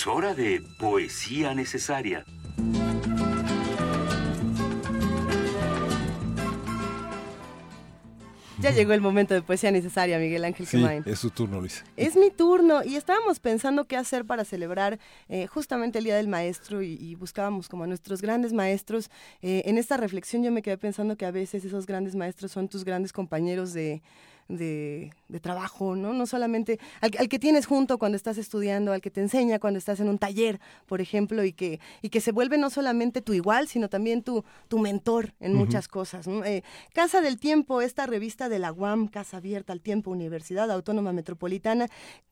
Es hora de poesía necesaria. Ya llegó el momento de poesía necesaria, Miguel Ángel Sí, es su turno, Luisa. Es mi turno y estábamos pensando qué hacer para celebrar eh, justamente el Día del Maestro y, y buscábamos como a nuestros grandes maestros. Eh, en esta reflexión yo me quedé pensando que a veces esos grandes maestros son tus grandes compañeros de, de, de trabajo, ¿no? No solamente al, al que tienes junto cuando estás estudiando, al que te enseña cuando estás en un taller, por ejemplo, y que, y que se vuelve no solamente tu igual, sino también tu, tu mentor en muchas cosas. ¿no? Eh, Casa del Tiempo, esta revista de la UAM, Casa Abierta al Tiempo, Universidad Autónoma Metropolitana,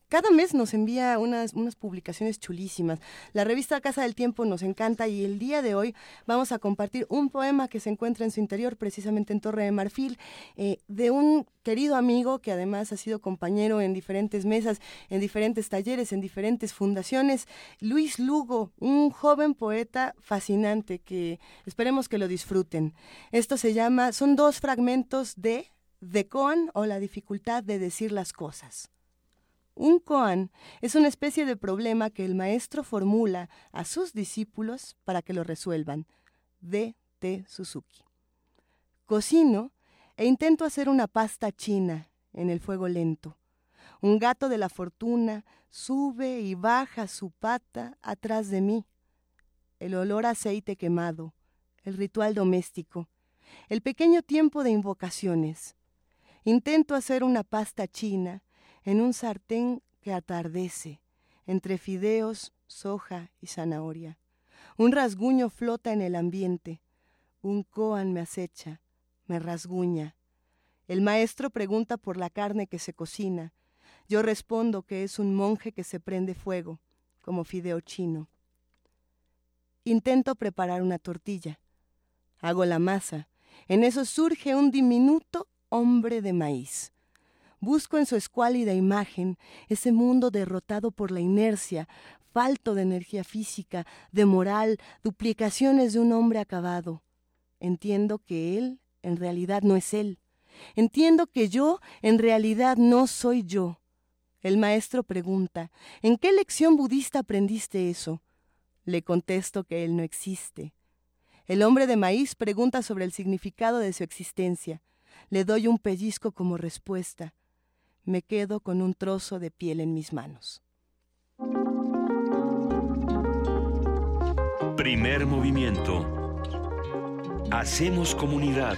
cada mes nos envía unas, unas publicaciones chulísimas. La revista Casa del Tiempo nos encanta y el día de hoy vamos a compartir un poema que se encuentra en su interior, precisamente en Torre de Marfil, eh, de un querido amigo que además ha sido compañero en diferentes mesas, en diferentes talleres, en diferentes fundaciones, Luis Lugo, un joven poeta fascinante que esperemos que lo disfruten. Esto se llama, son dos fragmentos de The Koan o la dificultad de decir las cosas. Un koan es una especie de problema que el maestro formula a sus discípulos para que lo resuelvan. D. T. Suzuki. Cocino e intento hacer una pasta china en el fuego lento. Un gato de la fortuna sube y baja su pata atrás de mí. El olor a aceite quemado, el ritual doméstico, el pequeño tiempo de invocaciones. Intento hacer una pasta china en un sartén que atardece, entre fideos, soja y zanahoria. Un rasguño flota en el ambiente. Un koan me acecha, me rasguña. El maestro pregunta por la carne que se cocina. Yo respondo que es un monje que se prende fuego, como fideo chino. Intento preparar una tortilla. Hago la masa. En eso surge un diminuto hombre de maíz. Busco en su escuálida imagen ese mundo derrotado por la inercia, falto de energía física, de moral, duplicaciones de un hombre acabado. Entiendo que él en realidad no es él. Entiendo que yo en realidad no soy yo. El maestro pregunta, ¿en qué lección budista aprendiste eso? Le contesto que él no existe. El hombre de maíz pregunta sobre el significado de su existencia. Le doy un pellizco como respuesta. Me quedo con un trozo de piel en mis manos. Primer movimiento. Hacemos comunidad.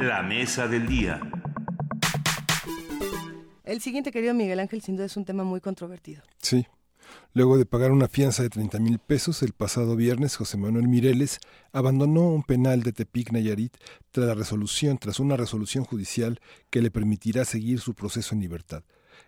La mesa del día. El siguiente, querido Miguel Ángel, sin duda es un tema muy controvertido. Sí. Luego de pagar una fianza de 30 mil pesos, el pasado viernes José Manuel Mireles abandonó un penal de Tepic Nayarit tras la resolución, tras una resolución judicial que le permitirá seguir su proceso en libertad.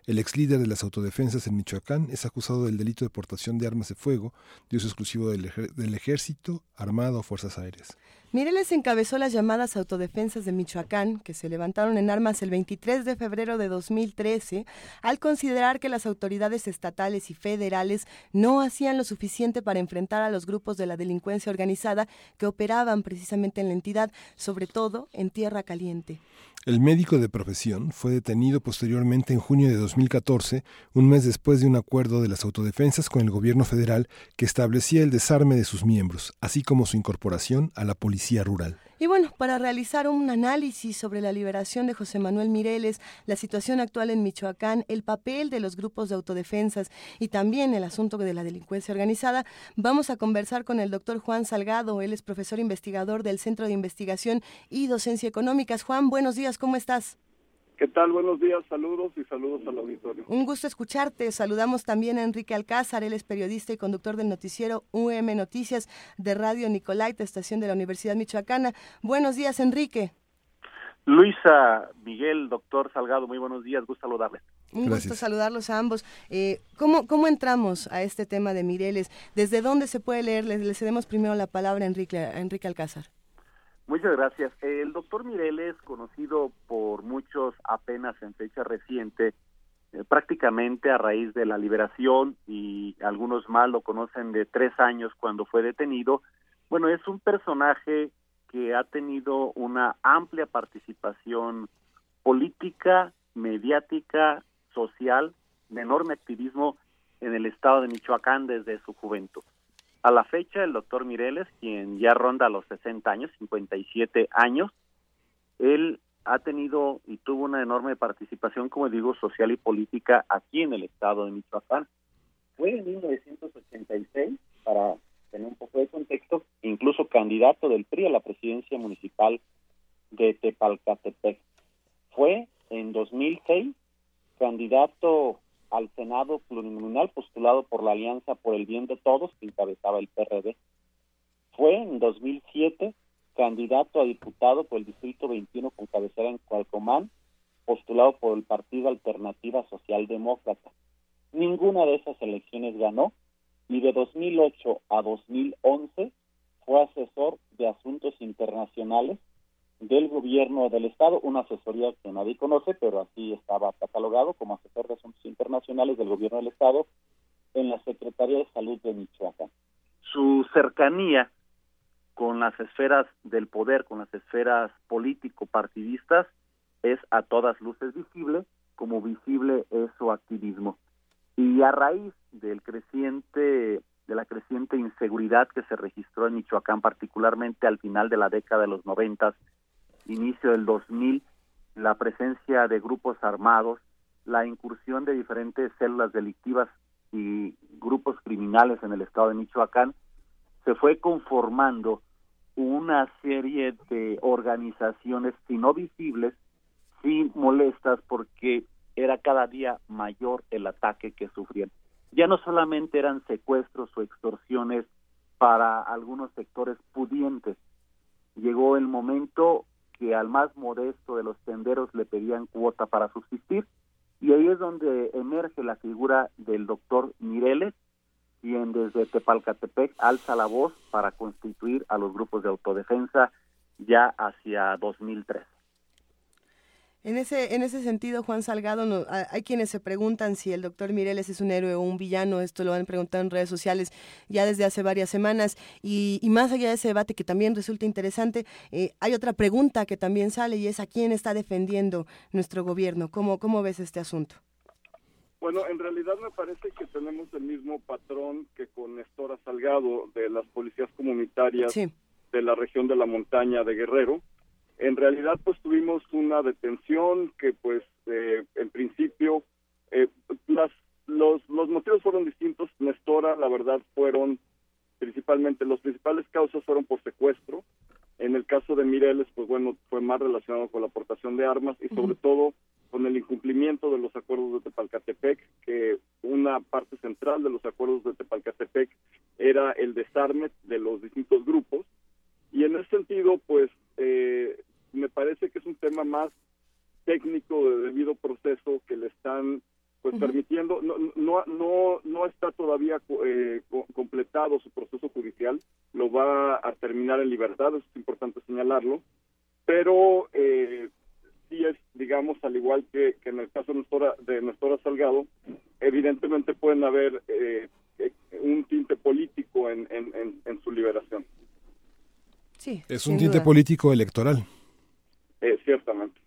El ex líder de las autodefensas en Michoacán es acusado del delito de portación de armas de fuego, de uso exclusivo del, del ejército, armado o fuerzas aéreas. Mireles encabezó las llamadas autodefensas de Michoacán, que se levantaron en armas el 23 de febrero de 2013, al considerar que las autoridades estatales y federales no hacían lo suficiente para enfrentar a los grupos de la delincuencia organizada que operaban precisamente en la entidad, sobre todo en Tierra Caliente. El médico de profesión fue detenido posteriormente en junio de 2014, un mes después de un acuerdo de las autodefensas con el gobierno federal que establecía el desarme de sus miembros, así como su incorporación a la policía rural. Y bueno, para realizar un análisis sobre la liberación de José Manuel Mireles, la situación actual en Michoacán, el papel de los grupos de autodefensas y también el asunto de la delincuencia organizada, vamos a conversar con el doctor Juan Salgado. Él es profesor investigador del Centro de Investigación y Docencia Económicas. Juan, buenos días, ¿cómo estás? ¿Qué tal? Buenos días, saludos y saludos al auditorio. Un gusto escucharte. Saludamos también a Enrique Alcázar, él es periodista y conductor del noticiero UM Noticias de Radio Nicolaita, estación de la Universidad Michoacana. Buenos días, Enrique. Luisa, Miguel, doctor Salgado, muy buenos días, gusto saludarles. Un gusto saludarlos a ambos. Eh, ¿cómo, ¿Cómo entramos a este tema de Mireles? ¿Desde dónde se puede leer? Le, cedemos primero la palabra a Enrique, a Enrique Alcázar. Muchas gracias. El doctor Mireles, conocido por muchos apenas en fecha reciente, eh, prácticamente a raíz de la liberación y algunos más lo conocen de tres años cuando fue detenido, bueno, es un personaje que ha tenido una amplia participación política, mediática, social, de enorme activismo en el estado de Michoacán desde su juventud. A la fecha, el doctor Mireles, quien ya ronda los 60 años, 57 años, él ha tenido y tuvo una enorme participación, como digo, social y política aquí en el estado de Michoacán. Fue en 1986, para tener un poco de contexto, incluso candidato del PRI a la presidencia municipal de Tepalcatepec. Fue en 2006 candidato al Senado plurinominal postulado por la Alianza por el Bien de Todos, que encabezaba el PRD. Fue en 2007 candidato a diputado por el Distrito 21 con cabecera en Cualcomán, postulado por el Partido Alternativa Socialdemócrata. Ninguna de esas elecciones ganó y de 2008 a 2011 fue asesor de asuntos internacionales del gobierno del Estado, una asesoría que nadie conoce, pero así estaba catalogado como asesor de asuntos internacionales del gobierno del Estado en la Secretaría de Salud de Michoacán. Su cercanía con las esferas del poder, con las esferas político-partidistas, es a todas luces visible, como visible es su activismo. Y a raíz del creciente de la creciente inseguridad que se registró en Michoacán, particularmente al final de la década de los noventas inicio del 2000, la presencia de grupos armados, la incursión de diferentes células delictivas y grupos criminales en el estado de Michoacán, se fue conformando una serie de organizaciones, si no visibles, sí molestas, porque era cada día mayor el ataque que sufrían. Ya no solamente eran secuestros o extorsiones para algunos sectores pudientes, llegó el momento que al más modesto de los tenderos le pedían cuota para subsistir y ahí es donde emerge la figura del doctor Mireles, quien desde Tepalcatepec alza la voz para constituir a los grupos de autodefensa ya hacia 2003. En ese, en ese sentido, Juan Salgado, no, hay quienes se preguntan si el doctor Mireles es un héroe o un villano. Esto lo han preguntado en redes sociales ya desde hace varias semanas. Y, más allá de ese debate que también resulta interesante, eh, hay otra pregunta que también sale y es a quién está defendiendo nuestro gobierno. ¿Cómo, cómo ves este asunto? Bueno, en realidad me parece que tenemos el mismo patrón que con Nestora Salgado de las policías comunitarias de la región de la montaña de Guerrero en realidad pues tuvimos una detención que pues eh, en principio eh, las los, los motivos fueron distintos Nestora la verdad fueron principalmente los principales causas fueron por secuestro. En el caso de Mireles pues bueno fue más relacionado con la aportación de armas y sobre todo con el incumplimiento de los acuerdos de Tepalcatepec que una parte central de los acuerdos de Tepalcatepec era el desarme de los distintos grupos. Y en ese sentido, pues, eh, me parece que es un tema más técnico de debido proceso que le están pues permitiendo. No no no no está todavía eh, completado su proceso judicial. Lo va a terminar en libertad eso es importante señalarlo. Pero eh, sí es digamos al igual que, en el caso de Nestora, de Nestora Salgado evidentemente pueden haber eh, un tinte político en, en, en su liberación. Es un tinte político electoral. Eh, ciertamente.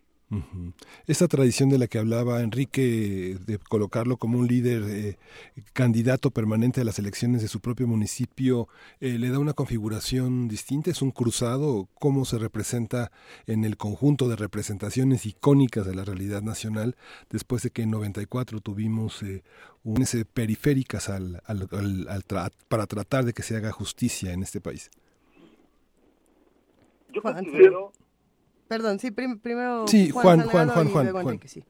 Esta tradición de la que hablaba Enrique, de colocarlo como un líder eh, candidato permanente a las elecciones de su propio municipio, eh, ¿le da una configuración distinta? ¿Es un cruzado? ¿Cómo se representa en el conjunto de representaciones icónicas de la realidad nacional después de que en 94 tuvimos eh, unas periféricas al, para tratar de que se haga justicia en este país? Yo considero... Perdón, sí, primero... Sí, Juan, Juan, Juan, Juan, sí.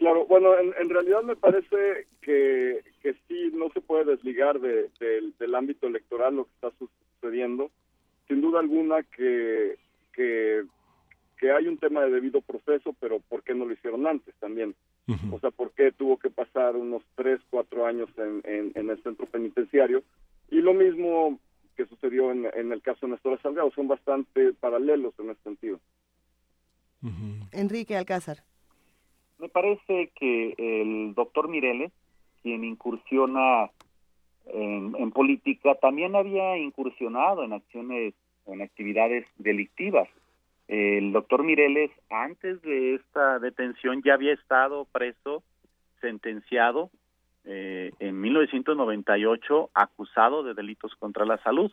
claro. Bueno, en, realidad me parece que, que sí, no se puede desligar de, del ámbito electoral lo que está sucediendo. Sin duda alguna que, que, que hay un tema de debido proceso, pero ¿por qué no lo hicieron antes también? O sea, ¿por qué tuvo que pasar unos tres, cuatro años en, en, en el centro penitenciario? Y lo mismo que sucedió en, el caso de Néstor Salgado. Son bastante paralelos en ese sentido. Enrique Alcázar. Me parece que el doctor Mireles, quien incursiona en, política, también había incursionado en acciones, en actividades delictivas. El doctor Mireles, antes de esta detención, ya había estado preso, sentenciado eh, en 1998 acusado de delitos contra la salud.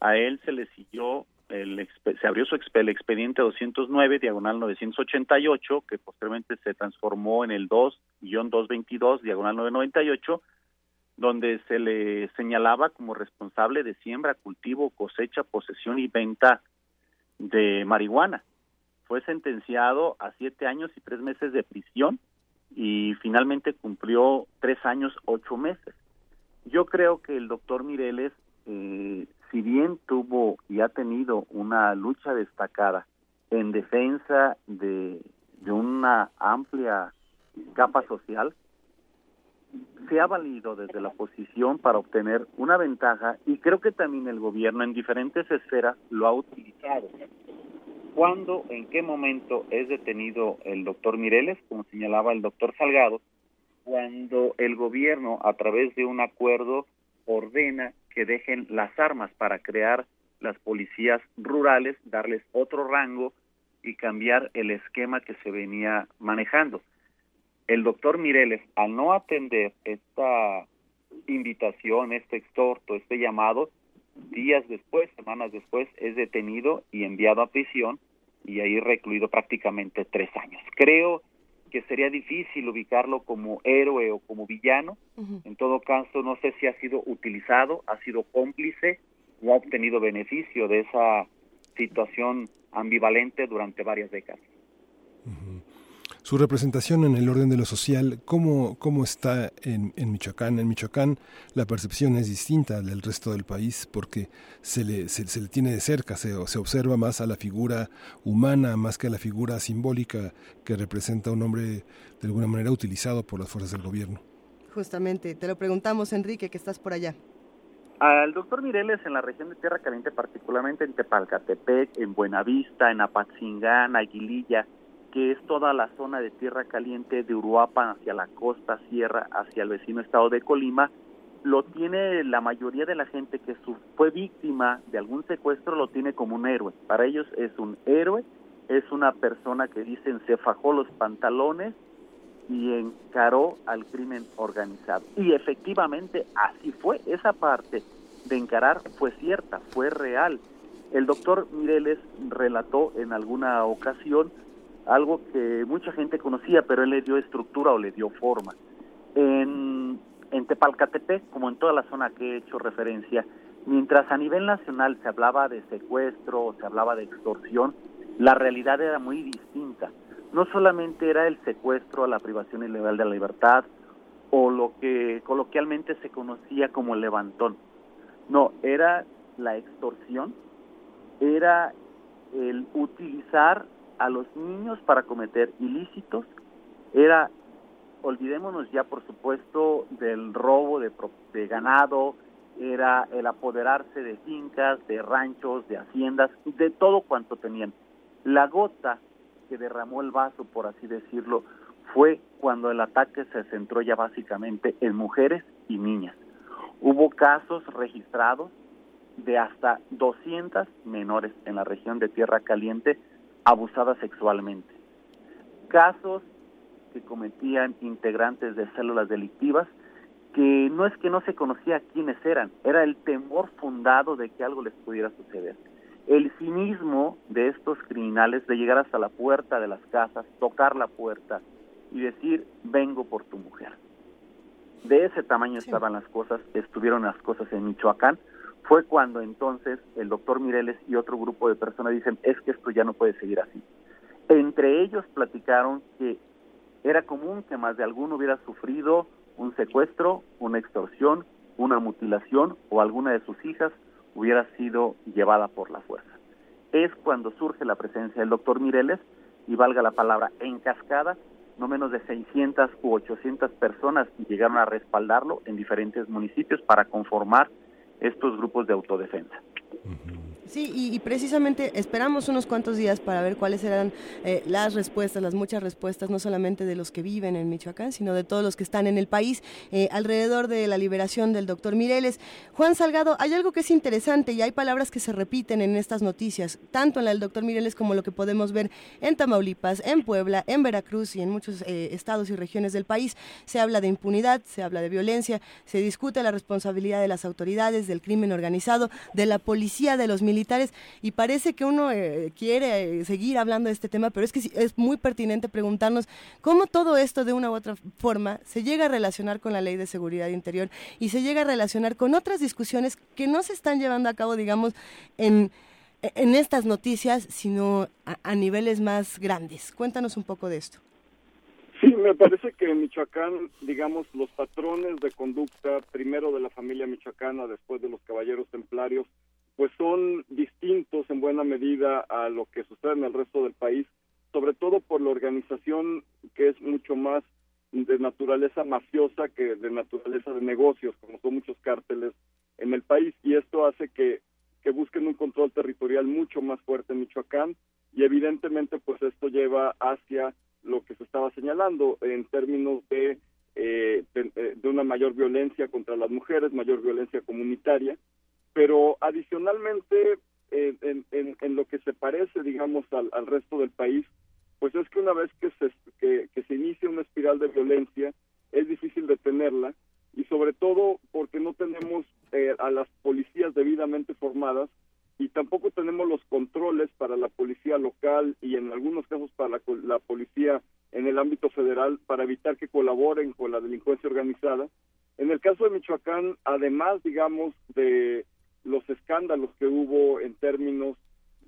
A él se le siguió, el, se abrió su el expediente 209, diagonal 988, que posteriormente se transformó en el 2-222, diagonal 998, donde se le señalaba como responsable de siembra, cultivo, cosecha, posesión y venta de marihuana. Fue sentenciado a siete años y tres meses de prisión y finalmente cumplió tres años, ocho meses. Yo creo que el doctor Mireles, eh, si bien tuvo y ha tenido una lucha destacada en defensa de, de una amplia capa social, se ha valido desde la oposición para obtener una ventaja y creo que también el gobierno en diferentes esferas lo ha utilizado cuándo, en qué momento es detenido el doctor Mireles, como señalaba el doctor Salgado, cuando el gobierno, a través de un acuerdo, ordena que dejen las armas para crear las policías rurales, darles otro rango y cambiar el esquema que se venía manejando. El doctor Mireles, al no atender esta invitación, este extorto, este llamado, días después, semanas después, es detenido y enviado a prisión y ahí recluido prácticamente tres años. Creo que sería difícil ubicarlo como héroe o como villano. En todo caso, no sé si ha sido utilizado, ha sido cómplice o ha obtenido beneficio de esa situación ambivalente durante varias décadas. Su representación en el orden de lo social, ¿cómo, cómo está en, en, Michoacán? En Michoacán la percepción es distinta del resto del país porque se le, se, le tiene de cerca, se, se, observa más a la figura humana más que a la figura simbólica que representa un hombre de alguna manera utilizado por las fuerzas del gobierno. Justamente, te lo preguntamos Enrique, que estás por allá. Al doctor Mireles en la región de Tierra Caliente, particularmente en Tepalcatepec, en Buenavista, en Apatzingán, Aguililla, que es toda la zona de tierra caliente de Uruapan hacia la costa sierra, hacia el vecino estado de Colima, lo tiene la mayoría de la gente que fue víctima de algún secuestro, lo tiene como un héroe. Para ellos es un héroe, es una persona que dicen se fajó los pantalones y encaró al crimen organizado. Y efectivamente así fue, esa parte de encarar fue cierta, fue real. El doctor Mireles relató en alguna ocasión algo que mucha gente conocía, pero él le dio estructura o le dio forma. En, en Tepalcatepec, como en toda la zona que he hecho referencia, mientras a nivel nacional se hablaba de secuestro o se hablaba de extorsión, la realidad era muy distinta. No solamente era el secuestro a la privación ilegal de la libertad o lo que coloquialmente se conocía como el levantón. No, era la extorsión, era el utilizar a los niños para cometer ilícitos era, olvidémonos ya por supuesto del robo de, de ganado, era el apoderarse de fincas, de ranchos, de haciendas, de todo cuanto tenían. La gota que derramó el vaso, por así decirlo, fue cuando el ataque se centró ya básicamente en mujeres y niñas. Hubo casos registrados de hasta 200 menores en la región de Tierra Caliente abusada sexualmente. Casos que cometían integrantes de células delictivas que no es que no se conocía quiénes eran, era el temor fundado de que algo les pudiera suceder. El cinismo de estos criminales de llegar hasta la puerta de las casas, tocar la puerta y decir, vengo por tu mujer. De ese tamaño estaban las cosas, estuvieron las cosas en Michoacán, fue cuando entonces el doctor Mireles y otro grupo de personas dicen, es que esto ya no puede seguir así. Entre ellos platicaron que era común que más de alguno hubiera sufrido un secuestro, una extorsión, una mutilación o alguna de sus hijas hubiera sido llevada por la fuerza. Es cuando surge la presencia del doctor Mireles y valga la palabra en cascada, no menos de 600 u 800 personas llegaron a respaldarlo en diferentes municipios para conformar estos grupos de autodefensa. Sí, y, precisamente esperamos unos cuantos días para ver cuáles eran eh, las respuestas, las muchas respuestas, no solamente de los que viven en Michoacán, sino de todos los que están en el país eh, alrededor de la liberación del doctor Mireles. Juan Salgado, hay algo que es interesante y hay palabras que se repiten en estas noticias, tanto en la del doctor Mireles como lo que podemos ver en Tamaulipas, en Puebla, en Veracruz y en muchos eh, estados y regiones del país. Se habla de impunidad, se habla de violencia, se discute la responsabilidad de las autoridades, del crimen organizado, de la policía, de los militares y parece que uno eh, quiere eh, seguir hablando de este tema, pero es que es muy pertinente preguntarnos cómo todo esto de una u otra forma se llega a relacionar con la ley de seguridad interior y se llega a relacionar con otras discusiones que no se están llevando a cabo, digamos, en en estas noticias, sino a, niveles más grandes. Cuéntanos un poco de esto. Sí, me parece que en Michoacán, digamos, los patrones de conducta, primero de la familia michoacana, después de los caballeros templarios, pues son distintos en buena medida a lo que sucede en el resto del país, sobre todo por la organización que es mucho más de naturaleza mafiosa que de naturaleza de negocios, como son muchos cárteles en el país, y esto hace que, que busquen un control territorial mucho más fuerte en Michoacán, y evidentemente pues esto lleva hacia lo que se estaba señalando en términos de, eh, de, eh, de una mayor violencia contra las mujeres, mayor violencia comunitaria, pero adicionalmente eh, en, lo que se parece, digamos, al, resto del país, pues es que una vez que se, que, se inicia una espiral de violencia, es difícil detenerla y sobre todo porque no tenemos eh, a las policías debidamente formadas y tampoco tenemos los controles para la policía local y en algunos casos para la, la, policía en el ámbito federal para evitar que colaboren con la delincuencia organizada. En el caso de Michoacán, además, digamos, de los escándalos que hubo en términos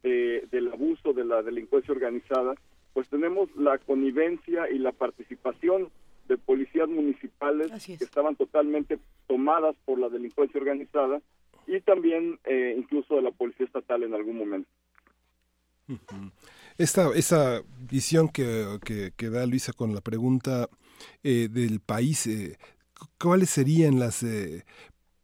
de, del abuso de la delincuencia organizada, pues tenemos la connivencia y la participación de policías municipales que estaban totalmente tomadas por la delincuencia organizada y también eh, incluso de la policía estatal en algún momento. Esta, esa visión que, que, da Luisa con la pregunta eh, del país, eh, ¿cuáles serían las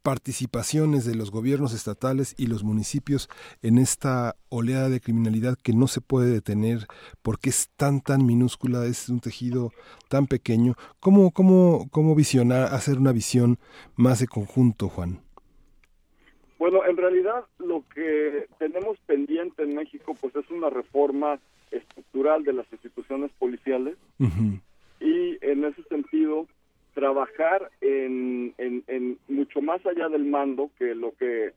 participaciones de los gobiernos estatales y los municipios en esta oleada de criminalidad que no se puede detener porque es tan tan minúscula, es un tejido tan pequeño. ¿Cómo, cómo, cómo visionar, hacer una visión más de conjunto, Juan? Bueno, en realidad lo que tenemos pendiente en México pues es una reforma estructural de las instituciones policiales y en ese sentido trabajar en, en, mucho más allá del mando que lo que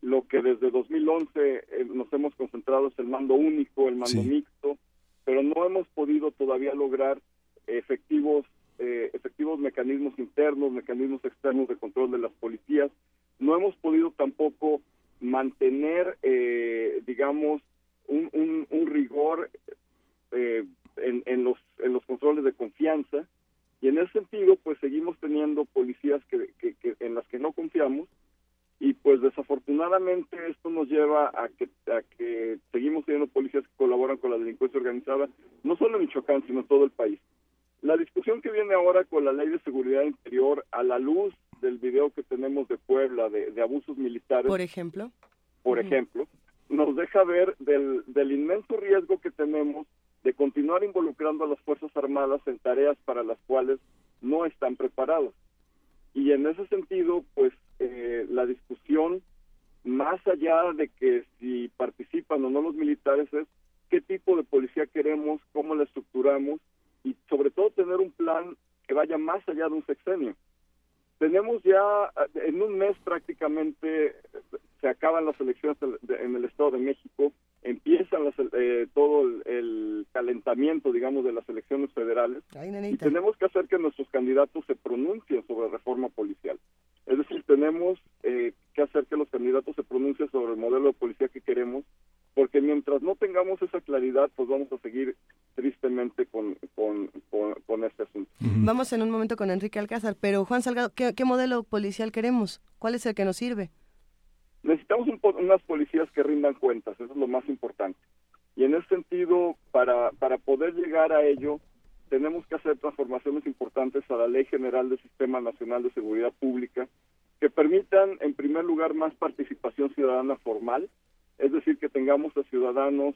lo que desde 2011 eh, nos hemos concentrado es el mando único, el mando mixto, pero no hemos podido todavía lograr efectivos eh, efectivos mecanismos internos, mecanismos externos de control de las policías. No hemos podido tampoco mantener, eh, digamos, un, un, rigor en, en, los, en los controles de confianza y en ese sentido, pues seguimos teniendo policías que, en las que no confiamos y pues desafortunadamente esto nos lleva a que, a que seguimos teniendo policías que colaboran con la delincuencia organizada, no solo en Michoacán, sino en todo el país. La discusión que viene ahora con la ley de seguridad interior a la luz del video que tenemos de Puebla de, abusos militares. Por ejemplo. Por ejemplo, nos deja ver del, del inmenso riesgo que tenemos de continuar involucrando a las Fuerzas Armadas en tareas para las cuales no están preparados. Y en ese sentido, pues eh, la discusión, más allá de que si participan o no los militares, es qué tipo de policía queremos, cómo la estructuramos y sobre todo tener un plan que vaya más allá de un sexenio. Tenemos ya, en un mes prácticamente, se acaban las elecciones en el Estado de México, empiezan eh, todo el, calentamiento, digamos, de las elecciones federales y tenemos que hacer que nuestros candidatos se pronuncien sobre reforma policial. Es decir, tenemos eh, que hacer que los candidatos se pronuncien sobre el modelo de policía que queremos, porque mientras no tengamos esa claridad, pues vamos a seguir tristemente con, con, con, este asunto. Vamos en un momento con Enrique Alcázar, pero Juan Salgado, ¿qué, ¿qué modelo policial queremos? ¿Cuál es el que nos sirve? Necesitamos unas policías que rindan cuentas, eso es lo más importante. Y en ese sentido, para, para poder llegar a ello, tenemos que hacer transformaciones importantes a la Ley General del Sistema Nacional de Seguridad Pública que permitan, en primer lugar, más participación ciudadana formal, es decir, que tengamos a ciudadanos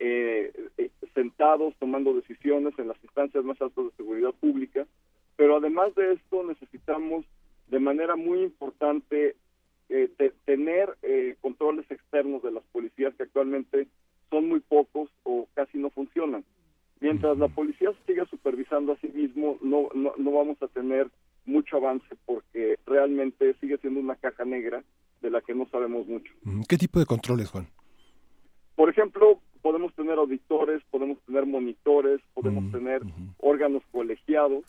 eh, eh, sentados tomando decisiones en las instancias más altas de seguridad pública, pero además de esto necesitamos de manera muy importante eh, tener eh, controles externos de las policías que actualmente son muy pocos o casi no funcionan. Mientras la policía siga supervisando a sí mismo, no, no, no vamos a tener mucho avance porque realmente sigue siendo una caja negra de la que no sabemos mucho. ¿Qué tipo de controles, Juan? Por ejemplo, podemos tener auditores, podemos tener monitores, podemos tener órganos colegiados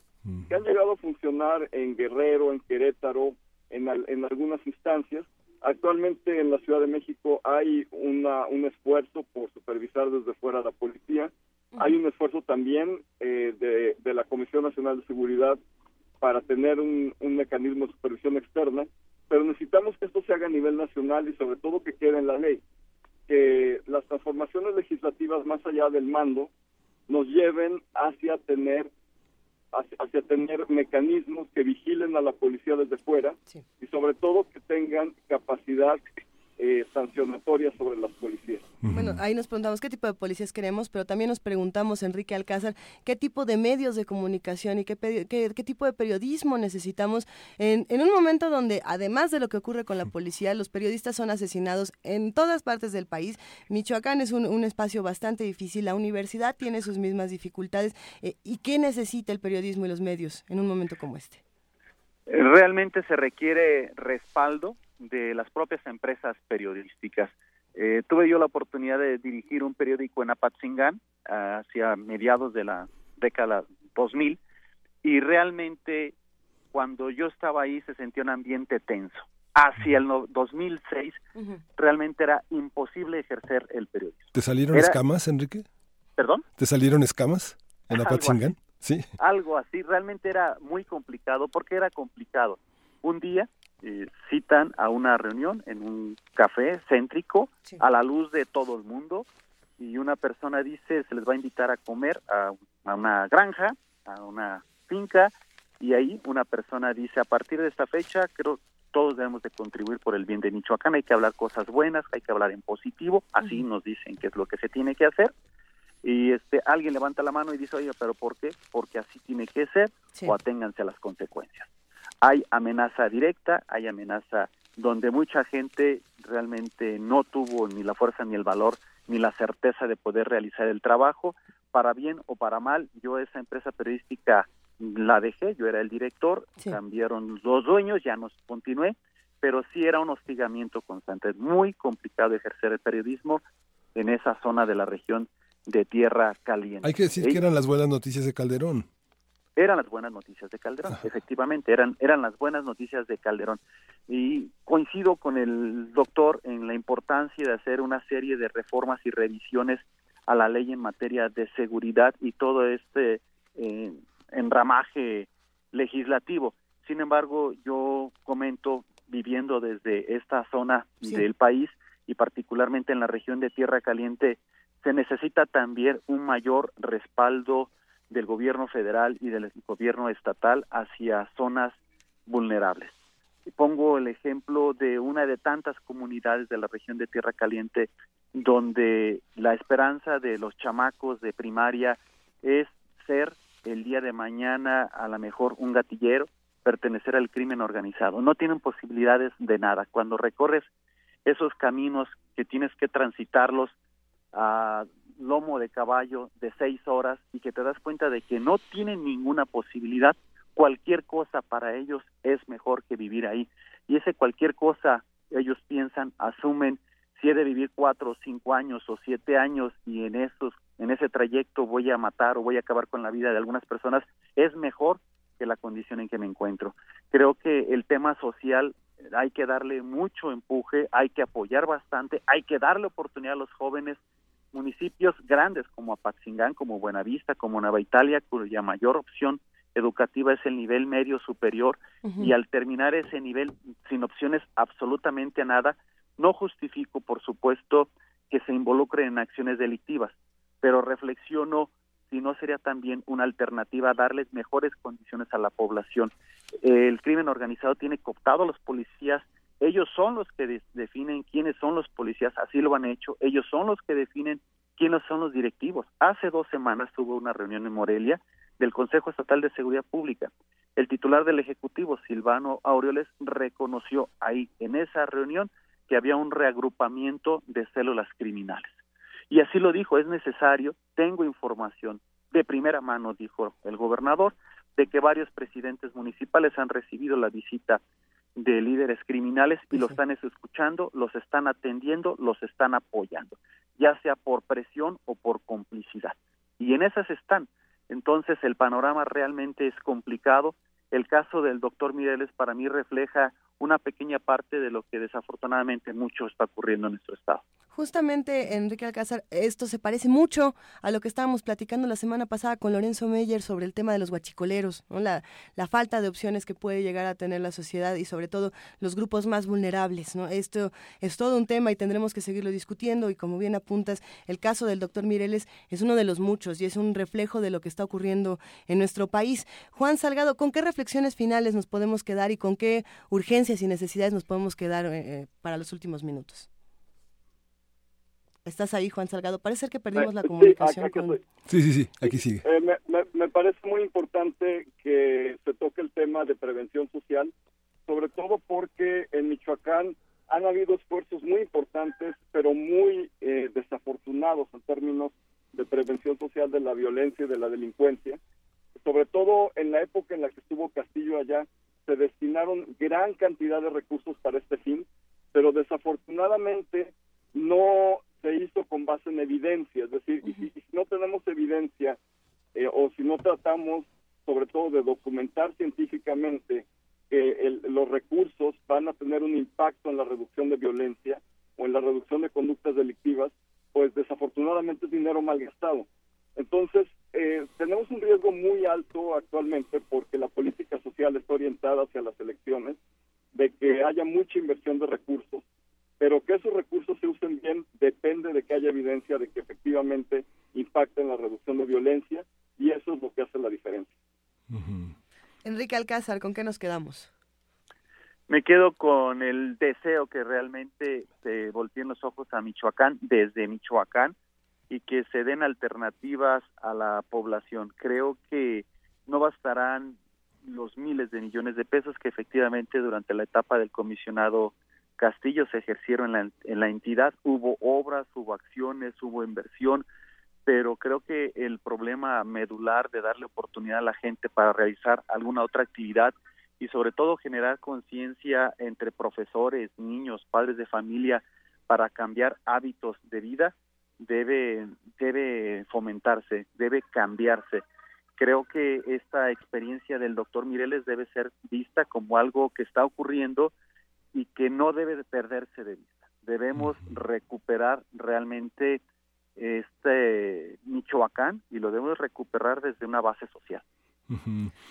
que han llegado a funcionar en Guerrero, en Querétaro, en, en algunas instancias. Actualmente en la Ciudad de México hay una, un esfuerzo por supervisar desde fuera la policía. Hay un esfuerzo también eh, de, de, la Comisión Nacional de Seguridad para tener un, un mecanismo de supervisión externa, pero necesitamos que esto se haga a nivel nacional y sobre todo que quede en la ley, que las transformaciones legislativas más allá del mando nos lleven hacia tener hacia, tener mecanismos que vigilen a la policía desde fuera y sobre todo que tengan capacidad eh, sancionatoria sobre las policías. Bueno, ahí nos preguntamos qué tipo de policías queremos, pero también nos preguntamos, Enrique Alcázar, qué tipo de medios de comunicación y qué, qué, tipo de periodismo necesitamos en, en, un momento donde, además de lo que ocurre con la policía, los periodistas son asesinados en todas partes del país. Michoacán es un, un espacio bastante difícil, la universidad tiene sus mismas dificultades. Eh, ¿Y qué necesita el periodismo y los medios en un momento como este? Realmente se requiere respaldo de las propias empresas periodísticas Eh, tuve yo la oportunidad de dirigir un periódico en Apatzingán hacia mediados de la década 2000 y realmente cuando yo estaba ahí se sentía un ambiente tenso. Hacia el 2006 realmente era imposible ejercer el periodismo. ¿Te salieron escamas, Enrique? ¿Perdón? ¿Te salieron escamas en Apatzingán? Sí. Algo así, realmente era muy complicado. porque era complicado? Un día eh, citan a una reunión en un café céntrico a la luz de todo el mundo y una persona dice se les va a invitar a comer a, una granja, a una finca y ahí una persona dice a partir de esta fecha creo todos debemos de contribuir por el bien de Michoacán, hay que hablar cosas buenas, hay que hablar en positivo, así nos dicen que es lo que se tiene que hacer. Y este alguien levanta la mano y dice, oye, pero ¿por qué? Porque así tiene que ser o aténganse a las consecuencias hay amenaza directa, hay amenaza donde mucha gente realmente no tuvo ni la fuerza ni el valor ni la certeza de poder realizar el trabajo, para bien o para mal, yo esa empresa periodística la dejé, yo era el director, cambiaron los dueños, ya no continué, pero sí era un hostigamiento constante, es muy complicado ejercer el periodismo en esa zona de la región de Tierra Caliente. Hay que decir que eran las buenas noticias de Calderón eran las buenas noticias de Calderón, efectivamente, eran, eran las buenas noticias de Calderón. Y coincido con el doctor en la importancia de hacer una serie de reformas y revisiones a la ley en materia de seguridad y todo este eh, enramaje legislativo. Sin embargo, yo comento, viviendo desde esta zona del país y particularmente en la región de Tierra Caliente, se necesita también un mayor respaldo del gobierno federal y del gobierno estatal hacia zonas vulnerables. Pongo el ejemplo de una de tantas comunidades de la región de Tierra Caliente donde la esperanza de los chamacos de primaria es ser el día de mañana a lo mejor un gatillero, pertenecer al crimen organizado. No tienen posibilidades de nada. Cuando recorres esos caminos que tienes que transitarlos a lomo de caballo de seis horas y que te das cuenta de que no tienen ninguna posibilidad, cualquier cosa para ellos es mejor que vivir ahí. Y ese cualquier cosa ellos piensan, asumen, si he de vivir cuatro o cinco años o siete años y en esos, en ese trayecto voy a matar o voy a acabar con la vida de algunas personas, es mejor que la condición en que me encuentro. Creo que el tema social hay que darle mucho empuje, hay que apoyar bastante, hay que darle oportunidad a los jóvenes municipios grandes como Apatzingán, como Buenavista, como Nueva Italia, cuya mayor opción educativa es el nivel medio superior y al terminar ese nivel sin opciones absolutamente a nada, no justifico, por supuesto, que se involucren en acciones delictivas, pero reflexiono si no sería también una alternativa darles mejores condiciones a la población. El crimen organizado tiene cooptado a los policías ellos son los que definen quiénes son los policías, así lo han hecho. Ellos son los que definen quiénes son los directivos. Hace dos semanas tuvo una reunión en Morelia del Consejo Estatal de Seguridad Pública. El titular del Ejecutivo, Silvano Aureoles, reconoció ahí en esa reunión que había un reagrupamiento de células criminales. Y así lo dijo, es necesario, tengo información de primera mano, dijo el gobernador, de que varios presidentes municipales han recibido la visita de líderes criminales y los están escuchando, los están atendiendo, los están apoyando, ya sea por presión o por complicidad. Y en esas están. Entonces el panorama realmente es complicado. El caso del doctor Mireles para mí refleja una pequeña parte de lo que desafortunadamente mucho está ocurriendo en nuestro estado. Justamente, Enrique Alcázar, esto se parece mucho a lo que estábamos platicando la semana pasada con Lorenzo Meyer sobre el tema de los guachicoleros, la, falta de opciones que puede llegar a tener la sociedad y sobre todo los grupos más vulnerables. Esto es todo un tema y tendremos que seguirlo discutiendo y como bien apuntas, el caso del doctor Mireles es uno de los muchos y es un reflejo de lo que está ocurriendo en nuestro país. Juan Salgado, ¿con qué reflexiones finales nos podemos quedar y con qué urgencias y necesidades nos podemos quedar eh, eh, para los últimos minutos? ¿Estás ahí, Juan Salgado? Parece que perdimos la comunicación. Sí, sí, sí, aquí sigue. Eh, me, me, parece muy importante que se toque el tema de prevención social, sobre todo porque en Michoacán han habido esfuerzos muy importantes, pero muy eh, desafortunados en términos de prevención social de la violencia y de la delincuencia. Sobre todo en la época en la que estuvo Castillo allá, se destinaron gran cantidad de recursos para este fin, pero desafortunadamente no se hizo con base en evidencia, es decir, si, y, si, no tenemos evidencia eh, o si no tratamos sobre todo de documentar científicamente que el, los recursos van a tener un impacto en la reducción de violencia o en la reducción de conductas delictivas, pues desafortunadamente es dinero malgastado. Entonces, eh, tenemos un riesgo muy alto actualmente porque la política social está orientada hacia las elecciones, de que haya mucha inversión de recursos, pero que esos recursos se usen bien depende de que haya evidencia de que efectivamente impacten la reducción de violencia y eso es lo que hace la diferencia. Enrique Alcázar, ¿con qué nos quedamos? Me quedo con el deseo que realmente se volteen los ojos a Michoacán desde Michoacán y que se den alternativas a la población. Creo que no bastarán los miles de millones de pesos que efectivamente durante la etapa del comisionado Castillo se ejercieron en la, en la entidad. Hubo obras, hubo acciones, hubo inversión, pero creo que el problema medular de darle oportunidad a la gente para realizar alguna otra actividad y sobre todo generar conciencia entre profesores, niños, padres de familia para cambiar hábitos de vida debe, debe fomentarse, debe cambiarse. Creo que esta experiencia del doctor Mireles debe ser vista como algo que está ocurriendo y que no debe de perderse de vista. Debemos recuperar realmente este Michoacán y lo debemos recuperar desde una base social.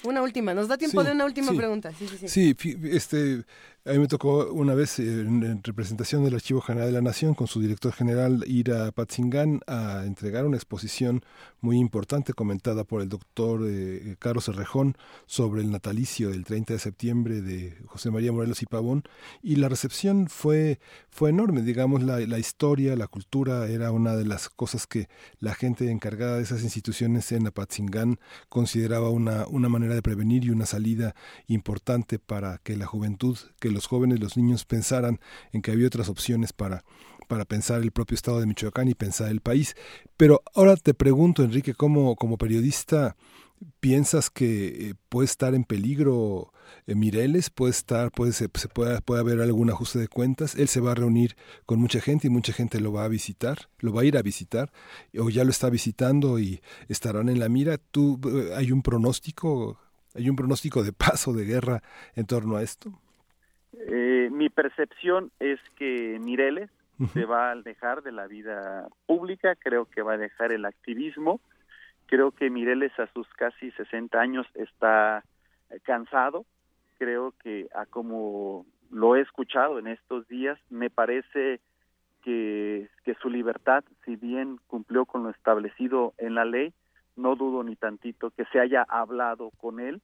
Una última, nos da tiempo de una última pregunta. Sí, sí, sí. sí, este, a mí me tocó una vez eh, en, representación del Archivo General de la Nación con su director general ir a Patzingán a entregar una exposición muy importante comentada por el doctor eh, Carlos Herrejón sobre el natalicio del 30 de septiembre de José María Morelos y Pavón. Y la recepción fue, fue enorme, digamos, la, la historia, la cultura era una de las cosas que la gente encargada de esas instituciones en Apatzingán consideraba una, una manera de prevenir y una salida importante para que la juventud, los jóvenes, los niños pensaran en que había otras opciones para, para pensar el propio estado de Michoacán y pensar el país. Pero ahora te pregunto, Enrique, ¿cómo como periodista piensas que eh, puede estar en peligro eh, Mireles? ¿Puede estar, puede, se, puede, puede haber algún ajuste de cuentas? Él se va a reunir con mucha gente y mucha gente lo va a visitar, lo va a ir a visitar, o ya lo está visitando y estarán en la mira. ¿Tú, eh, ¿Hay un pronóstico? ¿Hay un pronóstico de paso de guerra en torno a esto? Eh, mi percepción es que Mireles se va a alejar de la vida pública, creo que va a dejar el activismo, creo que Mireles a sus casi 60 años está eh, cansado, creo que a como lo he escuchado en estos días, me parece que, que su libertad, si bien cumplió con lo establecido en la ley, no dudo ni tantito que se haya hablado con él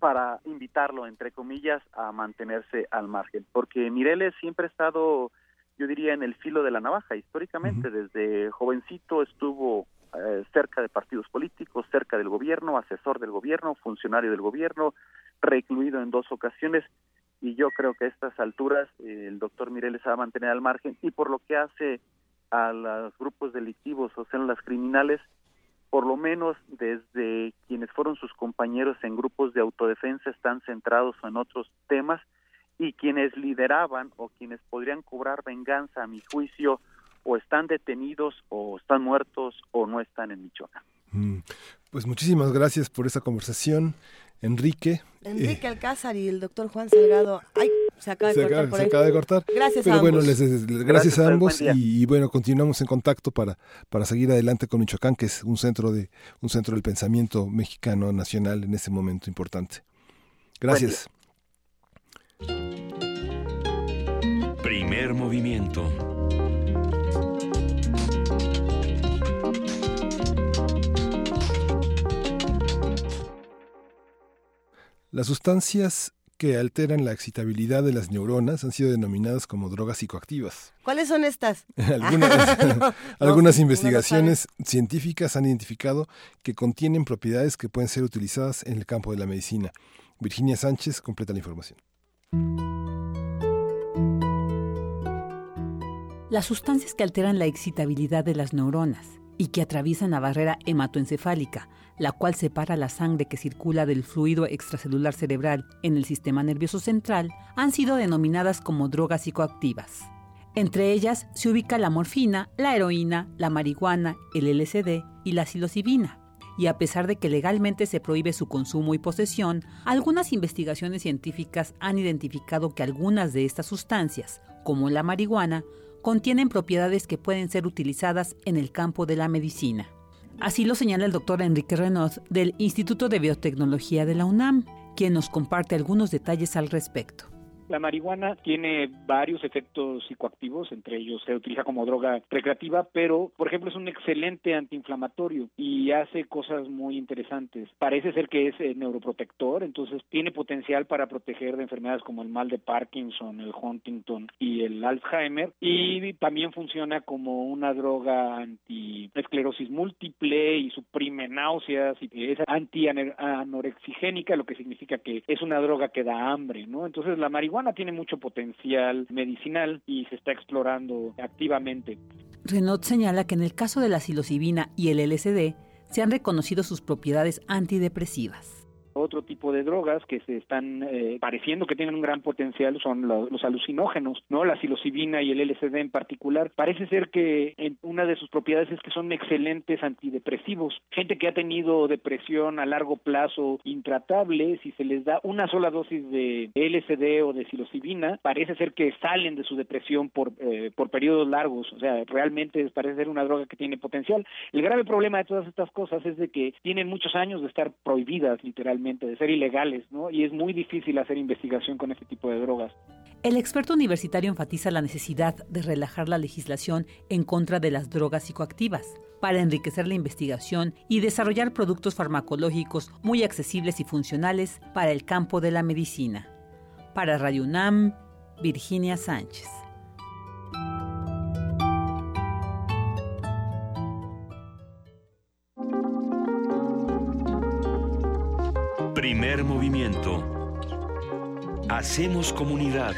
para invitarlo, entre comillas, a mantenerse al margen. Porque Mireles siempre ha estado, yo diría, en el filo de la navaja. Históricamente, desde jovencito estuvo eh, cerca de partidos políticos, cerca del gobierno, asesor del gobierno, funcionario del gobierno, recluido en dos ocasiones. Y yo creo que a estas alturas eh, el doctor Mireles se va a mantener al margen y por lo que hace a los grupos delictivos o sean las criminales, por lo menos desde quienes fueron sus compañeros en grupos de autodefensa están centrados en otros temas y quienes lideraban o quienes podrían cobrar venganza a mi juicio o están detenidos o están muertos o no están en Michoacán. Mm, pues muchísimas gracias por esa conversación, Enrique. Enrique eh, Alcázar y el doctor Juan Salgado. Ay, se acaba de cortar. se acaba de cortar. Gracias Pero a bueno, ambos. les, gracias, a ambos y, y, bueno, continuamos en contacto para, para seguir adelante con Michoacán, que es un centro de un centro del pensamiento mexicano nacional en este momento importante. Gracias. Primer movimiento. Las sustancias que alteran la excitabilidad de las neuronas han sido denominadas como drogas psicoactivas. ¿Cuáles son estas? [LAUGHS] algunas, [LAUGHS] no, algunas no, investigaciones no científicas han identificado que contienen propiedades que pueden ser utilizadas en el campo de la medicina. Virginia Sánchez completa la información. Las sustancias que alteran la excitabilidad de las neuronas y que atraviesan la barrera hematoencefálica, la cual separa la sangre que circula del fluido extracelular cerebral en el sistema nervioso central, han sido denominadas como drogas psicoactivas. Entre ellas se ubica la morfina, la heroína, la marihuana, el LSD y la psilocibina. y a pesar de que legalmente se prohíbe su consumo y posesión, algunas investigaciones científicas han identificado que algunas de estas sustancias, como la marihuana, contienen propiedades que pueden ser utilizadas en el campo de la medicina. Así lo señala el doctor Enrique Renaud del Instituto de Biotecnología de la UNAM, quien nos comparte algunos detalles al respecto. La marihuana tiene varios efectos psicoactivos, entre ellos se utiliza como droga recreativa, pero por ejemplo es un excelente antiinflamatorio y hace cosas muy interesantes. Parece ser que es eh, neuroprotector, entonces tiene potencial para proteger de enfermedades como el mal de Parkinson, el Huntington y el Alzheimer y también funciona como una droga anti-esclerosis múltiple y suprime náuseas y es anti-anorexigénica, lo que significa que es una droga que da hambre, ¿no? Entonces la marihuana tiene mucho potencial medicinal y se está explorando activamente. Renaud señala que en el caso de la psilocibina y el LSD se han reconocido sus propiedades antidepresivas otro tipo de drogas que se están eh, pareciendo que tienen un gran potencial son los, alucinógenos, ¿no? La psilocibina y el LSD en particular. Parece ser que una de sus propiedades es que son excelentes antidepresivos. Gente que ha tenido depresión a largo plazo intratable, si se les da una sola dosis de LSD o de psilocibina, parece ser que salen de su depresión por, eh, por periodos largos. O sea, realmente parece ser una droga que tiene potencial. El grave problema de todas estas cosas es de que tienen muchos años de estar prohibidas literalmente de ser ilegales, ¿no? Y es muy difícil hacer investigación con este tipo de drogas. El experto universitario enfatiza la necesidad de relajar la legislación en contra de las drogas psicoactivas para enriquecer la investigación y desarrollar productos farmacológicos muy accesibles y funcionales para el campo de la medicina. Para Radio UNAM, Virginia Sánchez. Primer movimiento. Hacemos comunidad.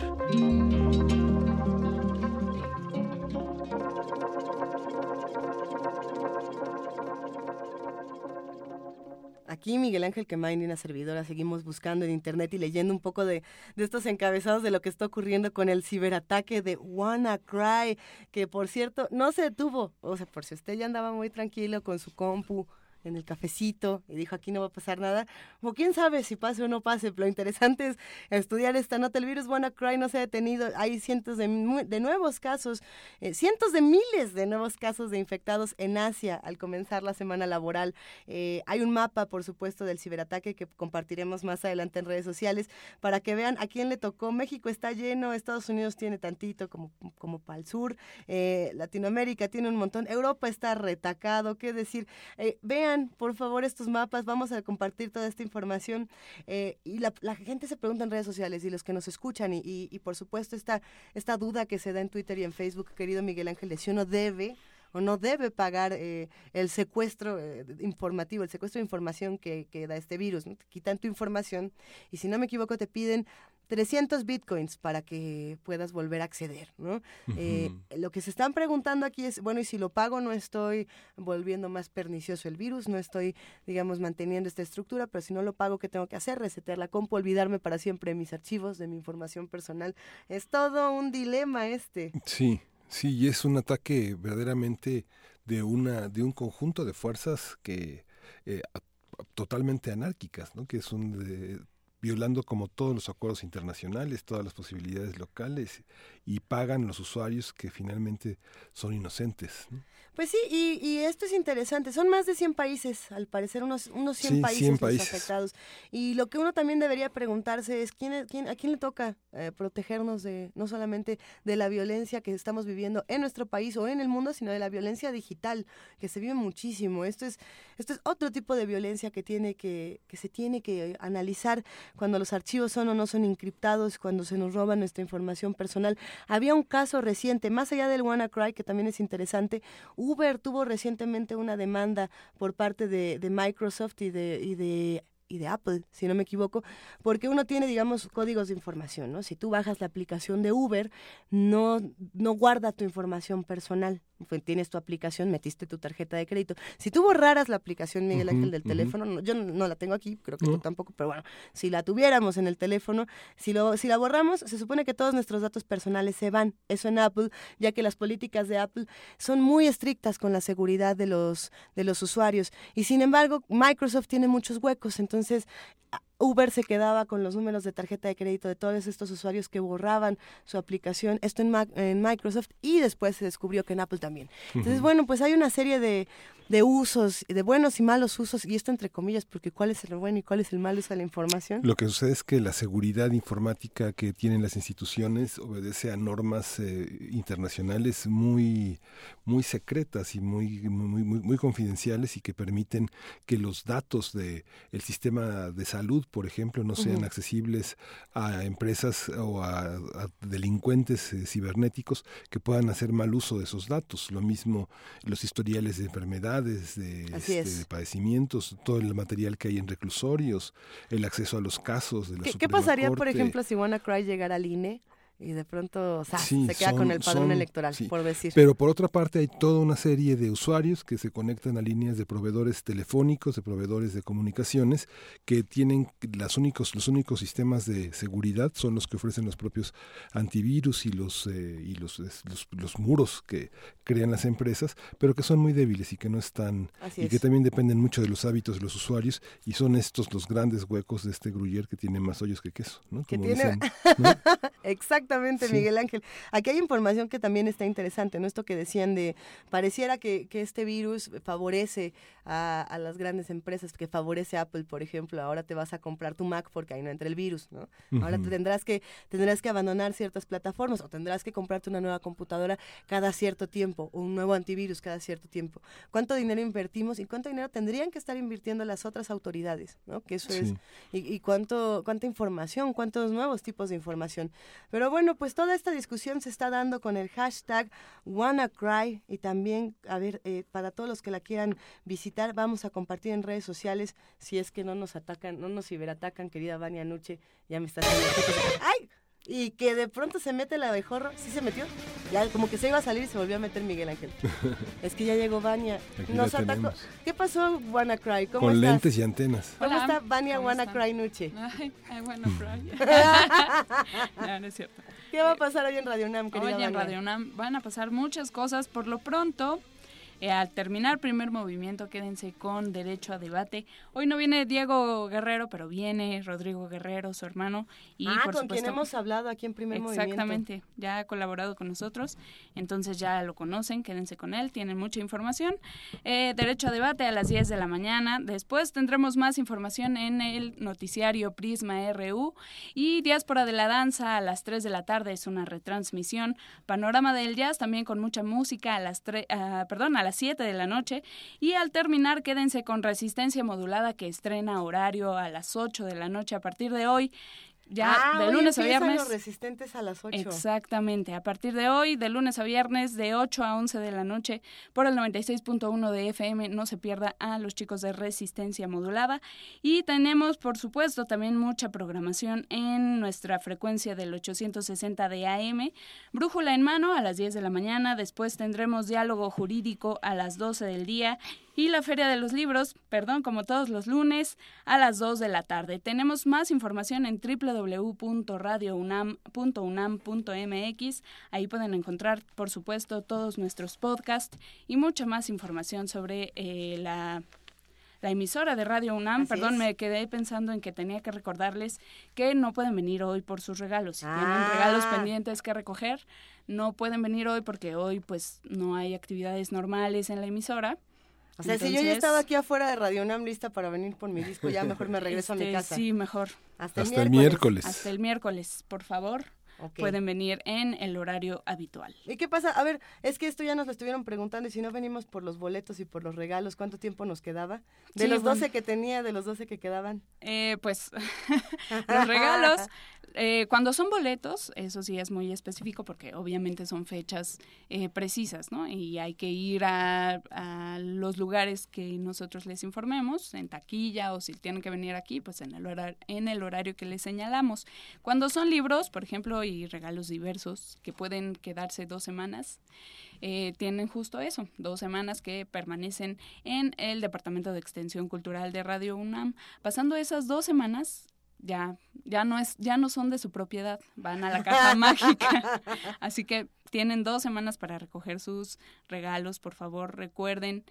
Aquí Miguel Ángel Quemain y una servidora seguimos buscando en internet y leyendo un poco de, de, estos encabezados de lo que está ocurriendo con el ciberataque de WannaCry, que por cierto no se detuvo. O sea, por si usted ya andaba muy tranquilo con su compu en el cafecito y dijo aquí no va a pasar nada. O quién sabe si pase o no pase. Lo interesante es estudiar esta nota. El virus WannaCry no se ha detenido. Hay cientos de, de nuevos casos, eh, cientos de miles de nuevos casos de infectados en Asia al comenzar la semana laboral. Eh, hay un mapa, por supuesto, del ciberataque que compartiremos más adelante en redes sociales para que vean a quién le tocó. México está lleno, Estados Unidos tiene tantito como, como para el sur, eh, Latinoamérica tiene un montón, Europa está retacado, qué decir. vean por favor, estos mapas. Vamos a compartir toda esta información. Eh, y la, gente se pregunta en redes sociales y los que nos escuchan, y, por supuesto, esta, esta duda que se da en Twitter y en Facebook, querido Miguel Ángel, si uno debe o no debe pagar eh, el secuestro eh, informativo, el secuestro de información que, que da este virus. Te quitan tu información y si no me equivoco te piden 300 bitcoins para que puedas volver a acceder, ¿no? Eh, lo que se están preguntando aquí es, bueno, y si lo pago no estoy volviendo más pernicioso el virus, no estoy, digamos, manteniendo esta estructura, pero si no lo pago, ¿qué tengo que hacer? Resetear la compu, olvidarme para siempre de mis archivos, de mi información personal. Es todo un dilema este. Sí, sí, y es un ataque verdaderamente de, una, de un conjunto de fuerzas que... Eh, totalmente anárquicas, ¿no? que es un de, violando como todos los acuerdos internacionales, todas las posibilidades locales y pagan los usuarios que finalmente son inocentes. Pues sí, y, esto es interesante. Son más de 100 países, al parecer, unos, unos 100 países, afectados. Y lo que uno también debería preguntarse es quién, quién a quién le toca eh, protegernos de no solamente de la violencia que estamos viviendo en nuestro país o en el mundo, sino de la violencia digital, que se vive muchísimo. Esto es, esto es otro tipo de violencia que, tiene que, que se tiene que analizar cuando los archivos son o no son encriptados, cuando se nos roba nuestra información personal. Había un caso reciente, más allá del WannaCry, que también es interesante, Uber tuvo recientemente una demanda por parte de, Microsoft y de, y de y de Apple, si no me equivoco, porque uno tiene, digamos, códigos de información, ¿no? Si tú bajas la aplicación de Uber, no, no guarda tu información personal, tienes tu aplicación, metiste tu tarjeta de crédito. Si tú borraras la aplicación, Miguel Ángel, del teléfono, yo no, la tengo aquí, creo que tú tampoco, pero bueno, si la tuviéramos en el teléfono, si, lo, si la borramos, se supone que todos nuestros datos personales se van. Eso en Apple, ya que las políticas de Apple son muy estrictas con la seguridad de los, de los usuarios. Y sin embargo, Microsoft tiene muchos huecos, entonces Uber se quedaba con los números de tarjeta de crédito de todos estos usuarios que borraban su aplicación, esto en, en Microsoft, y después se descubrió que en Apple también. Entonces, bueno, pues hay una serie de, de usos, de buenos y malos usos, y esto entre comillas, porque cuál es el bueno y cuál es el mal uso de la información. Lo que sucede es que la seguridad informática que tienen las instituciones obedece a normas eh, internacionales muy, muy secretas y muy, muy, muy, muy, confidenciales y que permiten que los datos del el sistema de salud, por ejemplo, no sean accesibles a empresas o a, delincuentes eh, cibernéticos que puedan hacer mal uso de esos datos. Lo mismo los historiales de enfermedad este, de, padecimientos, todo el material que hay en reclusorios, el acceso a los casos de la ¿Qué, ¿qué pasaría, por ejemplo, si WannaCry llegara al INE? Y de pronto se queda con el padrón electoral, por decir. Pero por otra parte hay toda una serie de usuarios que se conectan a líneas de proveedores telefónicos, de proveedores de comunicaciones, que tienen las únicos, los únicos sistemas de seguridad son los que ofrecen los propios antivirus y los eh, y los, los, muros que crean las empresas, pero que son muy débiles y que no están y que también dependen mucho de los hábitos de los usuarios y son estos los grandes huecos de este gruyer que tiene más hoyos que queso, ¿no? Como tiene... [LAUGHS] Exacto Exactamente, Miguel Ángel. Aquí hay información que también está interesante, ¿no? Esto que decían de, pareciera que, que este virus favorece a, a, las grandes empresas, que favorece a Apple, por ejemplo. Ahora te vas a comprar tu Mac porque ahí no entra el virus, ¿no? Ahora te tendrás que, tendrás que abandonar ciertas plataformas o tendrás que comprarte una nueva computadora cada cierto tiempo, o un nuevo antivirus cada cierto tiempo. ¿Cuánto dinero invertimos y cuánto dinero tendrían que estar invirtiendo las otras autoridades, ¿no? Que eso es, y, y cuánto, cuánta información, cuántos nuevos tipos de información. Pero bueno, bueno, pues toda esta discusión se está dando con el hashtag WannaCry y también, a ver, eh, para todos los que la quieran visitar, vamos a compartir en redes sociales si es que no nos atacan, no nos ciberatacan, querida Vania Nuche, ya me está haciendo... ¡Ay! Y que de pronto se mete el abejorro, ¿sí se metió? Ya como que se iba a salir y se volvió a meter Miguel Ángel. [LAUGHS] es que ya llegó Vania. Nos atacó. ¿Qué pasó, WannaCry? ¿Cómo Con lentes y antenas. ¿Cómo está Vania WannaCry Nuche? Ay, ay WannaCry. [LAUGHS] [LAUGHS] no, no es cierto. ¿Qué va a pasar hoy en Radio UNAM, querida Hoy en Radio UNAM van a pasar muchas cosas. Por lo pronto, al terminar primer movimiento, quédense con derecho a debate. Hoy no viene Diego Guerrero, pero viene Rodrigo Guerrero, su hermano. Y ah, con quien hemos hablado aquí en primer movimiento. Exactamente, ya ha colaborado con nosotros, entonces ya lo conocen, quédense con él, tienen mucha información. Eh, derecho a debate a las 10 de la mañana. Después tendremos más información en el noticiario Prisma RU y Diáspora de la Danza a las 3 de la tarde es una retransmisión. Panorama del Jazz también con mucha música a las 3, uh, perdón, a las 7 de la noche y al terminar quédense con Resistencia Modulada que estrena horario a las 8 de la noche a partir de hoy ya ah, de lunes a viernes. los resistentes a las 8. Exactamente, a partir de hoy, de lunes a viernes, de 8 a 11 de la noche, por el 96.1 de FM, no se pierda a los chicos de Resistencia Modulada. Y tenemos, por supuesto, también mucha programación en nuestra frecuencia del 860 de AM. Brújula en mano a las 10 de la mañana, después tendremos diálogo jurídico a las 12 del día y la Feria de los Libros, perdón, como todos los lunes, a las 2 de la tarde. Tenemos más información en www.radiounam.unam.mx. Ahí pueden encontrar, por supuesto, todos nuestros podcasts y mucha más información sobre eh, la la emisora de Radio UNAM. Perdón, me quedé pensando en que tenía que recordarles que no pueden venir hoy por sus regalos. Si tienen ah. regalos pendientes que recoger, no pueden venir hoy porque hoy pues no hay actividades normales en la emisora. O sea, si yo ya estaba aquí afuera de Radio UNAM lista para venir por mi disco, ya mejor me regreso a mi este, casa. Sí, mejor. Hasta, el, miércoles. Hasta el miércoles, por favor. Pueden venir en el horario habitual. ¿Y qué pasa? A ver, es que esto ya nos lo estuvieron preguntando y si no venimos por los boletos y por los regalos, ¿cuánto tiempo nos quedaba? De los 12 que tenía, de los 12 que quedaban. Eh, pues [LAUGHS] los [LAUGHS] regalos Eh, cuando son boletos, eso sí es muy específico porque obviamente son fechas eh, precisas, ¿no? Y hay que ir a, los lugares que nosotros les informemos, en taquilla o si tienen que venir aquí, pues en el, horario, en el horario que les señalamos. Cuando son libros, por ejemplo, y regalos diversos que pueden quedarse dos semanas, eh, tienen justo eso, dos semanas que permanecen en el Departamento de Extensión Cultural de Radio UNAM. Pasando esas dos semanas, ya, ya no es, ya no son de su propiedad, van a la caja [LAUGHS] mágica. Así que tienen dos semanas para recoger sus regalos, por favor, recuerden.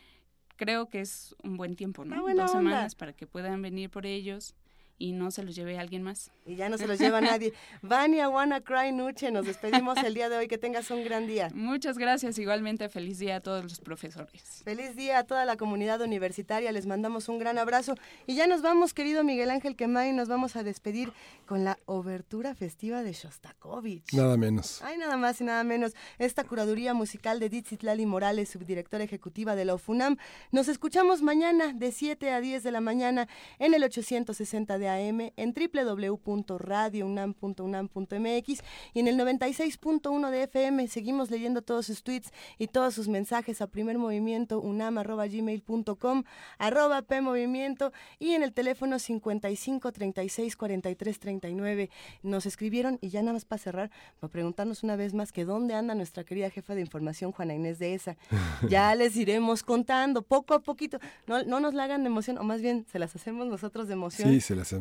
Creo que es un buen tiempo, ¿no? Dos semanas para que puedan venir por ellos y no se los lleve a alguien más. Y ya no se [LAUGHS] los lleva nadie. Vania Wanna Cry Nuche, nos despedimos el día de hoy. Que tengas un gran día. Muchas gracias. Igualmente, feliz día a todos los profesores. Feliz día a toda la comunidad universitaria. Les mandamos un gran abrazo. Y ya nos vamos, querido Miguel Ángel Quemay. Nos vamos a despedir con la obertura festiva de Shostakovich. Nada menos. Ay, nada más y nada menos. Esta curaduría musical de Lali Morales, subdirectora ejecutiva de la OFUNAM. Nos escuchamos mañana de 7 a 10 de la mañana en el 860 de AM, en www.radiounam.unam.mx y en el 96.1 de FM. Seguimos leyendo todos sus tweets y todos sus mensajes a primer movimiento unam.gmail.com, arroba PMovimiento y en el teléfono 55 36 43 39. Nos escribieron y ya nada más para cerrar, para preguntarnos una vez más que dónde anda nuestra querida jefa de información, Juana Inés de esa. [LAUGHS] Ya les iremos contando poco a poquito. No, no nos la hagan de emoción, o más bien se las hacemos nosotros de emoción. Sí, se las hacemos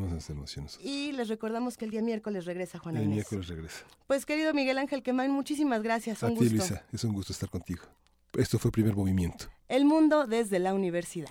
Y les recordamos que el día miércoles regresa Juan El miércoles regresa. Pues querido Miguel Ángel Quemain, muchísimas gracias. A ti, Luisa, es un gusto estar contigo. Esto fue Primer Movimiento. El mundo desde la universidad.